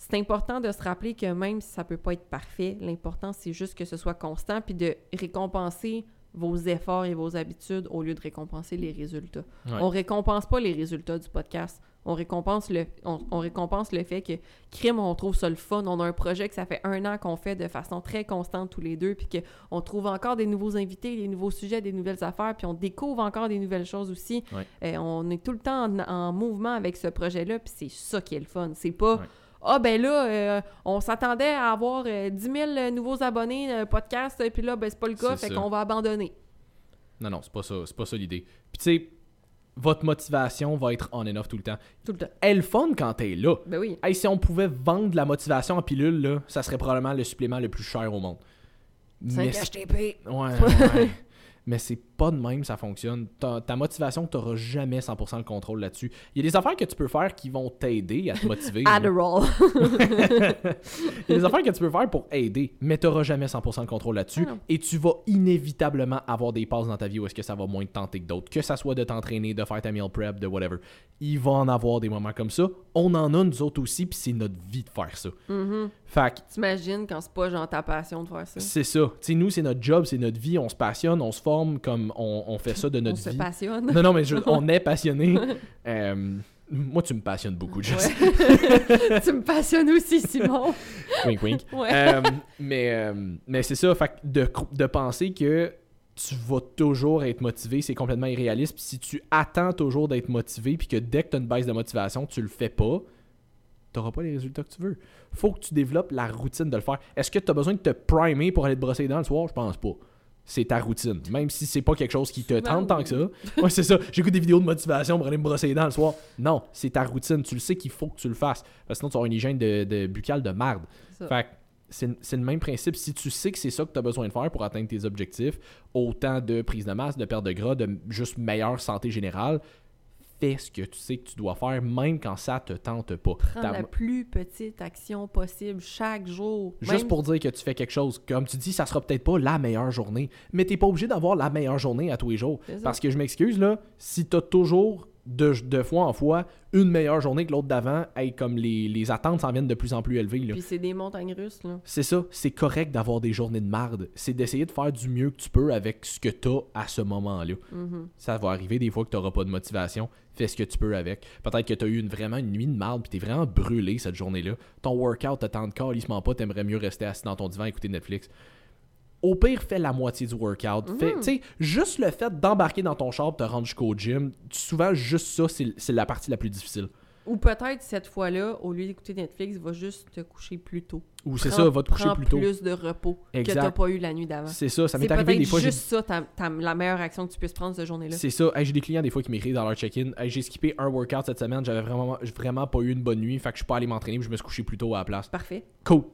c'est important de se rappeler que même si ça peut pas être parfait, l'important c'est juste que ce soit constant puis de récompenser vos efforts et vos habitudes au lieu de récompenser les résultats. Ouais. On récompense pas les résultats du podcast. On récompense le, on, on récompense le fait que crime, on trouve ça le fun. On a un projet que ça fait un an qu'on fait de façon très constante tous les deux, puis qu'on trouve encore des nouveaux invités, des nouveaux sujets, des nouvelles affaires, puis on découvre encore des nouvelles choses aussi. Ouais. Euh, on est tout le temps en, en mouvement avec ce projet-là, puis c'est ça qui est le fun. C'est pas Ouais. Ah ben là, euh, on s'attendait à avoir euh, 10 000 nouveaux abonnés euh, podcast, puis là, ben c'est pas le cas, fait qu'on va abandonner. Non, non, c'est pas ça. C'est pas ça l'idée. Puis tu sais, votre motivation va être on and off tout le temps. Tout le temps. Elle fun quand t'es là. Ben oui. Hey, si on pouvait vendre la motivation en pilule, là, ça serait probablement le supplément le plus cher au monde. 5 Mais c'est- HTP. Ouais, ouais. Mais c'est pas de même, ça fonctionne. Ta, ta motivation, t'auras jamais 100% le contrôle là-dessus. Il y a des affaires que tu peux faire qui vont t'aider à te motiver. Adderall. Il y a des affaires que tu peux faire pour aider, mais t'auras jamais 100% le contrôle là-dessus. Ah. Et tu vas inévitablement avoir des passes dans ta vie où est-ce que ça va moins te tenter que d'autres. Que ça soit de t'entraîner, de faire ta meal prep, de whatever. Il va en avoir des moments comme ça. On en a nous autres aussi, puis c'est notre vie de faire ça. Fait que T'imagines quand c'est pas genre ta passion de faire ça? c'est ça. Tu sais, nous, c'est notre job, c'est notre vie. On se passionne, on se forme comme on, on fait ça de On notre se vie. passionne. Non, non, mais je- on est passionné. Euh, moi, tu me passionnes beaucoup, Jess. Ouais. tu me passionnes aussi, Simon. wink, wink. Ouais. Euh, mais euh, mais c'est ça, fait de, de penser que tu vas toujours être motivé, c'est complètement irréaliste. Puis si tu attends toujours d'être motivé, puis que dès que tu as une baisse de motivation, tu le fais pas, t'auras pas les résultats que tu veux. Faut que tu développes la routine de le faire. Est-ce que tu as besoin de te primer pour aller te brosser les dents le soir? Je pense pas. C'est ta routine. Même si c'est pas quelque chose qui te tente tant que ça. Ouais, c'est ça. J'écoute des vidéos de motivation pour aller me brosser les dents le soir. Non, c'est ta routine. Tu le sais qu'il faut que tu le fasses. Parce que sinon, tu auras une hygiène de, de buccale de merde. Ça. Fait c'est le même principe. Si tu sais que c'est ça que tu as besoin de faire pour atteindre tes objectifs, autant de prise de masse, de perte de gras, de juste meilleure santé générale, fais ce que tu sais que tu dois faire, même quand ça te tente pas. Prends Ta- la plus petite action possible chaque jour. Juste Même- pour dire que tu fais quelque chose. Comme tu dis, ça sera peut-être pas la meilleure journée, mais t'es pas obligé d'avoir la meilleure journée à tous les jours. Parce que je m'excuse, là, si t'as toujours de, de fois en fois une meilleure journée que l'autre d'avant, hey, comme les, les attentes s'en viennent de plus en plus élevées. Là. Puis c'est des montagnes russes, là. C'est ça, c'est correct d'avoir des journées de marde. C'est d'essayer de faire du mieux que tu peux avec ce que t'as à ce moment-là. Mhm. Ça va arriver des fois que t'auras pas de motivation. Fais ce que tu peux avec. Peut-être que t'as eu une, vraiment une nuit de marde puis t'es vraiment brûlé cette journée-là. Ton workout te tente calissement pas, t'aimerais mieux rester assis dans ton divan et écouter Netflix. Au pire, fais la moitié du workout. Fais- Tu sais, juste le fait d'embarquer dans ton char, de te rendre jusqu'au gym, souvent, juste ça, c'est c'est la partie la plus difficile. Ou peut-être cette fois-là, au lieu d'écouter Netflix, va juste te coucher plus tôt. Ou c'est ça, va te coucher plus tôt. plus de repos Exact. que t'as pas eu la nuit d'avant. C'est ça, ça C'est m'est arrivé des fois. j'ai- juste ça, ta- la meilleure action que tu puisses prendre cette journée-là. C'est ça. Hey, j'ai des clients des fois qui m'écrivent dans leur check-in. Hey, j'ai skippé un workout cette semaine, j'avais vraiment, vraiment pas eu une bonne nuit, fait que je suis pas allé m'entraîner, je me suis couché plus tôt à la place. Parfait. Cool.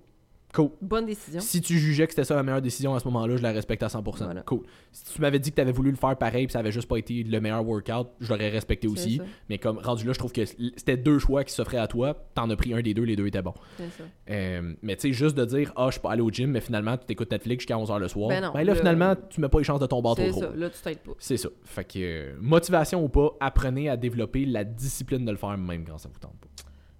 Cool. Bonne décision. Si tu jugeais que c'était ça la meilleure décision à ce moment-là, je la respecte à 100%. Voilà. Cool. Si tu m'avais dit que tu avais voulu le faire pareil puis ça avait juste pas été le meilleur workout, je l'aurais respecté aussi. ça. Mais comme rendu là, je trouve que c'était deux choix qui s'offraient à toi. T'en as pris un des deux, les deux étaient bons. Ça. Euh, mais tu sais, juste de dire, ah, je suis pas allé au gym, mais finalement, tu t'écoutes Netflix jusqu'à 11h le soir. Ben non, là, là- finalement, tu mets pas les chances de tomber trop. ça. Là, tu t'aides pas. C'est ça. Fait que, euh, motivation ou pas, apprenez à développer la discipline de le faire même quand ça vous tente pas.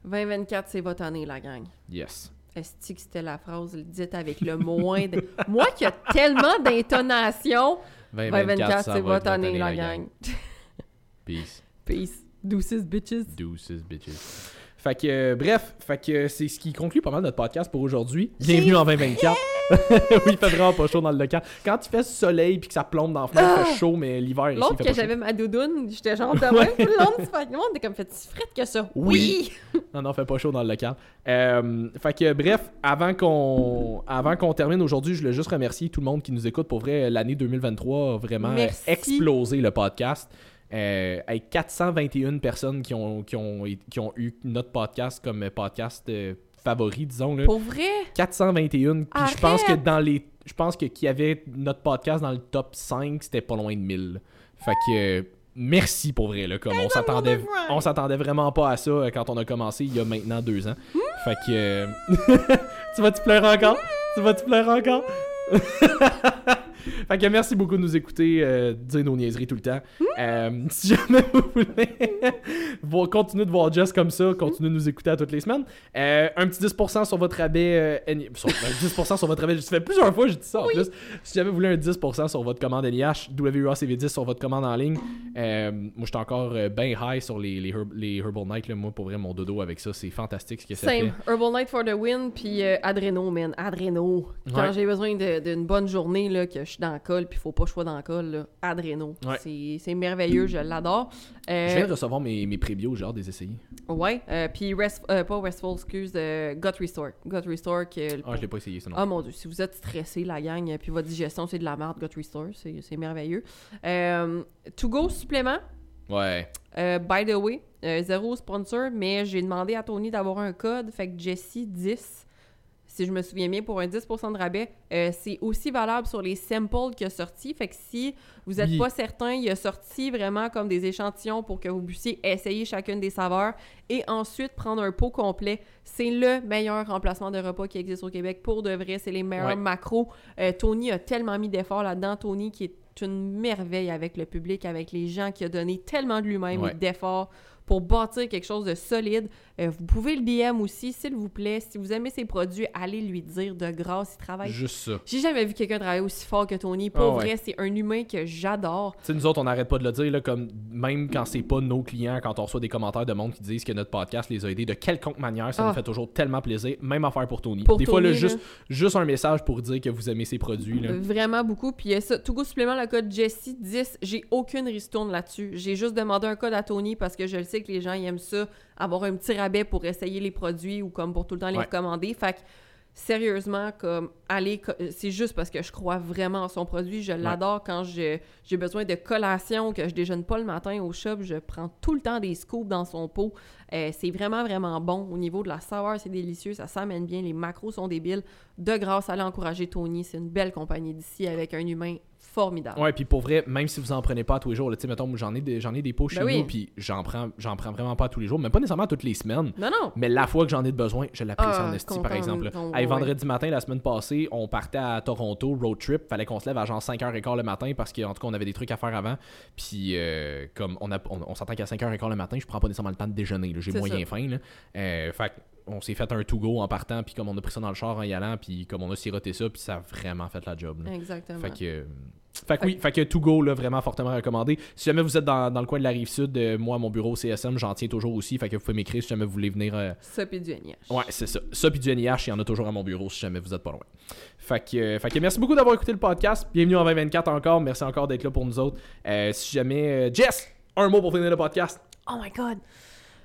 2024, c'est votre année, la gang. Yes. Est-ce que c'était la phrase dite avec le moins de... Moi qui a tellement d'intonation, 2024, c'est votre année, la gang. Peace. Peace. Deuces, bitches. Deuces, bitches. Fait que, euh, bref, fait que c'est ce qui conclut pas mal notre podcast pour aujourd'hui. Bienvenue en 2024. oui, il fait vraiment pas chaud dans le local. Quand il fait soleil puis que ça plombe dans la fenêtre, il fait chaud, mais l'hiver, il L'autre que j'avais ma doudoune, j'étais genre de même tout le. Le monde était comme fait si frette que ça? Oui. Non, non, fait pas chaud dans le local. Euh, fait que, bref, avant qu'on avant qu'on termine aujourd'hui, je voulais juste remercier tout le monde qui nous écoute. Pour vrai, l'année 2023 a vraiment Merci. explosé le podcast. Euh, avec 421 personnes qui ont, qui, ont, qui ont eu notre podcast comme podcast euh, favori, disons. Là. Pour vrai? 421. Puis je pense que dans les. Je pense que qu'il y avait notre podcast dans le top 5, c'était pas loin de 1000. Fait que. euh, Merci pour vrai, là. Comme on s'attendait, on s'attendait vraiment pas à ça quand on a commencé il y a maintenant deux ans. Fait que. tu vas-tu pleurer encore? Tu vas-tu pleurer encore? fait que merci beaucoup de nous écouter, euh, dire nos niaiseries tout le temps. Euh, si jamais vous voulez continuer de voir Jess comme ça, continuez de nous écouter à toutes les semaines. Euh, un petit 10% sur votre rabais. euh, sur- euh, 10% sur votre rabais. Ça fait plusieurs fois je dis ça en plus. Si jamais vous voulez un 10% sur votre commande NIH, WACV10 sur votre commande en ligne. Moi, j'éis encore bien high sur les, les, Herb- les Herbal Night. Là. Moi, pour vrai, mon dodo avec ça, c'est fantastique ce que ça Same. fait. Herbal Night for the win, puis Adreno, man. Adreno. Quand Ouais. j'ai besoin d'une bonne journée, là, que je suis dans le col, puis faut pas que je sois dans le col, là, Adreno. Ouais. C'est merveilleux, je l'adore. Euh, Je viens de recevoir mes, mes prébios, j'ai hâte de les essayer. Ouais, euh, puis rest, euh, pas Restful, excuse, euh, Gut Restore. Gut Restore, que... Ah, je l'ai pas essayé, ça non. Ah mon dieu, si vous êtes stressé, la gang, euh, puis votre digestion, c'est de la merde, Gut Restore, c'est merveilleux. Euh, to go supplément, Ouais. euh, by the way, euh, zéro sponsor, mais j'ai demandé à Tony d'avoir un code, fait que Jessie 10, si je me souviens bien, pour un 10% de rabais, euh, c'est aussi valable sur les samples qu'il a sortis. Fait que si vous n'êtes Oui. pas certain, il a sorti vraiment comme des échantillons pour que vous puissiez essayer chacune des saveurs et ensuite prendre un pot complet. C'est le meilleur remplacement de repas qui existe au Québec. Pour de vrai, c'est les meilleurs Ouais. macros. Euh, Tony a tellement mis d'efforts là-dedans. Tony qui est une merveille avec le public, avec les gens, qui a donné tellement de lui-même Ouais. et d'efforts pour bâtir quelque chose de solide. Euh, vous pouvez le DM aussi, s'il vous plaît. Si vous aimez ses produits, allez lui dire de grâce. Il travaille. Juste ça. J'ai jamais vu quelqu'un travailler aussi fort que Tony. Pour ouais. vrai, c'est un humain que j'adore. Tu sais, nous autres, on n'arrête pas de le dire, là, comme même quand c'est pas nos clients, quand on reçoit des commentaires de monde qui disent que notre podcast les a aidés de quelconque manière, ça Ah. nous fait toujours tellement plaisir. Même affaire pour Tony. Pour des fois, là, Tony, juste, juste un message pour dire que vous aimez ses produits. Là. Vraiment beaucoup. Puis euh, ça, tout goût supplément, le code Jessie 10, j'ai aucune ristourne là-dessus. J'ai juste demandé un code à Tony parce que je le sais que les gens ils aiment ça, avoir un petit rabais pour essayer les produits ou comme pour tout le temps les Ouais. recommander. Fait que sérieusement, comme allez, co- c'est juste parce que je crois vraiment en son produit. Je l'adore quand je- j'ai besoin de collation, que je déjeune pas le matin au shop. Je prends tout le temps des scoops dans son pot. Euh, c'est vraiment, vraiment bon. Au niveau de la saveur, c'est délicieux. Ça s'amène bien. Les macros sont débiles. De grâce, allez encourager Tony. C'est une belle compagnie d'ici avec un humain formidable. Ouais, puis pour vrai, même si vous en prenez pas à tous les jours, tu sais, mettons, j'en ai, des- j'en ai des pots chez Ben oui. nous, puis j'en prends, j'en prends vraiment pas tous les jours, même pas nécessairement toutes les semaines. Non, non. Mais la fois que j'en ai de besoin, je l'apprécie Ah, en esti, par exemple. ouais. vendredi matin, la semaine passée, on partait à Toronto, road trip. Fallait qu'on se lève à genre 5h15 le matin parce qu'en tout cas, on avait des trucs à faire avant. Puis, euh, comme on, a, on, on s'entend qu'à 5h15 le matin, je prends pas nécessairement le temps de déjeuner. J'ai moyen ça. faim. Là. Euh, fait on s'est fait un to-go en partant, puis comme on a pris ça dans le char en y allant, puis comme on a siroté ça, puis ça a vraiment fait la job. là. Exactement. Fait que, euh, Fait que oui, fait que To Go, là, vraiment fortement recommandé. Si jamais vous êtes dans, dans le coin de la rive sud, euh, moi, mon bureau CSM, j'en tiens toujours aussi. Fait que vous pouvez m'écrire si jamais vous voulez venir. euh, Ça puis du NIH. Ouais, c'est ça. Ça, puis du NIH, il y en a toujours à mon bureau si jamais vous êtes pas loin. Fait que, euh, fait que merci beaucoup d'avoir écouté le podcast. Bienvenue en 2024 encore. Merci encore d'être là pour nous autres. Euh, si jamais. Jess, un mot pour finir le podcast. Oh my god!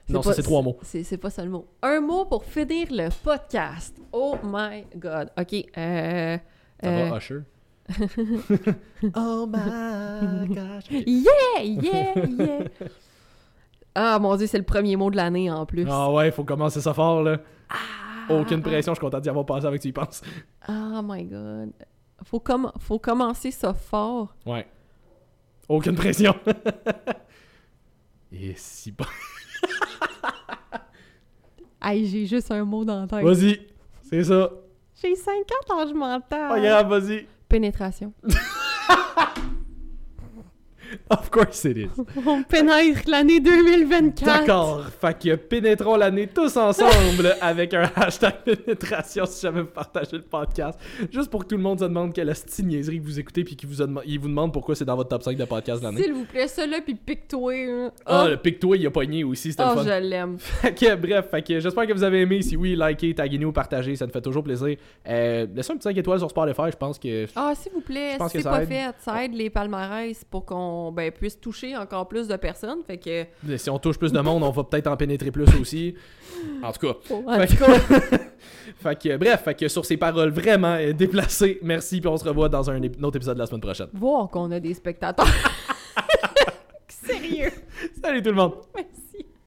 Non, ça, c'est trois mots. C'est pas ça le mot. Un mot pour finir le podcast. Oh my god. Ok. Euh, Ça euh, va, Usher? oh my gosh. Yeah! Yeah! Yeah! ah mon dieu, c'est le premier mot de l'année en plus. Ah ouais, faut commencer ça fort, là. Ah. Aucune pression, je suis content d'y avoir passé avec tu y penses. Oh my god. Faut, faut commencer ça fort. Ouais. Aucune pression. Et si bon. Hey, j'ai juste un mot dans la tête. Vas-y, c'est ça. J'ai 50 ans, je m'entends. Pas grave, vas-y. Pénétration. Of course it is. On pénètre l'année 2024. D'accord. Fait que pénétrons l'année tous ensemble avec un hashtag pénétration si jamais vous partagez le podcast. Juste pour que tout le monde se demande quelle est niaiserie que vous écoutez puis qu'il vous, il vous demande pourquoi c'est dans votre top 5 de podcast de l'année. S'il vous plaît, ça là, puis pique-toi. hein. Ah, Oh, le pic-toi, il a pogné aussi, c'était oh, le fun. je l'aime. Fait que, bref, fait que j'espère que vous avez aimé. Si oui, likez, taguez-nous, partagez, ça nous fait toujours plaisir. Euh, laissez un petit 5 étoiles sur Spotify, je pense que. Ah, s'il vous plaît, c'est pas aide. fait, ça aide les palmarès pour qu'on ben, puisse toucher encore plus de personnes. Fait que. Si on touche plus de monde, on va peut-être en pénétrer plus aussi. En tout cas. En Fait tout que- cas, Fait que, bref, fait que sur ces paroles vraiment euh, déplacées, merci, puis on se revoit dans un, ép- un autre épisode la semaine prochaine. voir qu'on a des spectateurs. Sérieux. Salut tout le monde! Ouais.